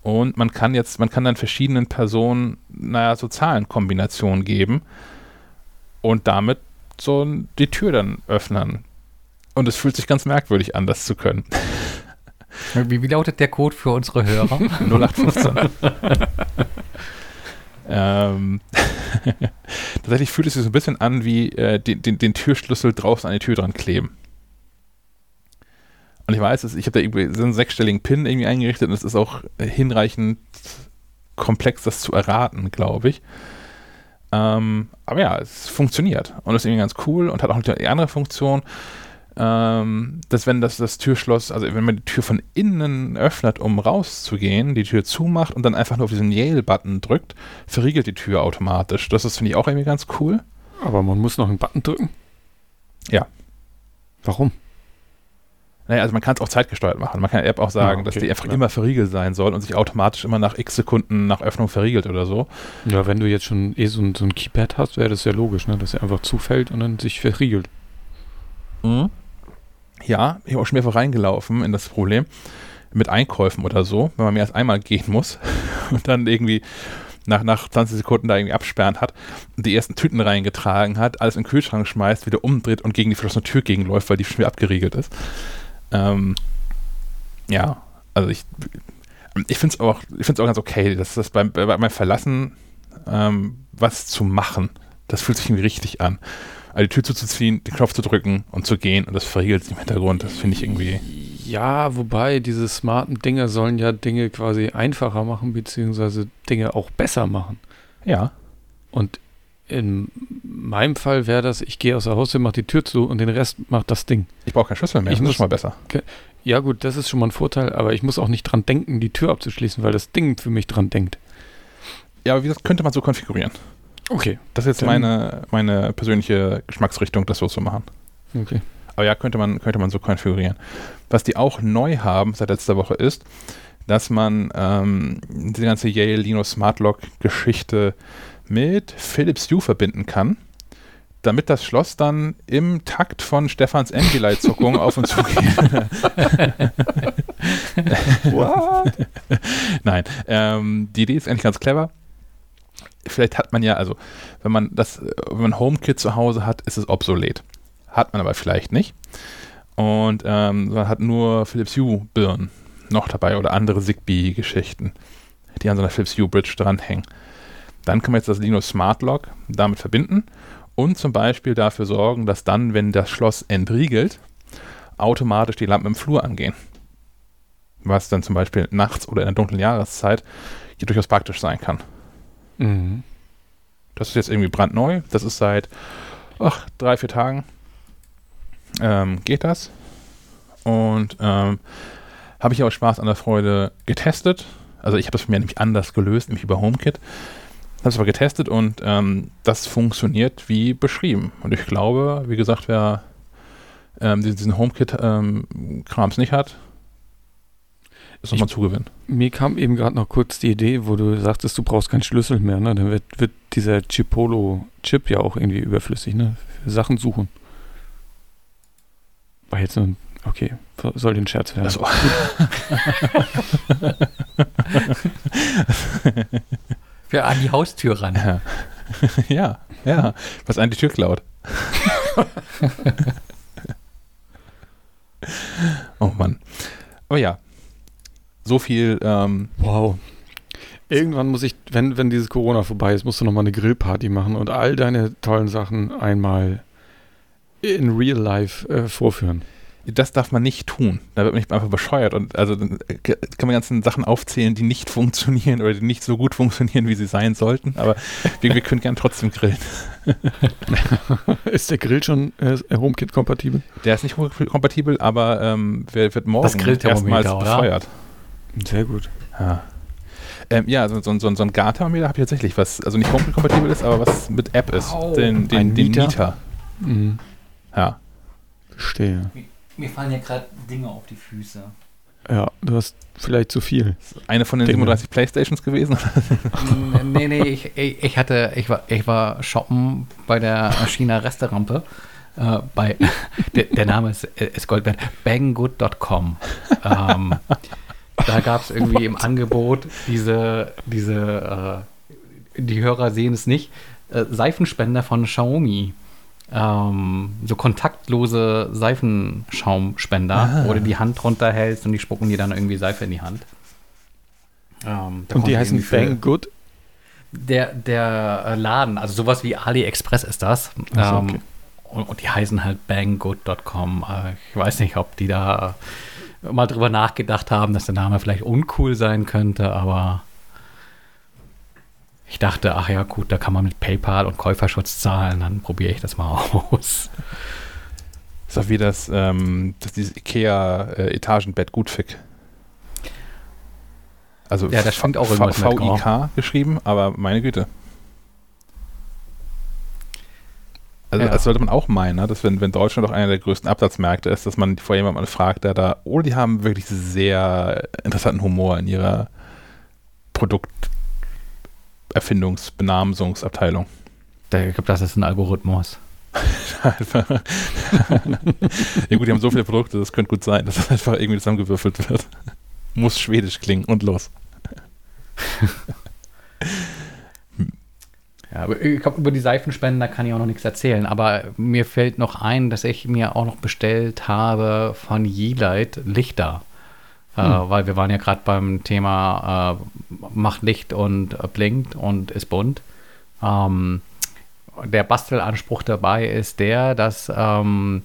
Und man kann jetzt, man kann dann verschiedenen Personen, naja, so Zahlenkombinationen geben und damit so die Tür dann öffnen. Und es fühlt sich ganz merkwürdig an, das zu können. Wie, wie lautet der Code für unsere Hörer? 0815. ähm, tatsächlich fühlt es sich so ein bisschen an wie äh, den, den, den Türschlüssel draußen an die Tür dran kleben. Und ich weiß, es- ich habe da irgendwie so einen sechsstelligen Pin irgendwie eingerichtet und es ist auch hinreichend komplex, das zu erraten, glaube ich. Ähm, aber ja, es funktioniert und ist irgendwie ganz cool und hat auch die andere Funktion, ähm, dass wenn das, das Türschloss, also wenn man die Tür von innen öffnet, um rauszugehen, die Tür zumacht und dann einfach nur auf diesen Yale-Button drückt, verriegelt die Tür automatisch. Das ist, finde ich, auch irgendwie ganz cool. Aber man muss noch einen Button drücken? Ja. Warum? Naja, also man kann es auch zeitgesteuert machen. Man kann der App auch sagen, Ah, dass okay, die einfach ja. immer verriegelt sein soll und sich automatisch immer nach x Sekunden nach Öffnung verriegelt oder so. Ja, wenn du jetzt schon eh so ein, so ein Keypad hast, wäre das ja logisch, ne? dass er einfach zufällt und dann sich verriegelt. Ja, ich habe auch schon mehrfach reingelaufen in das Problem mit Einkäufen oder so, wenn man mehr als einmal gehen muss und dann irgendwie nach, nach 20 Sekunden da irgendwie absperren hat und die ersten Tüten reingetragen hat, alles in den Kühlschrank schmeißt, wieder umdreht und gegen die verschlossene Tür gegenläuft, weil die schon wieder abgeriegelt ist. Ähm, ja, also ich, ich finde es auch, auch ganz okay, dass das beim, bei, beim Verlassen ähm, was zu machen, das fühlt sich irgendwie richtig an. Die Tür zuzuziehen, den Knopf zu drücken und zu gehen und das verriegelt sich im Hintergrund, das finde ich irgendwie. Ja, wobei diese smarten Dinge sollen ja Dinge quasi einfacher machen, beziehungsweise Dinge auch besser machen. Ja. Und in meinem Fall wäre das, ich gehe aus der Haustür, mache die Tür zu und den Rest macht das Ding. Ich brauche keinen Schlüssel mehr, Ich das ist muss- schon mal besser. Ja gut, das ist schon mal ein Vorteil, aber ich muss auch nicht dran denken, die Tür abzuschließen, weil das Ding für mich dran denkt. Ja, aber wie das könnte man so konfigurieren. Okay. Das ist jetzt Dann- meine, meine persönliche Geschmacksrichtung, das so zu machen. Okay. Aber ja, könnte man, könnte man so konfigurieren. Was die auch neu haben seit letzter Woche ist, dass man ähm, die ganze Yale Linux Smart Lock Geschichte mit Philips Hue verbinden kann. damit das Schloss dann im Takt von Stefans Ambilight-Zuckung auf und zu geht. What? Nein, ähm, die Idee ist eigentlich ganz clever. Vielleicht hat man ja, also wenn man das, wenn man HomeKit zu Hause hat, ist es obsolet. Hat man aber vielleicht nicht. Und ähm, man hat nur Philips Hue Birnen noch dabei oder andere Zigbee-Geschichten, die an so einer Philips Hue Bridge dranhängen. Dann kann man jetzt das Linux Smart Lock damit verbinden und zum Beispiel dafür sorgen, dass dann, wenn das Schloss entriegelt, automatisch die Lampen im Flur angehen. Was dann zum Beispiel nachts oder in der dunklen Jahreszeit hier durchaus praktisch sein kann. Mhm. Das ist jetzt irgendwie brandneu. Das ist seit ach, drei, vier Tagen ähm, geht das. Und ähm, habe ich auch Spaß an der Freude getestet. Also ich habe das für mich nämlich anders gelöst, nämlich über HomeKit. Habe es aber getestet und ähm, das funktioniert wie beschrieben. Und ich glaube, wie gesagt, wer ähm, diesen HomeKit-Krams nicht hat, ist nochmal Zugewinn. Mir kam eben gerade noch kurz die Idee, wo du sagtest, du brauchst keinen Schlüssel mehr. Ne? Dann wird, wird dieser Chipolo-Chip ja auch irgendwie überflüssig, ne? Für Sachen suchen. War jetzt nur ein Okay, soll den Scherz werden. Also, Für an die Haustür ran. ja. ja, ja. Was an die Tür klaut. oh Mann. Aber ja. So viel. Ähm, wow. Irgendwann muss ich, wenn, wenn dieses Corona vorbei ist, musst du nochmal eine Grillparty machen und all deine tollen Sachen einmal in real life äh, vorführen. Das darf man nicht tun. Da wird man nicht einfach bescheuert. Und also dann kann man ganzen Sachen aufzählen, die nicht funktionieren oder die nicht so gut funktionieren, wie sie sein sollten. Aber wir, wir können gern trotzdem grillen. ist der Grill schon äh, HomeKit-kompatibel? Der ist nicht HomeKit-kompatibel, aber ähm, wird morgen erstmals befeuert. Sehr gut. Ja. Ähm, ja, so, so, so, so ein Garthermometer habe ich tatsächlich, was also nicht HomeKit-kompatibel ist, aber was mit App ist. Oh, den, den, den Mieter? Mieter. Mhm. Ja. Verstehe. Mir fallen ja gerade Dinge auf die Füße. Ja, du hast vielleicht zu viel. Eine von den Dinge. 37 Playstations gewesen? nee, nee, ich, ich, ich hatte, ich war, ich war shoppen bei der China Resterampe. Äh, bei, der, der Name ist, ist Gold wert, banggood.com. ähm, da gab es irgendwie im Angebot diese, diese äh, die Hörer sehen es nicht, äh, Seifenspender von Xiaomi. Ähm, so kontaktlose Seifenschaumspender, Ah. wo du die Hand drunter hältst und die spucken dir dann irgendwie Seife in die Hand. Ähm, Und die heißen Bang Good? Der, der äh, Laden, also sowas wie AliExpress ist das. Ach so, ähm, okay. und, und die heißen halt banggood.com. Äh, ich weiß nicht, ob die da mal drüber nachgedacht haben, dass der Name vielleicht uncool sein könnte, aber ich dachte, ach ja, gut, da kann man mit PayPal und Käuferschutz zahlen, dann probiere ich das mal aus. ist doch wie das, ähm, das dieses Ikea äh, Gutfick. Also Ja, das schwingt auch mit VIK geschrieben, aber meine Güte. Also Ja. das sollte man auch meinen, ne? dass wenn, wenn Deutschland doch einer der größten Absatzmärkte ist, dass man vor jemandem fragt, der da, oder die haben wirklich sehr interessanten Humor in ihrer Produkterfindungsbenamsungsabteilung. Ich glaube, das ist ein Algorithmus. Ja gut, die haben so viele Produkte, das könnte gut sein, dass das einfach irgendwie zusammengewürfelt wird. Muss schwedisch klingen und los. Ja, aber ich glaube, über die Seifenspender kann ich auch noch nichts erzählen. Aber mir fällt noch ein, dass ich mir auch noch bestellt habe von Yeelight Lichter. Äh, weil wir waren ja gerade beim Thema äh, macht Licht und äh, blinkt und ist bunt. Ähm, der Bastelanspruch dabei ist der, dass ähm,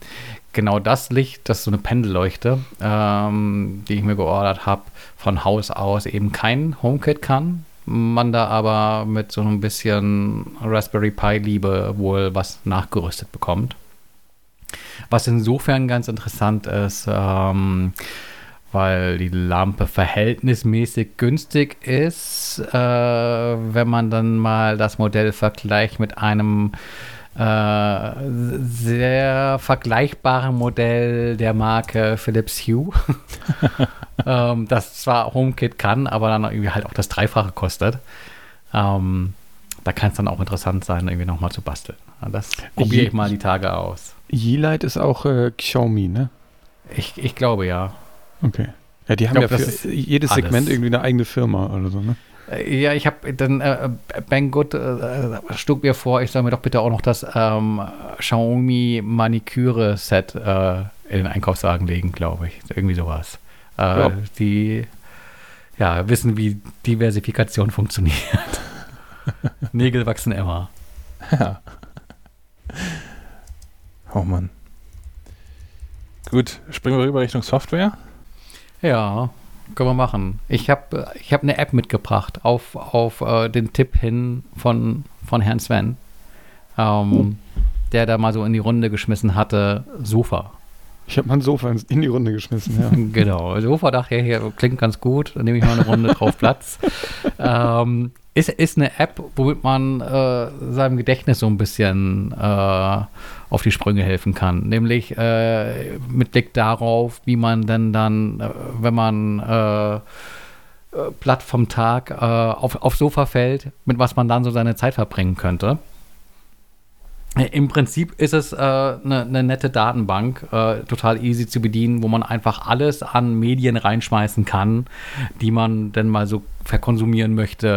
genau das Licht, das ist so eine Pendelleuchte, ähm, die ich mir geordert habe, von Haus aus eben kein HomeKit kann. Man da aber mit so ein bisschen Raspberry Pi Liebe wohl was nachgerüstet bekommt. Was insofern ganz interessant ist, ähm, weil die Lampe verhältnismäßig günstig ist, äh, wenn man dann mal das Modell vergleicht mit einem äh, sehr vergleichbaren Modell der Marke Philips Hue, ähm, das zwar HomeKit kann, aber dann irgendwie halt auch das Dreifache kostet. Ähm, da kann es dann auch interessant sein, irgendwie nochmal zu basteln. Das probiere ich mal die Tage aus. Yeelight ist auch äh, Xiaomi, ne? Ich, ich glaube ja. Okay. Ja, die haben glaub, ja für jedes alles. Segment irgendwie eine eigene Firma oder so, ne? Äh, Ja, ich habe dann äh, Banggood äh, schlug mir vor, ich soll mir doch bitte auch noch das ähm, Xiaomi Maniküre Set äh, in den Einkaufswagen legen, glaube ich. Irgendwie sowas. Äh, Ja. Die ja, wissen, wie Diversifikation funktioniert. Nägel wachsen immer. Ja. Oh Mann. Gut, springen wir rüber Richtung Software. Ja, können wir machen. Ich habe ich hab eine App mitgebracht auf, auf äh, den Tipp hin von, von Herrn Sven, ähm, der da mal so in die Runde geschmissen hatte, Sofa. Ich habe mein Sofa in die Runde geschmissen, ja. Genau, Sofa dachte ich, hier klingt ganz gut, dann nehme ich mal eine Runde drauf Platz. Ähm, ist, ist eine App, womit man äh, seinem Gedächtnis so ein bisschen äh, auf die Sprünge helfen kann. Nämlich äh, mit Blick darauf, wie man denn dann, äh, wenn man äh, äh, platt vom Tag auf, aufs Sofa fällt, mit was man dann so seine Zeit verbringen könnte. Äh, Im Prinzip ist es eine äh, ne nette Datenbank, äh, total easy zu bedienen, wo man einfach alles an Medien reinschmeißen kann, die man denn mal so verkonsumieren möchte,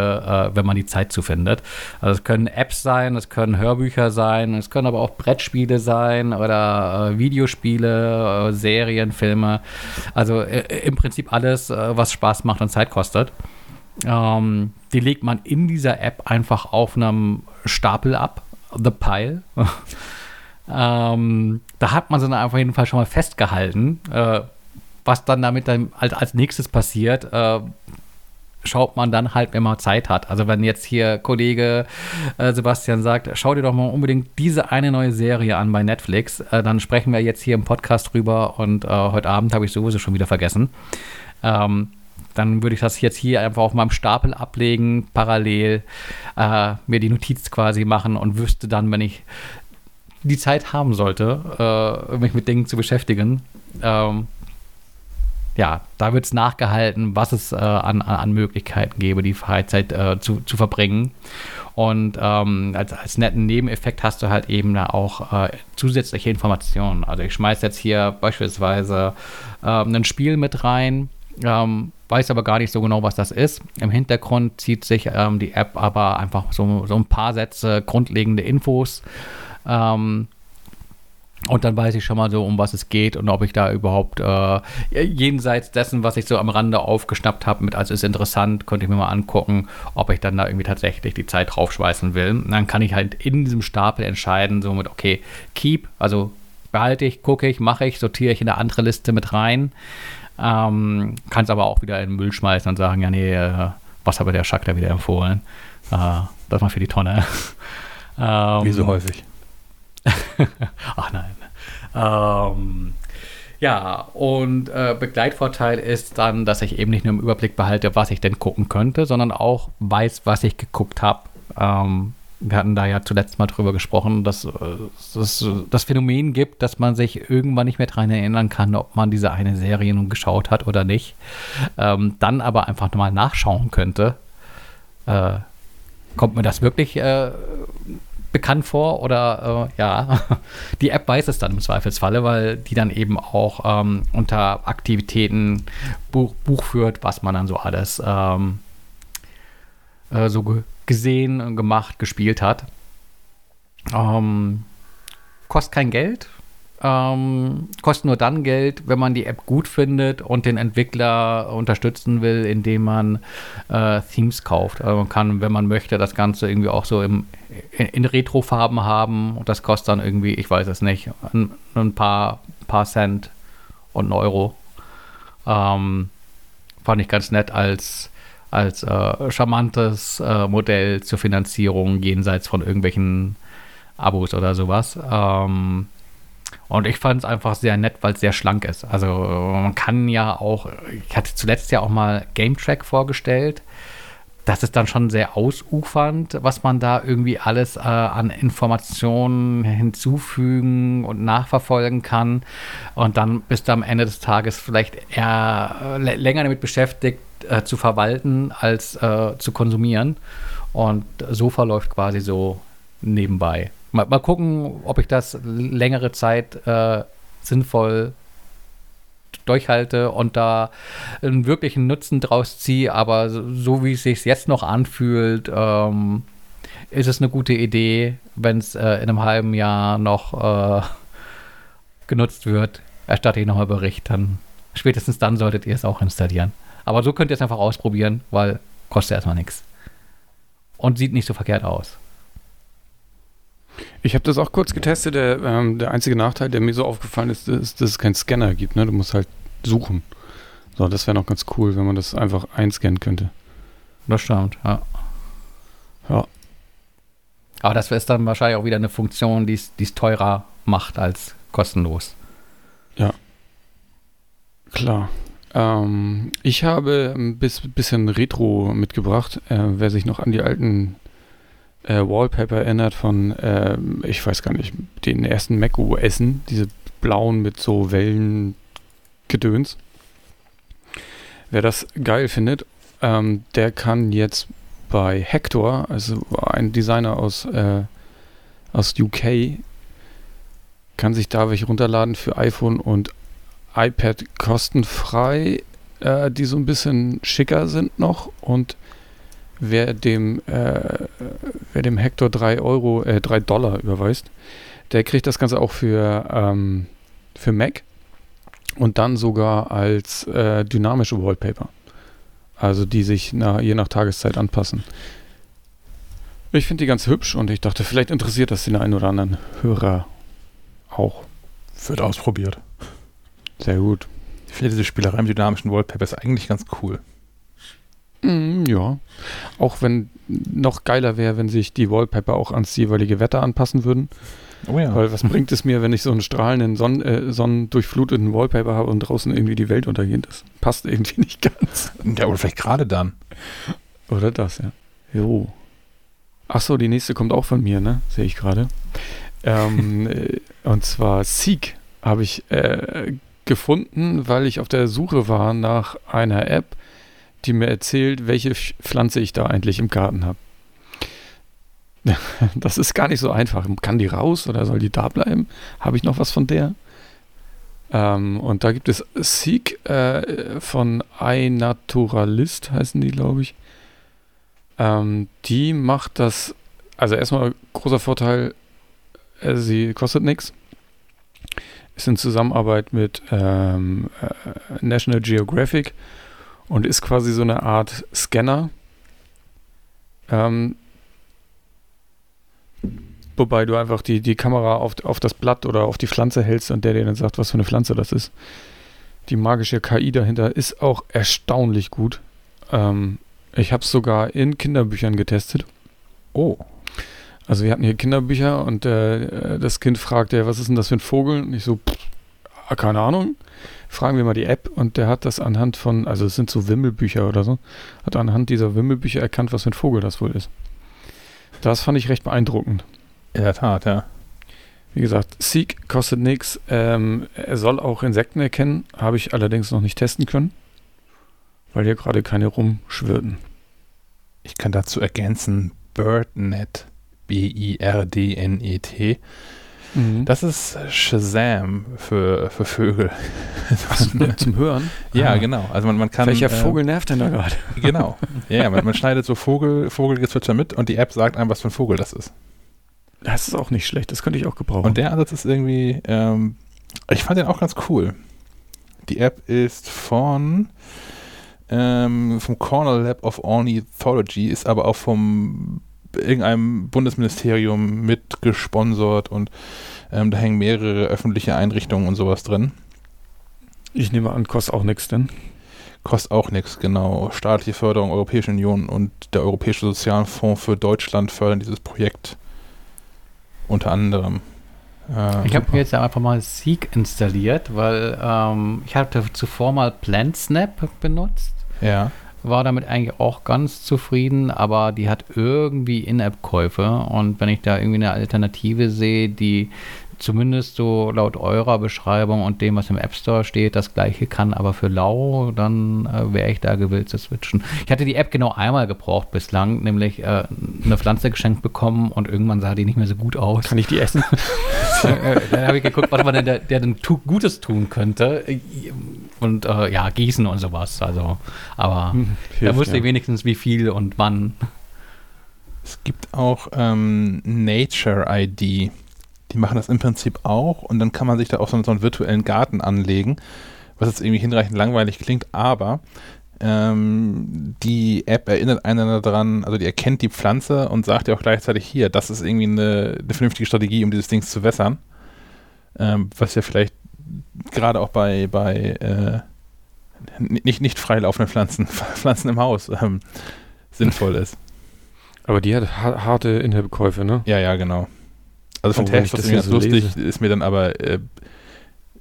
äh, wenn man die Zeit zu findet. Also es können Apps sein, es können Hörbücher sein, es können aber auch Brettspiele sein oder äh, Videospiele, äh, Serien, Filme. Also im Prinzip alles, was Spaß macht und Zeit kostet. Ähm, die legt man in dieser App einfach auf einem Stapel ab. The Pile. ähm, da hat man sie dann auf jeden Fall schon mal festgehalten. Äh, was dann damit dann als, als nächstes passiert, äh, schaut man dann halt, wenn man Zeit hat. Also wenn jetzt hier Kollege äh, Sebastian sagt, schau dir doch mal unbedingt diese eine neue Serie an bei Netflix, äh, dann sprechen wir jetzt hier im Podcast drüber und äh, heute Abend habe ich sowieso schon wieder vergessen. Ähm, dann würde ich das jetzt hier einfach auf meinem Stapel ablegen, parallel äh, mir die Notiz quasi machen und wüsste dann, wenn ich die Zeit haben sollte, äh, mich mit Dingen zu beschäftigen, ähm, ja, da wird es nachgehalten, was es äh, an, an Möglichkeiten gäbe, die Freizeit äh, zu, zu verbringen. Und ähm, als, als netten Nebeneffekt hast du halt eben da auch äh, zusätzliche Informationen. Also ich schmeiße jetzt hier beispielsweise ähm, ein Spiel mit rein, ähm, weiß aber gar nicht so genau, was das ist. Im Hintergrund zieht sich ähm, die App aber einfach so, so ein paar Sätze grundlegende Infos. Ähm, und dann weiß ich schon mal so, um was es geht und ob ich da überhaupt äh, jenseits dessen, was ich so am Rande aufgeschnappt habe, mit also ist interessant, könnte ich mir mal angucken, ob ich dann da irgendwie tatsächlich die Zeit draufschweißen will. Und dann kann ich halt in diesem Stapel entscheiden, so mit, okay, keep, also behalte ich, gucke ich, mache ich, sortiere ich in eine andere Liste mit rein. Ähm, kann es aber auch wieder in den Müll schmeißen und sagen, ja, nee, äh, was hat mir der Schack da wieder empfohlen? Äh, das mal für die Tonne. ähm, Wie so häufig. Ach nein. Ähm, ja, und äh, Begleitvorteil ist dann, dass ich eben nicht nur im Überblick behalte, was ich denn gucken könnte, sondern auch weiß, was ich geguckt habe. Ähm, wir hatten da ja zuletzt mal drüber gesprochen, dass äh, es das Phänomen gibt, dass man sich irgendwann nicht mehr daran erinnern kann, ob man diese eine Serie nun geschaut hat oder nicht. Ähm, dann aber einfach nochmal nachschauen könnte. Äh, kommt mir das wirklich äh, bekannt vor oder äh, ja, die App weiß es dann im Zweifelsfalle, weil die dann eben auch ähm, unter Aktivitäten Buch, Buch führt, was man dann so alles ähm, äh, so gesehen, gemacht, gespielt hat. Ähm, kostet kein Geld. Ähm, kostet nur dann Geld, wenn man die App gut findet und den Entwickler unterstützen will, indem man äh, Themes kauft. Also man kann, wenn man möchte, das Ganze irgendwie auch so im, in, in Retro-Farben haben und das kostet dann irgendwie, ich weiß es nicht, ein, ein paar, paar Cent und einen Euro. Ähm, fand ich ganz nett als, als äh, charmantes äh, Modell zur Finanzierung jenseits von irgendwelchen Abos oder sowas. Ähm, und ich fand es einfach sehr nett, weil es sehr schlank ist. Also man kann ja auch, ich hatte zuletzt ja auch mal Game Track vorgestellt. Das ist dann schon sehr ausufernd, was man da irgendwie alles äh, an Informationen hinzufügen und nachverfolgen kann. Und dann bist du am Ende des Tages vielleicht eher äh, länger damit beschäftigt, äh, zu verwalten, als äh, zu konsumieren. Und so verläuft quasi so nebenbei. Mal, mal gucken, ob ich das längere Zeit äh, sinnvoll durchhalte und da einen wirklichen Nutzen draus ziehe. Aber so wie es sich jetzt noch anfühlt, ähm, ist es eine gute Idee, wenn es äh, in einem halben Jahr noch äh, genutzt wird, erstatte ich nochmal Bericht. Dann spätestens dann solltet ihr es auch installieren. Aber so könnt ihr es einfach ausprobieren, weil kostet erstmal nichts. Und sieht nicht so verkehrt aus. Ich habe das auch kurz getestet. Der, ähm, der einzige Nachteil, der mir so aufgefallen ist, ist, dass es keinen Scanner gibt. Ne? Du musst halt suchen. So, das wäre noch ganz cool, wenn man das einfach einscannen könnte. Das stimmt, ja. Ja. Aber das ist dann wahrscheinlich auch wieder eine Funktion, die es teurer macht als kostenlos. Ja. Klar. Ähm, ich habe ein bisschen Retro mitgebracht. Äh, wer sich noch an die alten äh, Wallpaper erinnert von, äh, ich weiß gar nicht, den ersten Mac OSen, diese blauen mit so Wellengedöns. Wer das geil findet, ähm, der kann jetzt bei Hector, also ein Designer aus, äh, aus UK, kann sich da welche runterladen für iPhone und iPad kostenfrei, äh, die so ein bisschen schicker sind noch und wer dem, äh, wer dem Hector 3 Euro, äh, 3 Dollar überweist, der kriegt das Ganze auch für, ähm, für Mac und dann sogar als äh, dynamische Wallpaper. Also die sich nach, je nach Tageszeit anpassen. Ich finde die ganz hübsch und ich dachte, vielleicht interessiert das den einen oder anderen Hörer auch. Wird ausprobiert. Sehr gut. Ich finde diese Spielerei mit dynamischen Wallpapers eigentlich ganz cool. Mm, ja. Auch wenn noch geiler wäre, wenn sich die Wallpaper auch ans jeweilige Wetter anpassen würden. Oh ja. Weil was bringt es mir, wenn ich so einen strahlenden, Sonnen, äh, sonnendurchfluteten Wallpaper habe und draußen irgendwie die Welt untergeht? Das passt irgendwie nicht ganz. Ja, oder vielleicht gerade dann. Oder das, ja. Jo. Achso, die nächste kommt auch von mir, ne? Sehe ich gerade. Ähm, äh, und zwar Seek habe ich äh, gefunden, weil ich auf der Suche war nach einer App, die mir erzählt, welche Pflanze ich da eigentlich im Garten habe. Das ist gar nicht so einfach. Kann die raus oder soll die da bleiben? Habe ich noch was von der? Ähm, und da gibt es Seek äh, von iNaturalist, heißen die, glaube ich. Ähm, die macht das, also erstmal großer Vorteil, äh, sie kostet nichts. Ist in Zusammenarbeit mit ähm, äh, National Geographic und ist quasi so eine Art Scanner. Ähm, wobei du einfach die, die Kamera auf, auf das Blatt oder auf die Pflanze hältst und der dir dann sagt, was für eine Pflanze das ist. Die magische KI dahinter ist auch erstaunlich gut. Ähm, ich habe es sogar in Kinderbüchern getestet. Oh. Also wir hatten hier Kinderbücher und äh, das Kind fragte, was ist denn das für ein Vogel? Und ich so, pff, keine Ahnung. Fragen wir mal die App und der hat das anhand von, also es sind so Wimmelbücher oder so, hat anhand dieser Wimmelbücher erkannt, was für ein Vogel das wohl ist. Das fand ich recht beeindruckend. In der Tat, ja. Wie gesagt, Seek kostet nichts. Ähm, er soll auch Insekten erkennen, habe ich allerdings noch nicht testen können, weil hier gerade keine rumschwirrten. Ich kann dazu ergänzen BirdNet. B-I-R-D-N-E-T. Mhm. Das ist Shazam für, für Vögel. Ach, zum Hören? Ja, ah. genau. Also man, man kann. Welcher äh, Vogel nervt denn da gerade? Genau. Ja, man, man schneidet so Vogel, Vogelgezwitscher mit und die App sagt einem, was für ein Vogel das ist. Das ist auch nicht schlecht, das könnte ich auch gebrauchen. Und der Ansatz ist irgendwie, ähm, ich fand den auch ganz cool. Die App ist von ähm, vom Cornell Lab of Ornithology, ist aber auch vom irgendeinem Bundesministerium mitgesponsert und ähm, da hängen mehrere öffentliche Einrichtungen und sowas drin. Ich nehme an, kostet auch nichts denn? Kostet auch nichts, genau. Staatliche Förderung, Europäische Union und der Europäische Sozialfonds für Deutschland fördern dieses Projekt unter anderem. Äh, ich habe mir jetzt einfach mal Seek installiert, weil ähm, ich hatte zuvor mal PlantSnap benutzt. Ja war damit eigentlich auch ganz zufrieden, aber die hat irgendwie In-App-Käufe und wenn ich da irgendwie eine Alternative sehe, die zumindest so laut eurer Beschreibung und dem, was im App Store steht, das gleiche kann, aber für lau, dann äh, wäre ich da gewillt zu switchen. Ich hatte die App genau einmal gebraucht bislang, nämlich äh, eine Pflanze geschenkt bekommen und irgendwann sah die nicht mehr so gut aus. Kann ich die essen? Äh, dann habe ich geguckt, was man denn der, der denn tu Gutes tun könnte. Und äh, ja, gießen und sowas. Also, aber Hm, da hilft, wusste ich ja. wenigstens, wie viel und wann. Es gibt auch ähm, Nature ID. Die machen das im Prinzip auch und dann kann man sich da auch so, so einen virtuellen Garten anlegen, was jetzt irgendwie hinreichend langweilig klingt, aber ähm, die App erinnert einen daran, also die erkennt die Pflanze und sagt ja auch gleichzeitig hier, das ist irgendwie eine, eine vernünftige Strategie, um dieses Ding zu wässern. Ähm, was ja vielleicht gerade auch bei, bei äh, nicht, nicht freilaufenden Pflanzen, Pflanzen im Haus ähm, sinnvoll ist. Aber die hat ha harte Inhaltskäufe, ne? Ja, ja, genau. Also von Oh, das ist ganz so lustig, lese. ist mir dann aber äh,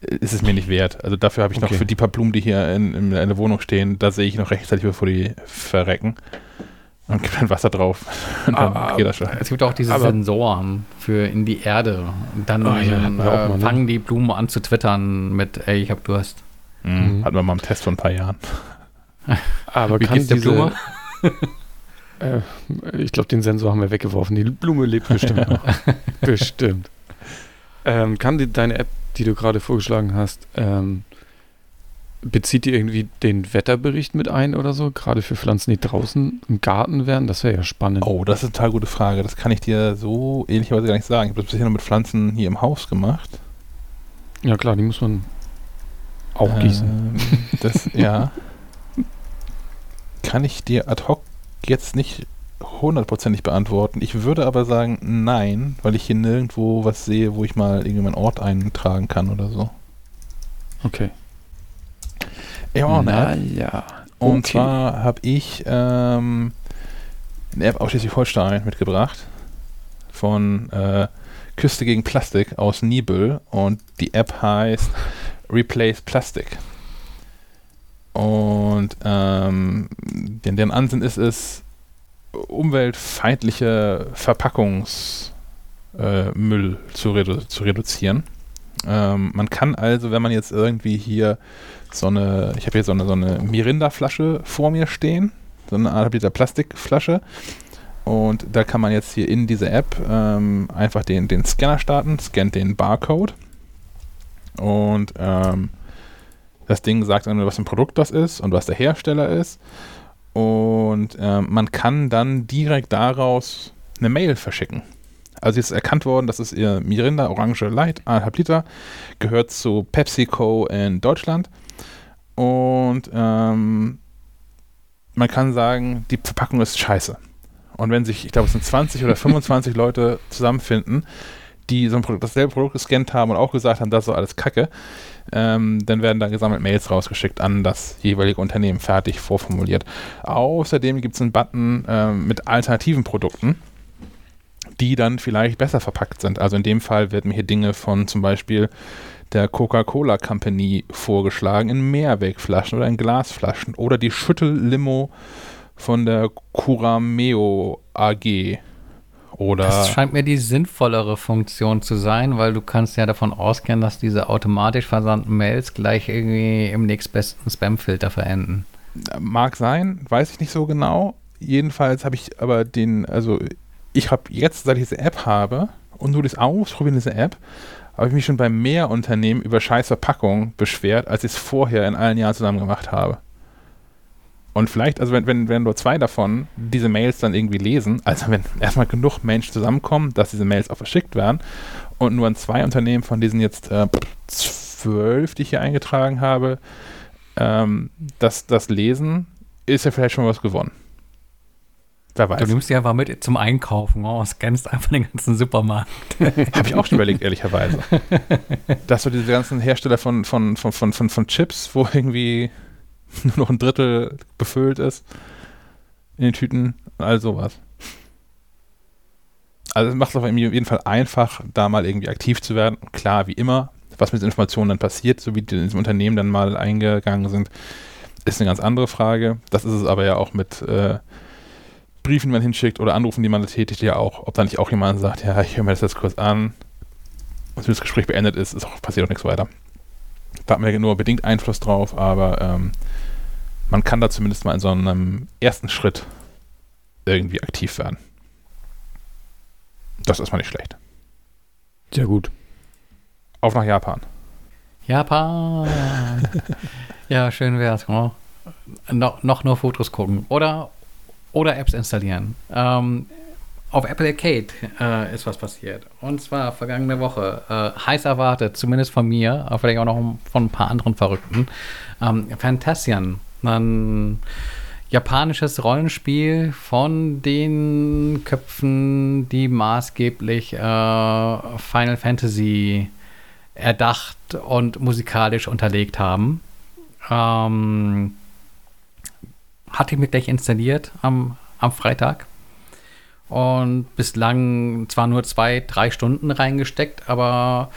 ist es mir nicht wert. Also dafür habe ich noch Okay. für die paar Blumen, die hier in, in, in der Wohnung stehen, da sehe ich noch rechtzeitig, bevor die verrecken. Und gebe dann Wasser drauf. Und dann Ah, geht das schon. Es gibt auch diese Aber- Sensoren für in die Erde. Dann Ah, ja, äh, mal, ne? fangen die Blumen an zu twittern mit, ey, ich hab Durst. Mhm. Mhm. Hatten wir mal im Test vor ein paar Jahren. Aber Wie kann geht's der diese, Blume? Äh, ich glaube, den Sensor haben wir weggeworfen. Die Blume lebt bestimmt noch. bestimmt. Ähm, kann die, deine App, die du gerade vorgeschlagen hast, ähm, bezieht die irgendwie den Wetterbericht mit ein oder so? Gerade für Pflanzen, die draußen im Garten wären? Das wäre ja spannend. Oh, das ist eine total gute Frage. Das kann ich dir so ehrlicherweise gar nicht sagen. Ich habe das bisher nur mit Pflanzen hier im Haus gemacht. Ja klar, die muss man auch gießen. Ähm, das, ja. Kann ich dir ad hoc jetzt nicht hundertprozentig beantworten. Ich würde aber sagen, nein, weil ich hier nirgendwo was sehe, wo ich mal irgendwie meinen Ort eintragen kann oder so. Okay. Ich habe auch eine App. ja. Und okay. zwar habe ich ähm, eine App aus Schleswig-Holstein mitgebracht von äh, Küste gegen Plastik aus Nibel und die App heißt Replace Plastic. Und ähm, deren, Ansinn ist es, umweltfeindliche Verpackungsmüll äh, zu, redu zu reduzieren. Ähm, man kann also, wenn man jetzt irgendwie hier so eine, ich habe hier so eine, so eine Mirinda-Flasche vor mir stehen, so eine Art Liter Plastikflasche. Und da kann man jetzt hier in diese App ähm, einfach den, den Scanner starten, scannt den Barcode und ähm, das Ding sagt einem, was ein Produkt das ist und was der Hersteller ist. Und ähm, man kann dann direkt daraus eine Mail verschicken. Also ist erkannt worden, das ist ihr Mirinda Orange Light, 1,5 Liter, gehört zu PepsiCo in Deutschland. Und ähm, man kann sagen, die Verpackung ist scheiße. Und wenn sich, ich glaube, es sind 20 oder 25 Leute zusammenfinden, die so ein Produkt, dasselbe Produkt gescannt haben und auch gesagt haben, das ist so alles Kacke, ähm, dann werden da gesammelt Mails rausgeschickt an das jeweilige Unternehmen, fertig vorformuliert. Außerdem gibt es einen Button ähm, mit alternativen Produkten, die dann vielleicht besser verpackt sind. Also in dem Fall werden mir hier Dinge von zum Beispiel der Coca-Cola Company vorgeschlagen in Mehrwegflaschen oder in Glasflaschen oder die Schüttellimo von der Curameo AG oder Das scheint mir die sinnvollere Funktion zu sein, weil du kannst ja davon ausgehen, dass diese automatisch versandten Mails gleich irgendwie im nächstbesten Spamfilter verenden. Mag sein, weiß ich nicht so genau. Jedenfalls habe ich aber den, also ich habe jetzt, seit ich diese App habe und nur das Ausprobieren dieser App, habe ich mich schon bei mehr Unternehmen über scheiß Verpackung beschwert, als ich es vorher in allen Jahren zusammen gemacht habe. Und vielleicht, also wenn, wenn, wenn nur zwei davon diese Mails dann irgendwie lesen, also wenn erstmal genug Menschen zusammenkommen, dass diese Mails auch verschickt werden und nur an zwei Unternehmen von diesen jetzt äh, zwölf, die ich hier eingetragen habe, ähm, das, das lesen, ist ja vielleicht schon was gewonnen. Wer Du weiß. nimmst die einfach mit zum Einkaufen, oh, scannst einfach den ganzen Supermarkt. Habe ich auch schon überlegt, ehrlicherweise. Dass so diese ganzen Hersteller von, von, von, von, von, von Chips, wo irgendwie nur noch ein Drittel befüllt ist in den Tüten, all sowas. Also es macht es auf jeden Fall einfach, da mal irgendwie aktiv zu werden. Klar, wie immer, was mit den Informationen dann passiert, so wie die in diesem Unternehmen dann mal eingegangen sind, ist eine ganz andere Frage. Das ist es aber ja auch mit äh, Briefen, die man hinschickt oder Anrufen, die man tätigt, ja auch. Ob da nicht auch jemand sagt, ja, ich höre mir das jetzt kurz an, Und wenn das Gespräch beendet ist, ist auch, passiert auch nichts weiter. Da hat man ja nur bedingt Einfluss drauf, aber ähm, man kann da zumindest mal in so einem ersten Schritt irgendwie aktiv werden. Das ist mal nicht schlecht. Sehr gut. Auf nach Japan. Japan. ja, schön wär's. Oh. No, noch nur Fotos gucken. Oder, oder Apps installieren. Ähm, auf Apple Arcade äh, ist was passiert. Und zwar vergangene Woche. Äh, heiß erwartet, zumindest von mir, aber vielleicht auch noch von ein paar anderen Verrückten. Ähm, Fantasian. Ein japanisches Rollenspiel von den Köpfen, die maßgeblich äh, Final Fantasy erdacht und musikalisch unterlegt haben. Ähm, hatte ich mir gleich installiert am, am Freitag und bislang zwar nur zwei, drei Stunden reingesteckt, aber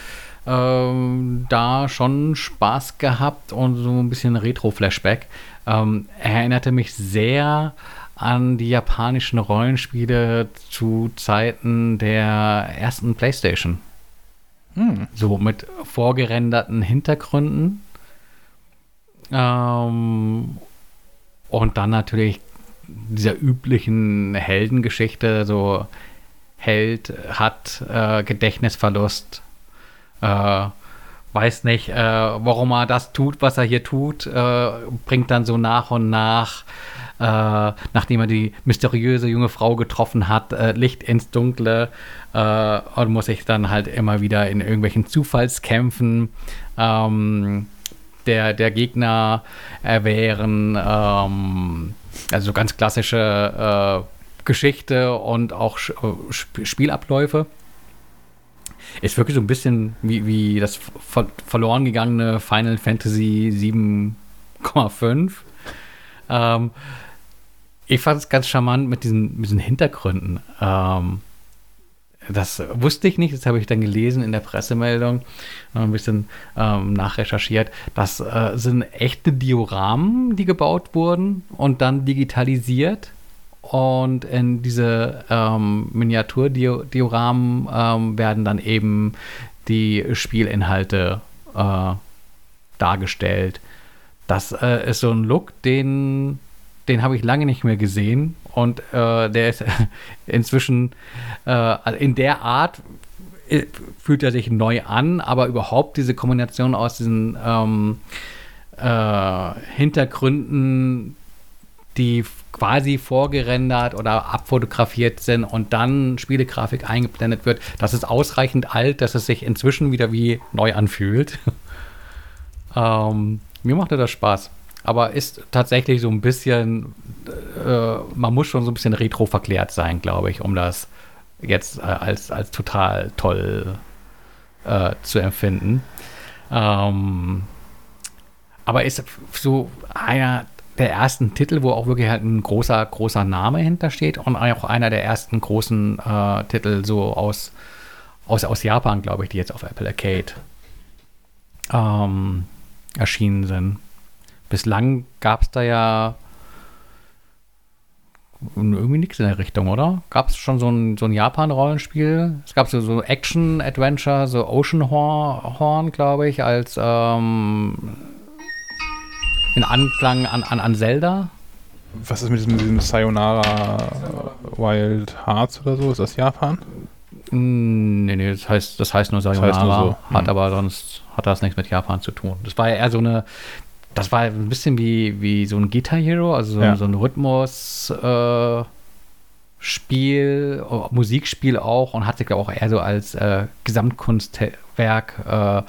ähm, da schon Spaß gehabt und so ein bisschen Retro-Flashback. Ähm, erinnerte mich sehr an die japanischen Rollenspiele zu Zeiten der ersten PlayStation. Hm. So mit vorgerenderten Hintergründen. Ähm, und dann natürlich dieser üblichen Heldengeschichte, so Held hat äh, Gedächtnisverlust, äh, weiß nicht, äh, warum er das tut, was er hier tut, äh, bringt dann so nach und nach, äh, nachdem er die mysteriöse junge Frau getroffen hat, äh, Licht ins Dunkle und muss sich dann halt immer wieder in irgendwelchen Zufallskämpfen ähm, der, der Gegner erwehren. Ähm, also ganz klassische äh, Geschichte und auch Sp Spielabläufe. Ist wirklich so ein bisschen wie, wie das ver verloren gegangene Final Fantasy 7,5. Ähm, ich fand es ganz charmant mit diesen, mit diesen Hintergründen. Ähm, das wusste ich nicht, das habe ich dann gelesen in der Pressemeldung, ein bisschen ähm, nachrecherchiert. Das äh, sind echte Dioramen, die gebaut wurden und dann digitalisiert. Und in diese ähm, Miniaturdioramen ähm, werden dann eben die Spielinhalte äh, dargestellt. Das äh, ist so ein Look, den, den habe ich lange nicht mehr gesehen und äh, der ist inzwischen äh, in der Art äh, fühlt er sich neu an, aber überhaupt diese Kombination aus diesen ähm, äh, Hintergründen, die quasi vorgerendert oder abfotografiert sind und dann Spielegrafik eingeblendet wird, das ist ausreichend alt, dass es sich inzwischen wieder wie neu anfühlt. ähm, mir machte das Spaß aber ist tatsächlich so ein bisschen, äh, man muss schon so ein bisschen retro verklärt sein, glaube ich, um das jetzt äh, als, als total toll äh, zu empfinden. Ähm, aber ist so einer der ersten Titel, wo auch wirklich halt ein großer, großer Name hintersteht und auch einer der ersten großen äh, Titel so aus, aus, aus Japan, glaube ich, die jetzt auf Apple Arcade ähm, erschienen sind bislang gab es da ja irgendwie nichts in der Richtung, oder? Gab es schon so ein, so ein Japan-Rollenspiel? Es gab so, so Action-Adventure, so Ocean Horn, glaube ich, als ähm, in Anklang an, an, an Zelda. Was ist mit diesem, diesem Sayonara Wild Hearts oder so? Ist das Japan? Nee, nee, das heißt, das heißt nur Sayonara, das heißt nur so. hat hm. aber sonst hat das nichts mit Japan zu tun. Das war ja eher so eine das war ein bisschen wie, wie so ein Guitar Hero, also so, ja. so ein Rhythmus-Spiel, äh, Musikspiel auch und hat sich auch eher so als äh, Gesamtkunstwerk äh,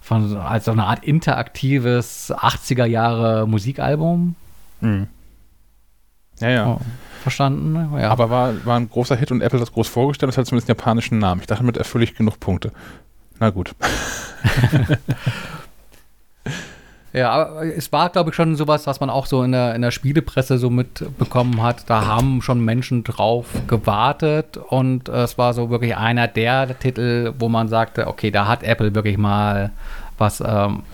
von als so eine Art interaktives 80er Jahre Musikalbum. Mhm. Ja, ja. Oh, verstanden, ja. Aber war, war ein großer Hit und Apple hat das groß vorgestellt, das hat zumindest einen japanischen Namen. Ich dachte, damit erfülle ich genug Punkte. Na gut. Ja, aber es war, glaube ich, schon sowas, was man auch so in der, in der Spielepresse so mitbekommen hat. Da haben schon Menschen drauf gewartet und äh, es war so wirklich einer der Titel, wo man sagte, okay, da hat Apple wirklich mal was, ähm,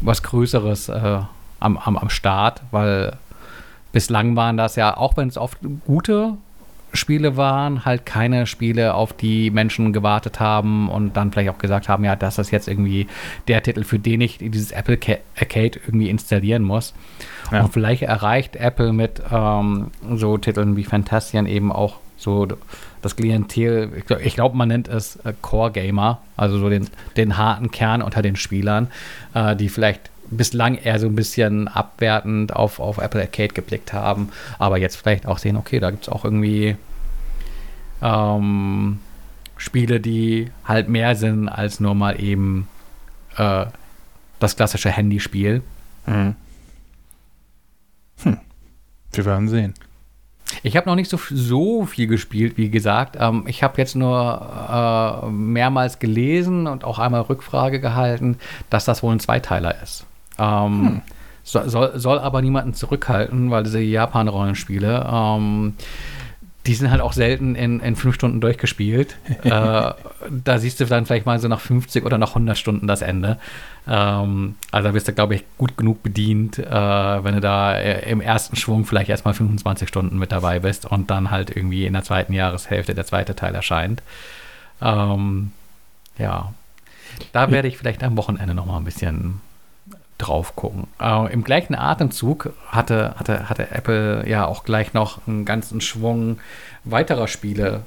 was Größeres äh, am, am, am Start, weil bislang waren das ja, auch wenn es oft gute Spiele waren, halt keine Spiele, auf die Menschen gewartet haben und dann vielleicht auch gesagt haben, ja, das ist jetzt irgendwie der Titel, für den ich dieses Apple Ca- Arcade irgendwie installieren muss. Ja. Und vielleicht erreicht Apple mit ähm, so Titeln wie Fantasian eben auch so das Klientel, ich glaube, glaub, man nennt es äh, Core Gamer, also so den, den harten Kern unter den Spielern, äh, die vielleicht bislang eher so ein bisschen abwertend auf, auf Apple Arcade geblickt haben, aber jetzt vielleicht auch sehen, okay, da gibt es auch irgendwie ähm, Spiele, die halt mehr sind als nur mal eben äh, das klassische Handyspiel. Mhm. Hm. Wir werden sehen. Ich habe noch nicht so, so viel gespielt, wie gesagt. Ähm, ich habe jetzt nur äh, mehrmals gelesen und auch einmal Rückfrage gehalten, dass das wohl ein Zweiteiler ist. Ähm, so, soll, soll aber niemanden zurückhalten, weil diese Japan-Rollenspiele, ähm, die sind halt auch selten in, in fünf Stunden durchgespielt. äh, da siehst du dann vielleicht mal so nach 50 oder nach 100 Stunden das Ende. Ähm, also da bist du, glaube ich, gut genug bedient, äh, wenn du da äh, im ersten Schwung vielleicht erstmal 25 Stunden mit dabei bist und dann halt irgendwie in der zweiten Jahreshälfte der zweite Teil erscheint. Ähm, ja, da werde ich vielleicht am Wochenende noch mal ein bisschen drauf gucken. Äh, Im gleichen Atemzug hatte, hatte, hatte Apple ja auch gleich noch einen ganzen Schwung weiterer Spiele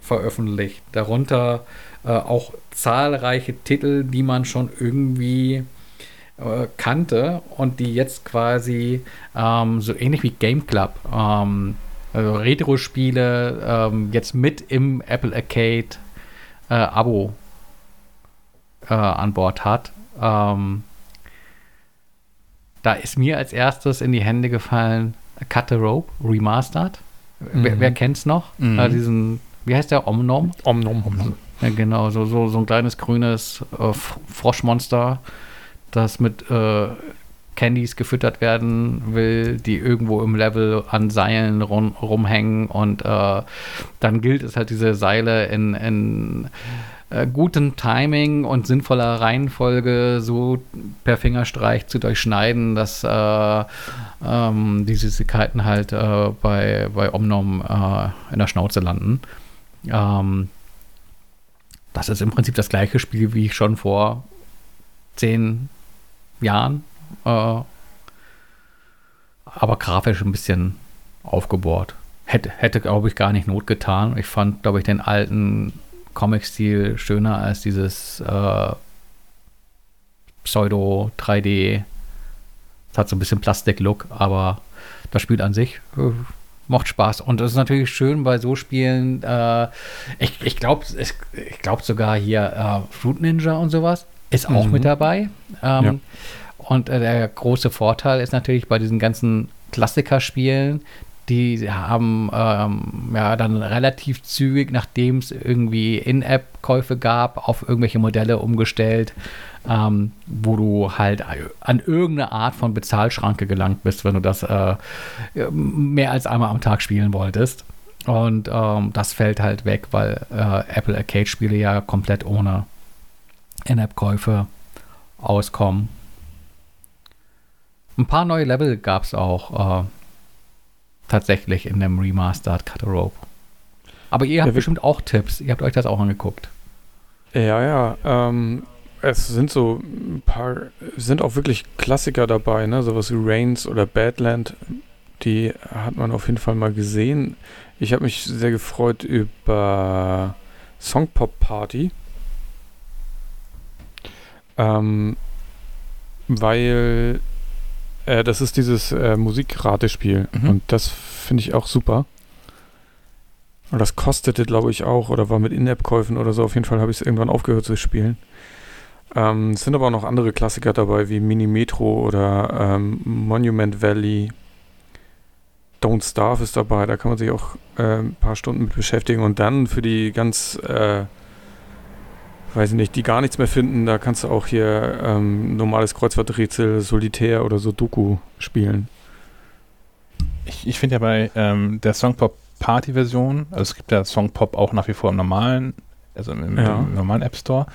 veröffentlicht. Darunter äh, auch zahlreiche Titel, die man schon irgendwie äh, kannte und die jetzt quasi ähm, so ähnlich wie Game Club, ähm, also Retro-Spiele ähm, jetzt mit im Apple Arcade äh, Abo äh, an Bord hat. Ähm, da ist mir als erstes in die Hände gefallen Cut the Rope Remastered. Wer, Mhm. wer kennt's noch? Mhm. Äh, diesen, wie heißt der? Omnom? Omnom. Omnom. Ja, genau, so, so, so ein kleines grünes äh, Froschmonster, das mit äh, Candies gefüttert werden will, die irgendwo im Level an Seilen rum, rumhängen und äh, dann gilt es halt, diese Seile in, in äh, gutem Timing und sinnvoller Reihenfolge so per Fingerstreich zu durchschneiden, dass äh, ähm, die Süßigkeiten halt äh, bei, bei Omnom äh, in der Schnauze landen. Ähm, das ist im Prinzip das gleiche Spiel, wie ich schon vor zehn Jahren, äh, aber grafisch ein bisschen aufgebohrt. Hätte, hätte glaube ich, gar nicht Not getan. Ich fand, glaube ich, den alten Comic-Stil schöner als dieses äh, Pseudo-3D. Es hat so ein bisschen Plastik-Look, aber das Spiel an sich äh, macht Spaß. Und es ist natürlich schön bei so Spielen. Äh, ich ich glaube ich glaub sogar hier äh, Fruit Ninja und sowas ist auch Mhm. mit dabei. Ähm, Ja. Und äh, der große Vorteil ist natürlich bei diesen ganzen Klassikerspielen, die haben ähm, ja dann relativ zügig, nachdem es irgendwie In-App-Käufe gab, auf irgendwelche Modelle umgestellt, ähm, wo du halt an irgendeine Art von Bezahlschranke gelangt bist, wenn du das äh, mehr als einmal am Tag spielen wolltest. Und ähm, das fällt halt weg, weil äh, Apple Arcade-Spiele ja komplett ohne In-App-Käufe auskommen. Ein paar neue Level gab es auch äh, tatsächlich in dem Remastered Cut Rope. Aber ihr habt wir- bestimmt auch Tipps. Ihr habt euch das auch angeguckt. Ja, ja. Ähm, es sind so ein paar, es sind auch wirklich Klassiker dabei, ne? Sowas wie Reigns oder Badland. Die hat man auf jeden Fall mal gesehen. Ich habe mich sehr gefreut über Songpop Party. Ähm, weil äh, das ist dieses äh, Musikratespiel Mhm. und das finde ich auch super. Und das kostete, glaube ich, auch oder war mit In-App-Käufen oder so. Auf jeden Fall habe ich es irgendwann aufgehört zu spielen. Ähm, es sind aber auch noch andere Klassiker dabei, wie Mini Metro oder ähm, Monument Valley. Don't Starve ist dabei, da kann man sich auch äh, ein paar Stunden mit beschäftigen. Und dann für die ganz, äh, weiß ich nicht, die gar nichts mehr finden, da kannst du auch hier ähm, normales Kreuzworträtsel, Solitär oder so Doku spielen. Ich, ich finde ja bei ähm, der Songpop Party-Version, also es gibt ja Songpop auch nach wie vor im normalen, also im, Ja. im normalen App Store.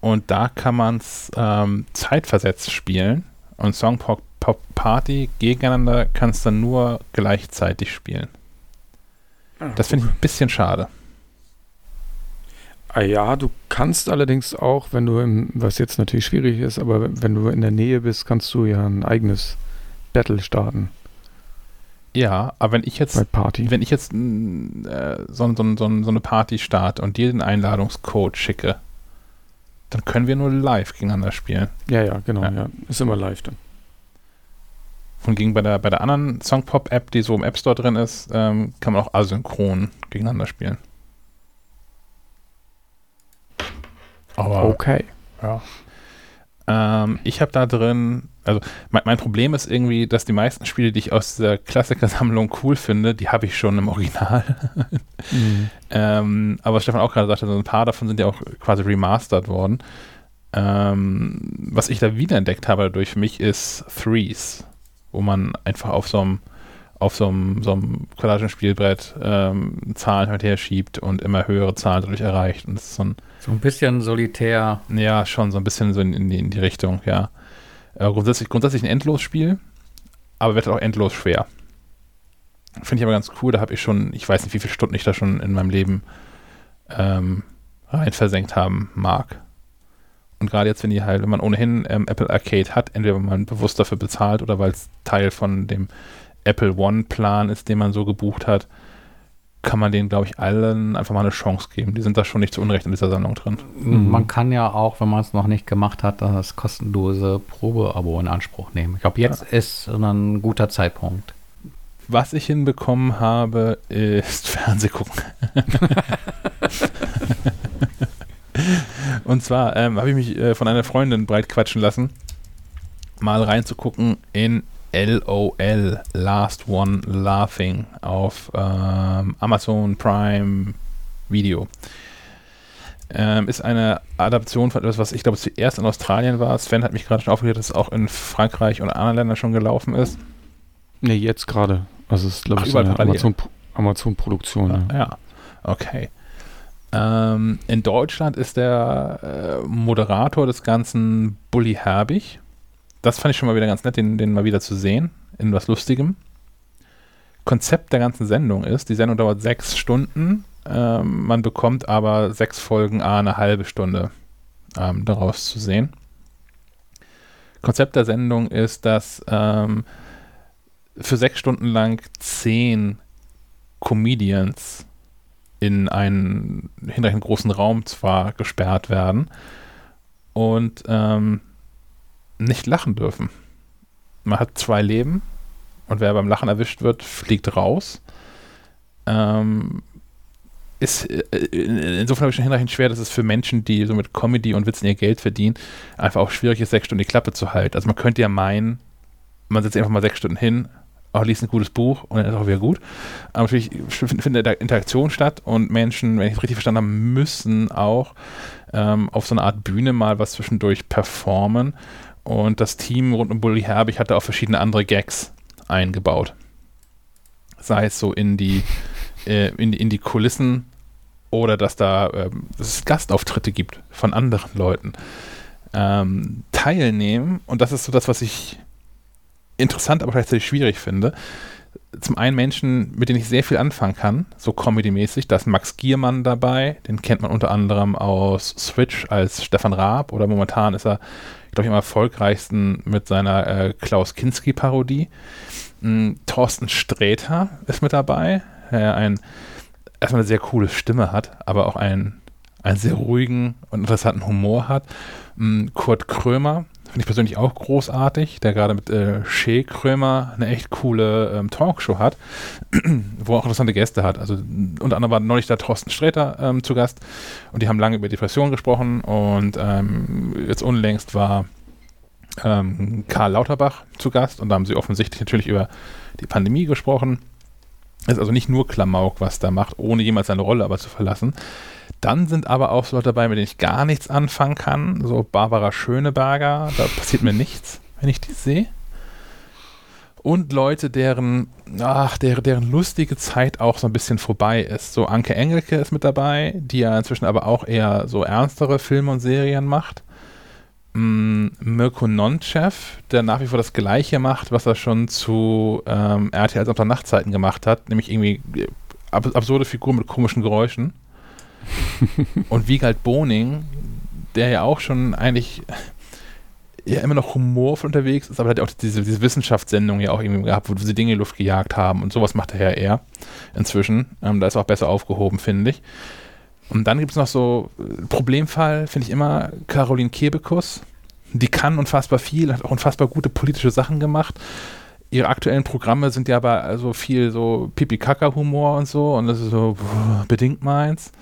Und da kann man es ähm, zeitversetzt spielen. Und Songpop Pop Party gegeneinander kannst du nur gleichzeitig spielen. Das finde ich ein bisschen schade. Ah ja, du kannst allerdings auch, wenn du im, was jetzt natürlich schwierig ist, aber wenn du in der Nähe bist, kannst du ja ein eigenes Battle starten Ja, aber wenn ich jetzt, bei Party. wenn ich jetzt äh, so, so, so, so eine Party starte und dir den Einladungscode schicke, dann können wir nur live gegeneinander spielen. Ja, ja, genau, Ja. ja. Ist immer live dann. Von gegen bei der, bei der anderen Songpop-App, die so im App Store drin ist, ähm, kann man auch asynchron gegeneinander spielen. Aber Okay. Ja. Ähm, ich habe da drin, also mein, mein Problem ist irgendwie, dass die meisten Spiele, die ich aus der Klassikersammlung cool finde, die habe ich schon im Original. Mhm. ähm, aber was Stefan auch gerade sagte, so ein paar davon sind ja auch quasi remastered worden. Ähm, was ich da wiederentdeckt habe dadurch für mich ist Threes, wo man einfach auf so einem auf so einem, so einem Collagenspielbrett ähm, Zahlen und her schiebt und immer höhere Zahlen dadurch erreicht. Und das ist so ein So ein bisschen solitär. ja, schon so ein bisschen so in, in, die, in die Richtung, ja. Äh, grundsätzlich, grundsätzlich ein Endlosspiel, aber wird auch endlos schwer. Finde ich aber ganz cool, da habe ich schon, ich weiß nicht, wie viele Stunden ich da schon in meinem Leben ähm, rein versenkt haben mag. Und gerade jetzt, wenn die halt, wenn man ohnehin ähm, Apple Arcade hat, entweder weil man bewusst dafür bezahlt oder weil es Teil von dem Apple One-Plan ist, den man so gebucht hat, kann man denen, glaube ich, allen einfach mal eine Chance geben. Die sind da schon nicht zu Unrecht in dieser Sammlung drin. Mhm. Man kann ja auch, wenn man es noch nicht gemacht hat, das kostenlose Probeabo in Anspruch nehmen. Ich glaube, jetzt ist ein guter Zeitpunkt. Was ich hinbekommen habe, ist Fernsehgucken. Und zwar ähm, habe ich mich äh, von einer Freundin breit quatschen lassen, mal reinzugucken in LOL, Last One Laughing, auf ähm, Amazon Prime Video. Ähm, ist eine Adaption von etwas, was ich glaube zuerst in Australien war. Sven hat mich gerade schon aufgeklärt, dass es auch in Frankreich und anderen Ländern schon gelaufen ist. Nee, jetzt gerade. Also es ist, glaube ich, eine parallel. Amazon, Amazon-Produktion. ja. Ja, okay. Ähm, in Deutschland ist der äh, Moderator des Ganzen Bully Herbig. Das fand ich schon mal wieder ganz nett, den, den mal wieder zu sehen, in was Lustigem. Konzept der ganzen Sendung ist, die Sendung dauert sechs Stunden, ähm, man bekommt aber sechs Folgen a eine halbe Stunde ähm, daraus zu sehen. Konzept der Sendung ist, dass ähm, für sechs Stunden lang zehn Comedians in einen hinreichend großen Raum zwar gesperrt werden und ähm, nicht lachen dürfen. Man hat zwei Leben und wer beim Lachen erwischt wird, fliegt raus. Ähm, ist äh, in- insofern habe ich schon hinreichend schwer, dass es für Menschen, die so mit Comedy und Witzen ihr Geld verdienen, einfach auch schwierig ist, sechs Stunden die Klappe zu halten. Also man könnte ja meinen, man setzt einfach mal sechs Stunden hin, auch liest ein gutes Buch und dann ist auch wieder gut. Aber natürlich fin- findet da Interaktion statt und Menschen, wenn ich es richtig verstanden habe, müssen auch ähm, auf so einer Art Bühne mal was zwischendurch performen. Und das Team rund um Bully Herbig hatte auch verschiedene andere Gags eingebaut. Sei es so in die, äh, in, in die Kulissen oder dass da ähm, dass es Gastauftritte gibt von anderen Leuten. Ähm, teilnehmen, und das ist so das, was ich interessant, aber gleichzeitig schwierig finde. Zum einen Menschen, mit denen ich sehr viel anfangen kann, so comedy-mäßig. Da ist Max Giermann dabei, den kennt man unter anderem aus Switch als Stefan Raab oder momentan ist er, glaube ich, am erfolgreichsten mit seiner äh, Klaus Kinski-Parodie. Mm, Thorsten Sträter ist mit dabei, der ein, erstmal eine sehr coole Stimme hat, aber auch einen, einen sehr ruhigen und interessanten Humor hat. Mm, Kurt Krömer, finde ich persönlich auch großartig, der gerade mit äh, Shea Krömer eine echt coole ähm, Talkshow hat, wo er auch interessante Gäste hat. Also unter anderem war neulich da Thorsten Sträter ähm, zu Gast und die haben lange über Depressionen gesprochen und ähm, jetzt unlängst war ähm, Karl Lauterbach zu Gast und da haben sie offensichtlich natürlich über die Pandemie gesprochen. Ist also nicht nur Klamauk, was da macht, ohne jemals seine Rolle aber zu verlassen. Dann sind aber auch so Leute dabei, mit denen ich gar nichts anfangen kann. So Barbara Schöneberger, da passiert mir nichts, wenn ich die sehe. Und Leute, deren, ach, deren, deren lustige Zeit auch so ein bisschen vorbei ist. So Anke Engelke ist mit dabei, die ja inzwischen aber auch eher so ernstere Filme und Serien macht. Mm, Mirko Nonchev, der nach wie vor das Gleiche macht, was er schon zu ähm, RTL Samstag Nachtzeiten gemacht hat, nämlich irgendwie äh, ab absurde Figur mit komischen Geräuschen. und Wiegald Boning, der ja auch schon eigentlich ja immer noch humorvoll unterwegs ist, aber hat ja auch diese, diese Wissenschaftssendung ja auch irgendwie gehabt, wo sie Dinge in die Luft gejagt haben und sowas macht er ja eher inzwischen. Ähm, da ist er auch besser aufgehoben, finde ich. Und dann gibt es noch so äh, Problemfall, finde ich immer, Caroline Kebekus. Die kann unfassbar viel, hat auch unfassbar gute politische Sachen gemacht. Ihre aktuellen Programme sind ja aber also viel so Pipi-Kaka-Humor und so und das ist so bedingt meins.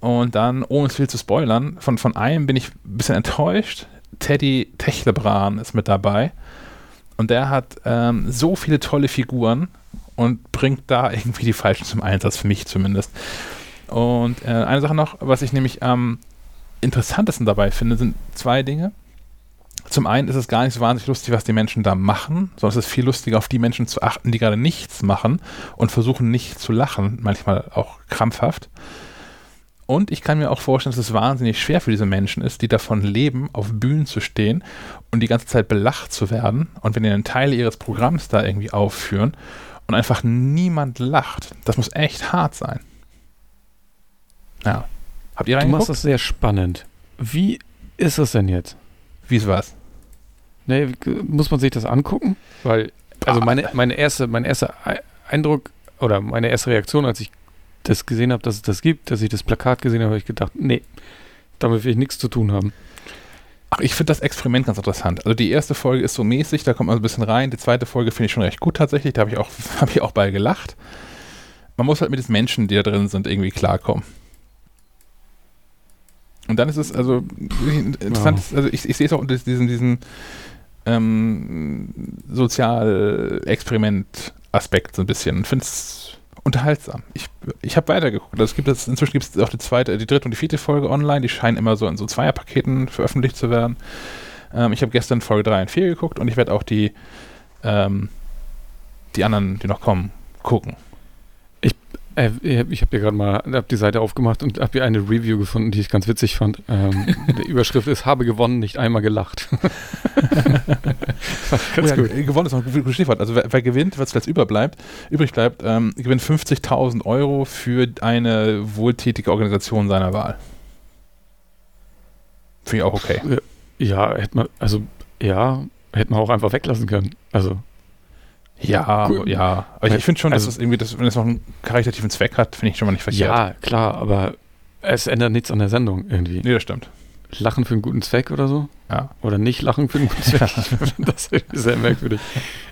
Und dann, ohne es viel zu spoilern, von, von einem bin ich ein bisschen enttäuscht. Teddy Techlebran ist mit dabei. Und der hat ähm, so viele tolle Figuren und bringt da irgendwie die falschen zum Einsatz, für mich zumindest. Und äh, eine Sache noch, was ich nämlich am interessantesten dabei finde, sind zwei Dinge. Zum einen ist es gar nicht so wahnsinnig lustig, was die Menschen da machen, sondern es ist viel lustiger, auf die Menschen zu achten, die gerade nichts machen und versuchen nicht zu lachen, manchmal auch krampfhaft. Und ich kann mir auch vorstellen, dass es wahnsinnig schwer für diese Menschen ist, die davon leben, auf Bühnen zu stehen und die ganze Zeit belacht zu werden. Und wenn die einen Teil ihres Programms da irgendwie aufführen und einfach niemand lacht, das muss echt hart sein. Ja. Habt ihr Du reingeguckt? machst das sehr spannend. Wie ist es denn jetzt? Wie es was? Nee, muss man sich das angucken? Weil, also meine, meine erste, mein erster Ei- Eindruck oder meine erste Reaktion, als ich das gesehen habe, dass es das gibt, dass ich das Plakat gesehen habe, habe ich gedacht, nee, damit will ich nichts zu tun haben. Ach, ich finde das Experiment ganz interessant. Also die erste Folge ist so mäßig, da kommt man so ein bisschen rein. Die zweite Folge finde ich schon recht gut tatsächlich. Da habe ich auch, habe ich auch bei gelacht. Man muss halt mit den Menschen, die da drin sind, irgendwie klarkommen. Und dann ist es also interessant, also ich, ich sehe es auch unter diesen, diesen ähm, Sozialexperiment-Aspekt so ein bisschen und finde es unterhaltsam. Ich, ich habe weitergeguckt. Also es gibt jetzt, inzwischen gibt es auch die zweite, die dritte und die vierte Folge online. Die scheinen immer so in so Zweierpaketen veröffentlicht zu werden. Ähm, ich habe gestern Folge 3 und 4 geguckt und ich werde auch die, ähm, die anderen, die noch kommen, gucken. Äh, ich habe hier gerade mal hab die Seite aufgemacht und habe hier eine Review gefunden, die ich ganz witzig fand. Ähm, die Überschrift ist, habe gewonnen, nicht einmal gelacht. ganz Oh ja, gut. g- Gewonnen ist noch ein gutes Stichwort. Also wer, wer gewinnt, was zuletzt überbleibt, übrig bleibt, ähm, gewinnt 50.000 Euro für eine wohltätige Organisation seiner Wahl. Finde ich auch okay. Ja, hätte man, also, ja, hätte man auch einfach weglassen können. Also, Ja, Cool. ja. Aber ich, ich finde schon, dass Also- es irgendwie, das, wenn es noch einen karitativen Zweck hat, finde ich schon mal nicht verkehrt. ja, klar, aber es ändert nichts an der Sendung irgendwie. Nee, das stimmt. Lachen für einen guten Zweck oder so? Ja. Oder nicht lachen für einen guten Zweck? das ist irgendwie sehr merkwürdig.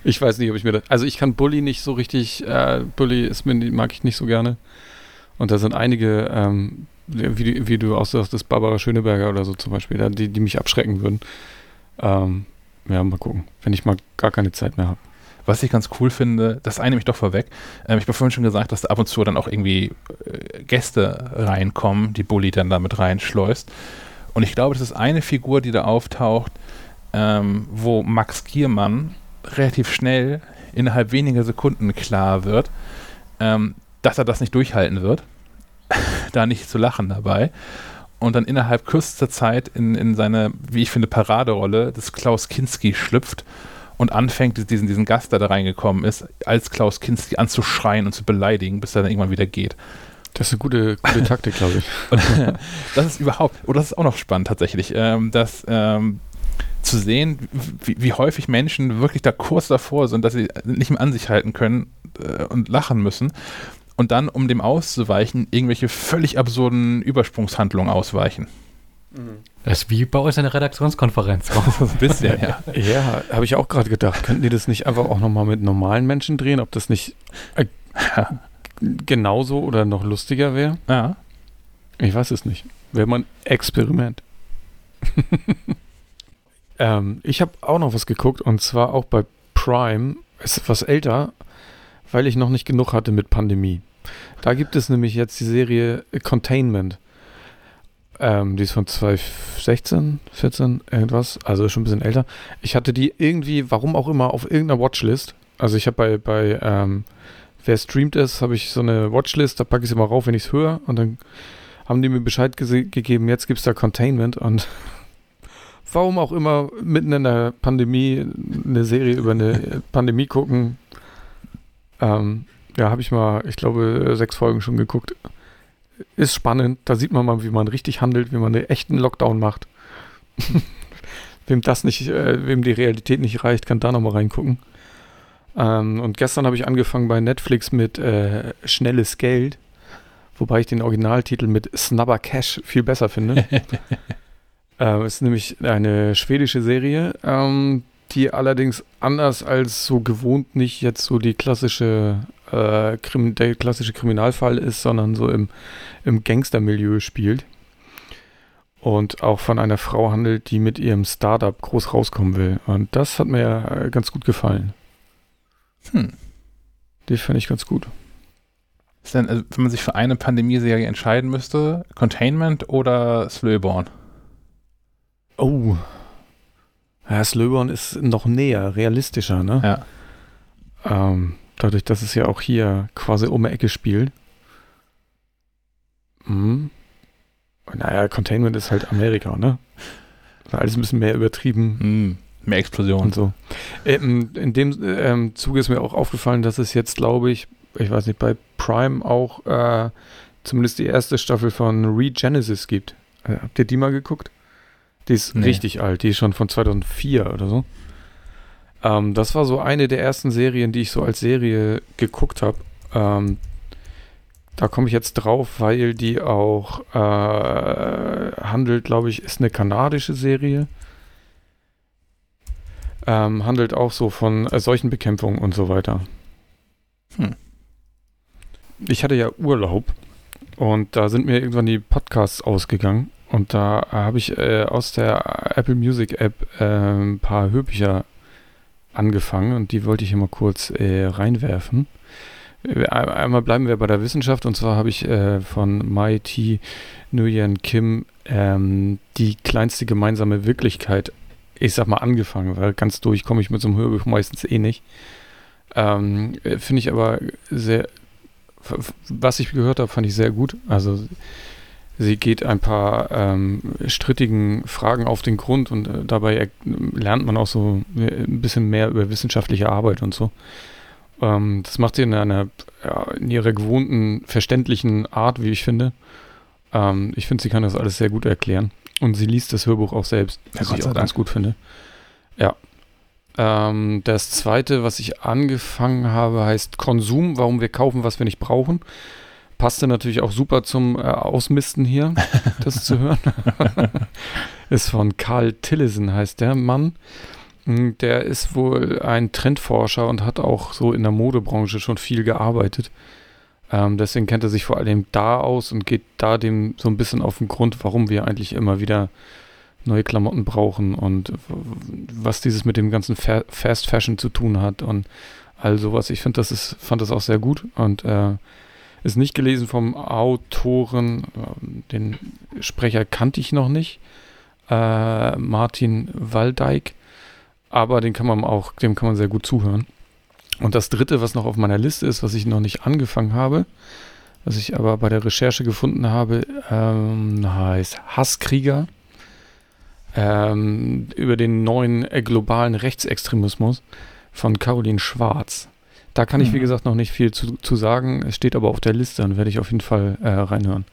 Ich weiß nicht, ob ich mir das. Also, ich kann Bully nicht so richtig. Äh, Bully ist mir, mag ich nicht so gerne. Und da sind einige, ähm, wie, du- wie du auch sagst, das Barbara Schöneberger oder so zum Beispiel, da, die, die mich abschrecken würden. Ähm, ja, mal gucken. Wenn ich mal gar keine Zeit mehr habe. Was ich ganz cool finde, das eine mich doch vorweg. Ähm, ich habe vorhin schon gesagt, dass da ab und zu dann auch irgendwie äh, Gäste reinkommen, die Bully dann damit reinschleust. Und ich glaube, das ist eine Figur, die da auftaucht, ähm, wo Max Giermann relativ schnell innerhalb weniger Sekunden klar wird, ähm, dass er das nicht durchhalten wird, da nicht zu lachen dabei. Und dann innerhalb kürzester Zeit in, in seine, wie ich finde, Paraderolle des Klaus Kinski schlüpft und anfängt, diesen, diesen Gast, der da reingekommen ist, als Klaus Kinski anzuschreien und zu beleidigen, bis er dann irgendwann wieder geht. Das ist eine gute, gute Taktik, glaube ich. Und das ist überhaupt, oh, das ist auch noch spannend tatsächlich, ähm, dass ähm, zu sehen, wie, wie häufig Menschen wirklich da kurz davor sind, dass sie nicht mehr an sich halten können äh, und lachen müssen und dann, um dem auszuweichen, irgendwelche völlig absurden Übersprungshandlungen ausweichen. Das ist wie bei uns in der Redaktionskonferenz. So ein bisschen, ja. Ja, habe ich auch gerade gedacht. Könnten die das nicht einfach auch nochmal mit normalen Menschen drehen? Ob das nicht äh, genauso oder noch lustiger wäre? ja. Ich weiß es nicht. Wäre mal ein Experiment. ähm, ich habe auch noch was geguckt und zwar auch bei Prime. Ist etwas älter, weil ich noch nicht genug hatte mit Pandemie. Da gibt es nämlich jetzt die Serie Containment. Ähm, die ist von 2016, 14, irgendwas. Also ist schon ein bisschen älter. Ich hatte die irgendwie, warum auch immer, auf irgendeiner Watchlist. Also ich habe bei, bei ähm, wer streamt es, habe ich so eine Watchlist, da packe ich sie mal rauf, wenn ich es höre. Und dann haben die mir Bescheid gegeben, jetzt gibt es da Containment. Und warum auch immer mitten in der Pandemie eine Serie über eine Pandemie gucken, ähm, Ja, habe ich mal, ich glaube, sechs Folgen schon geguckt. Ist spannend. Da sieht man mal, wie man richtig handelt, wie man einen echten Lockdown macht. wem das nicht, äh, wem die Realität nicht reicht, kann da nochmal reingucken. Ähm, und gestern habe ich angefangen bei Netflix mit äh, Schnelles Geld, wobei ich den Originaltitel mit Snubber Cash viel besser finde. äh, ist nämlich eine schwedische Serie, ähm, die allerdings anders als so gewohnt nicht jetzt so die klassische äh, der klassische Kriminalfall ist, sondern so im, im Gangstermilieu spielt. Und auch von einer Frau handelt, die mit ihrem Startup groß rauskommen will. Und das hat mir äh, ganz gut gefallen. Hm. Die finde ich ganz gut. Ist denn, also, wenn man sich für eine Pandemieserie entscheiden müsste, Containment oder Slowborn? Oh. Ja, Slowborn ist noch näher, realistischer, ne? Ja. Ähm, dadurch, dass es ja auch hier quasi um die Ecke spielt. Mhm. Naja, Containment ist halt Amerika, ne? Alles ein bisschen mehr übertrieben. Hm, mehr Explosion. und so. Ähm, in dem ähm, Zuge ist mir auch aufgefallen, dass es jetzt, glaube ich, ich weiß nicht, bei Prime auch äh, zumindest die erste Staffel von Regenesis gibt. Äh, habt ihr die mal geguckt? Die ist Nee. richtig alt, die ist schon von 2004 oder so. Ähm, das war so eine der ersten Serien, die ich so als Serie geguckt habe. Ähm, da komme ich jetzt drauf, weil die auch äh, handelt, glaube ich, ist eine kanadische Serie. Ähm, handelt auch so von äh, Seuchenbekämpfung und so weiter. Hm. Ich hatte ja Urlaub und da sind mir irgendwann die Podcasts ausgegangen und da habe ich äh, aus der Apple Music App äh, ein paar Hörbücher angefangen und die wollte ich hier mal kurz äh, reinwerfen. Äh, Einmal bleiben wir bei der Wissenschaft und zwar habe ich äh, von Mai T. Nguyen Kim ähm, die kleinste gemeinsame Wirklichkeit, ich sag mal, angefangen, weil ganz durch komme ich mit so einem Hörbuch meistens eh nicht. Ähm, äh, Finde ich aber sehr, was ich gehört habe, fand ich sehr gut. Also sie geht ein paar ähm, strittigen Fragen auf den Grund und äh, dabei er- lernt man auch so äh, ein bisschen mehr über wissenschaftliche Arbeit und so. Ähm, das macht sie in einer, ja, in ihrer gewohnten, verständlichen Art, wie ich finde. Ähm, ich finde, sie kann das alles sehr gut erklären. Und sie liest das Hörbuch auch selbst, was ich auch ganz gut finde. Ja. Ähm, das zweite, was ich angefangen habe, heißt Konsum, warum wir kaufen, was wir nicht brauchen. Passte natürlich auch super zum äh, Ausmisten hier, das zu hören. ist von Karl Tillison, heißt der Mann. Mm, Der ist wohl ein Trendforscher und hat auch so in der Modebranche schon viel gearbeitet. Ähm, deswegen kennt er sich vor allem da aus und geht da dem so ein bisschen auf den Grund, warum wir eigentlich immer wieder neue Klamotten brauchen und was dieses mit dem ganzen Fa Fast Fashion zu tun hat und all sowas. Ich finde, das ist, fand das auch sehr gut und äh, ist nicht gelesen vom Autoren, ähm, den Sprecher kannte ich noch nicht, äh, Martin Waldeig, aber den kann man auch, dem kann man sehr gut zuhören. Und das dritte, was noch auf meiner Liste ist, was ich noch nicht angefangen habe, was ich aber bei der Recherche gefunden habe, ähm, heißt Hasskrieger ähm, über den neuen äh, globalen Rechtsextremismus von Caroline Schwarz. Da kann ich, wie Mhm. gesagt, noch nicht viel zu, zu sagen. Es steht aber auf der Liste und werde ich auf jeden Fall äh, reinhören.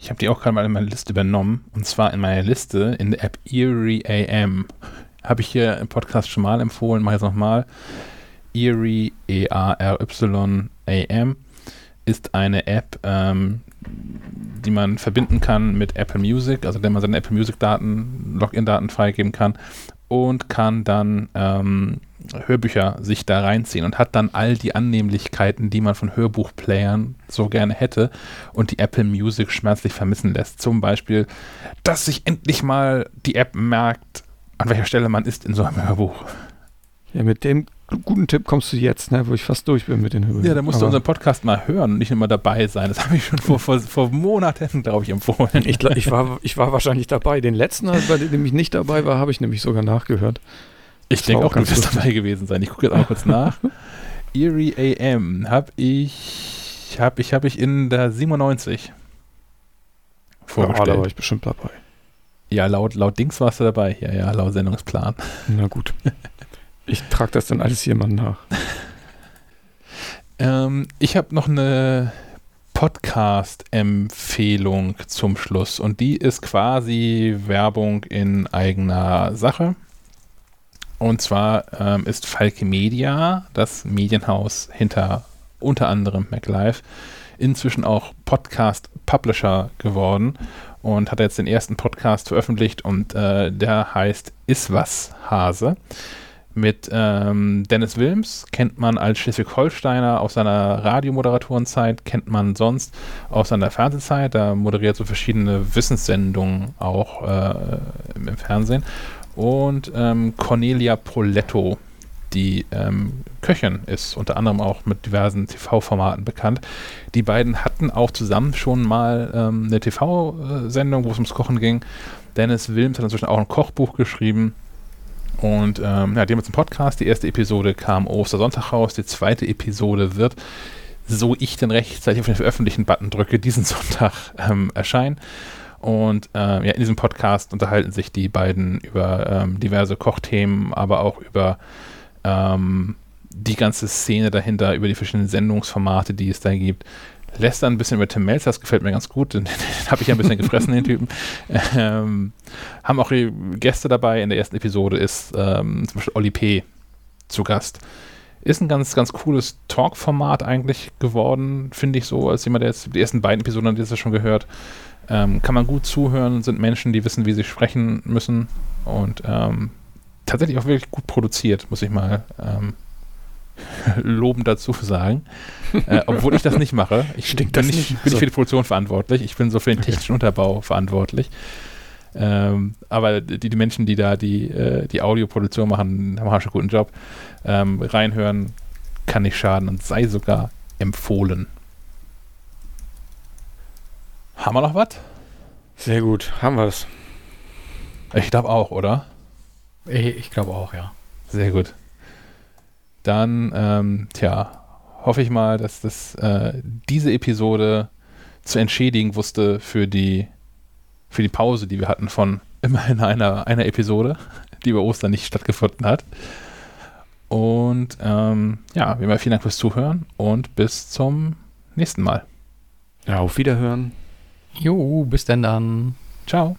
Ich habe die auch gerade mal in meine Liste übernommen. Und zwar in meiner Liste in der App Erie AM. Habe ich hier im Podcast schon mal empfohlen, mache ich jetzt nochmal. Erie, E E-A-R-Y AM, ist eine App, ähm, die man verbinden kann mit Apple Music, also wenn man seine Apple Music Daten, Login-Daten freigeben kann und kann dann ähm, Hörbücher sich da reinziehen und hat dann all die Annehmlichkeiten, die man von Hörbuchplayern so gerne hätte und die Apple Music schmerzlich vermissen lässt. Zum Beispiel, dass sich endlich mal die App merkt, an welcher Stelle man ist in so einem Hörbuch. Ja, mit dem guten Tipp kommst du jetzt, ne, wo ich fast durch bin mit den Höhen. Ja, da musst du Aber unseren Podcast mal hören und nicht immer dabei sein. Das habe ich schon vor, vor, vor Monaten, glaube ich, empfohlen. ich, ich, war, ich war wahrscheinlich dabei. Den letzten, bei dem ich nicht dabei war, habe ich nämlich sogar nachgehört. Ich denke auch, auch du ganz wirst dabei gewesen sein. Ich gucke jetzt auch kurz nach. Erie AM habe ich, habe ich, habe ich in der 97 Ja, vorgestellt. da war ich bestimmt dabei. Ja, laut, laut Dings warst du dabei. Ja, ja, laut Sendungsplan. Na gut. Ich trage das dann alles jemandem nach. Ähm, ich habe noch eine Podcast-Empfehlung zum Schluss und die ist quasi Werbung in eigener Sache. Und zwar ähm, ist Falke Media, das Medienhaus hinter unter anderem MacLife, inzwischen auch Podcast-Publisher geworden und hat jetzt den ersten Podcast veröffentlicht und äh, der heißt Iswas Hase. Mit ähm, Dennis Wilms kennt man als Schleswig-Holsteiner aus seiner Radiomoderatorenenzeit, kennt man sonst aus seiner Fernsehzeit. Da moderiert so verschiedene Wissenssendungen auch äh, im Fernsehen. Und ähm, Cornelia Poletto, die ähm, Köchin ist, unter anderem auch mit diversen TV-Formaten bekannt. Die beiden hatten auch zusammen schon mal ähm, eine TV-Sendung, wo es ums Kochen ging. Dennis Wilms hat inzwischen auch ein Kochbuch geschrieben und ähm, ja, die haben jetzt einen Podcast. Die erste Episode kam Ostersonntag raus. Die zweite Episode wird, so ich denn rechtzeitig auf den Veröffentlichen-Button drücke, diesen Sonntag ähm, erscheinen. Und äh, ja, in diesem Podcast unterhalten sich die beiden über ähm, diverse Kochthemen, aber auch über ähm, die ganze Szene dahinter, über die verschiedenen Sendungsformate, die es da gibt lästern ein bisschen über Tim Melzer, das gefällt mir ganz gut, den, den habe ich ja ein bisschen gefressen, den Typen. Ähm, haben auch Gäste dabei, in der ersten Episode ist ähm, zum Beispiel Oli P. zu Gast. Ist ein ganz, ganz cooles Talk-Format eigentlich geworden, finde ich so, als jemand, der jetzt die ersten beiden Episoden hat jetzt schon gehört. Ähm, kann man gut zuhören, sind Menschen, die wissen, wie sie sprechen müssen und ähm, tatsächlich auch wirklich gut produziert, muss ich mal ähm, lobend dazu sagen. Äh, obwohl ich das nicht mache. Ich Stinkt bin, nicht, nicht? bin so. für die Produktion verantwortlich. Ich bin so für den technischen okay. Unterbau verantwortlich. Ähm, aber die, die, Menschen, die da die, äh, die Audioproduktion machen, haben schon einen guten Job. Ähm, reinhören kann nicht schaden und sei sogar empfohlen. Haben wir noch was? Sehr gut, haben wir es. Ich glaube auch, oder? Ich, ich glaube auch, ja. Sehr gut dann, ähm, tja, hoffe ich mal, dass das äh, diese Episode zu entschädigen wusste für die, für die Pause, die wir hatten von immerhin einer, einer Episode, die über Ostern nicht stattgefunden hat. Und ähm, ja, wie immer vielen Dank fürs Zuhören und bis zum nächsten Mal. Ja, auf Wiederhören. Jo, bis denn dann. Ciao.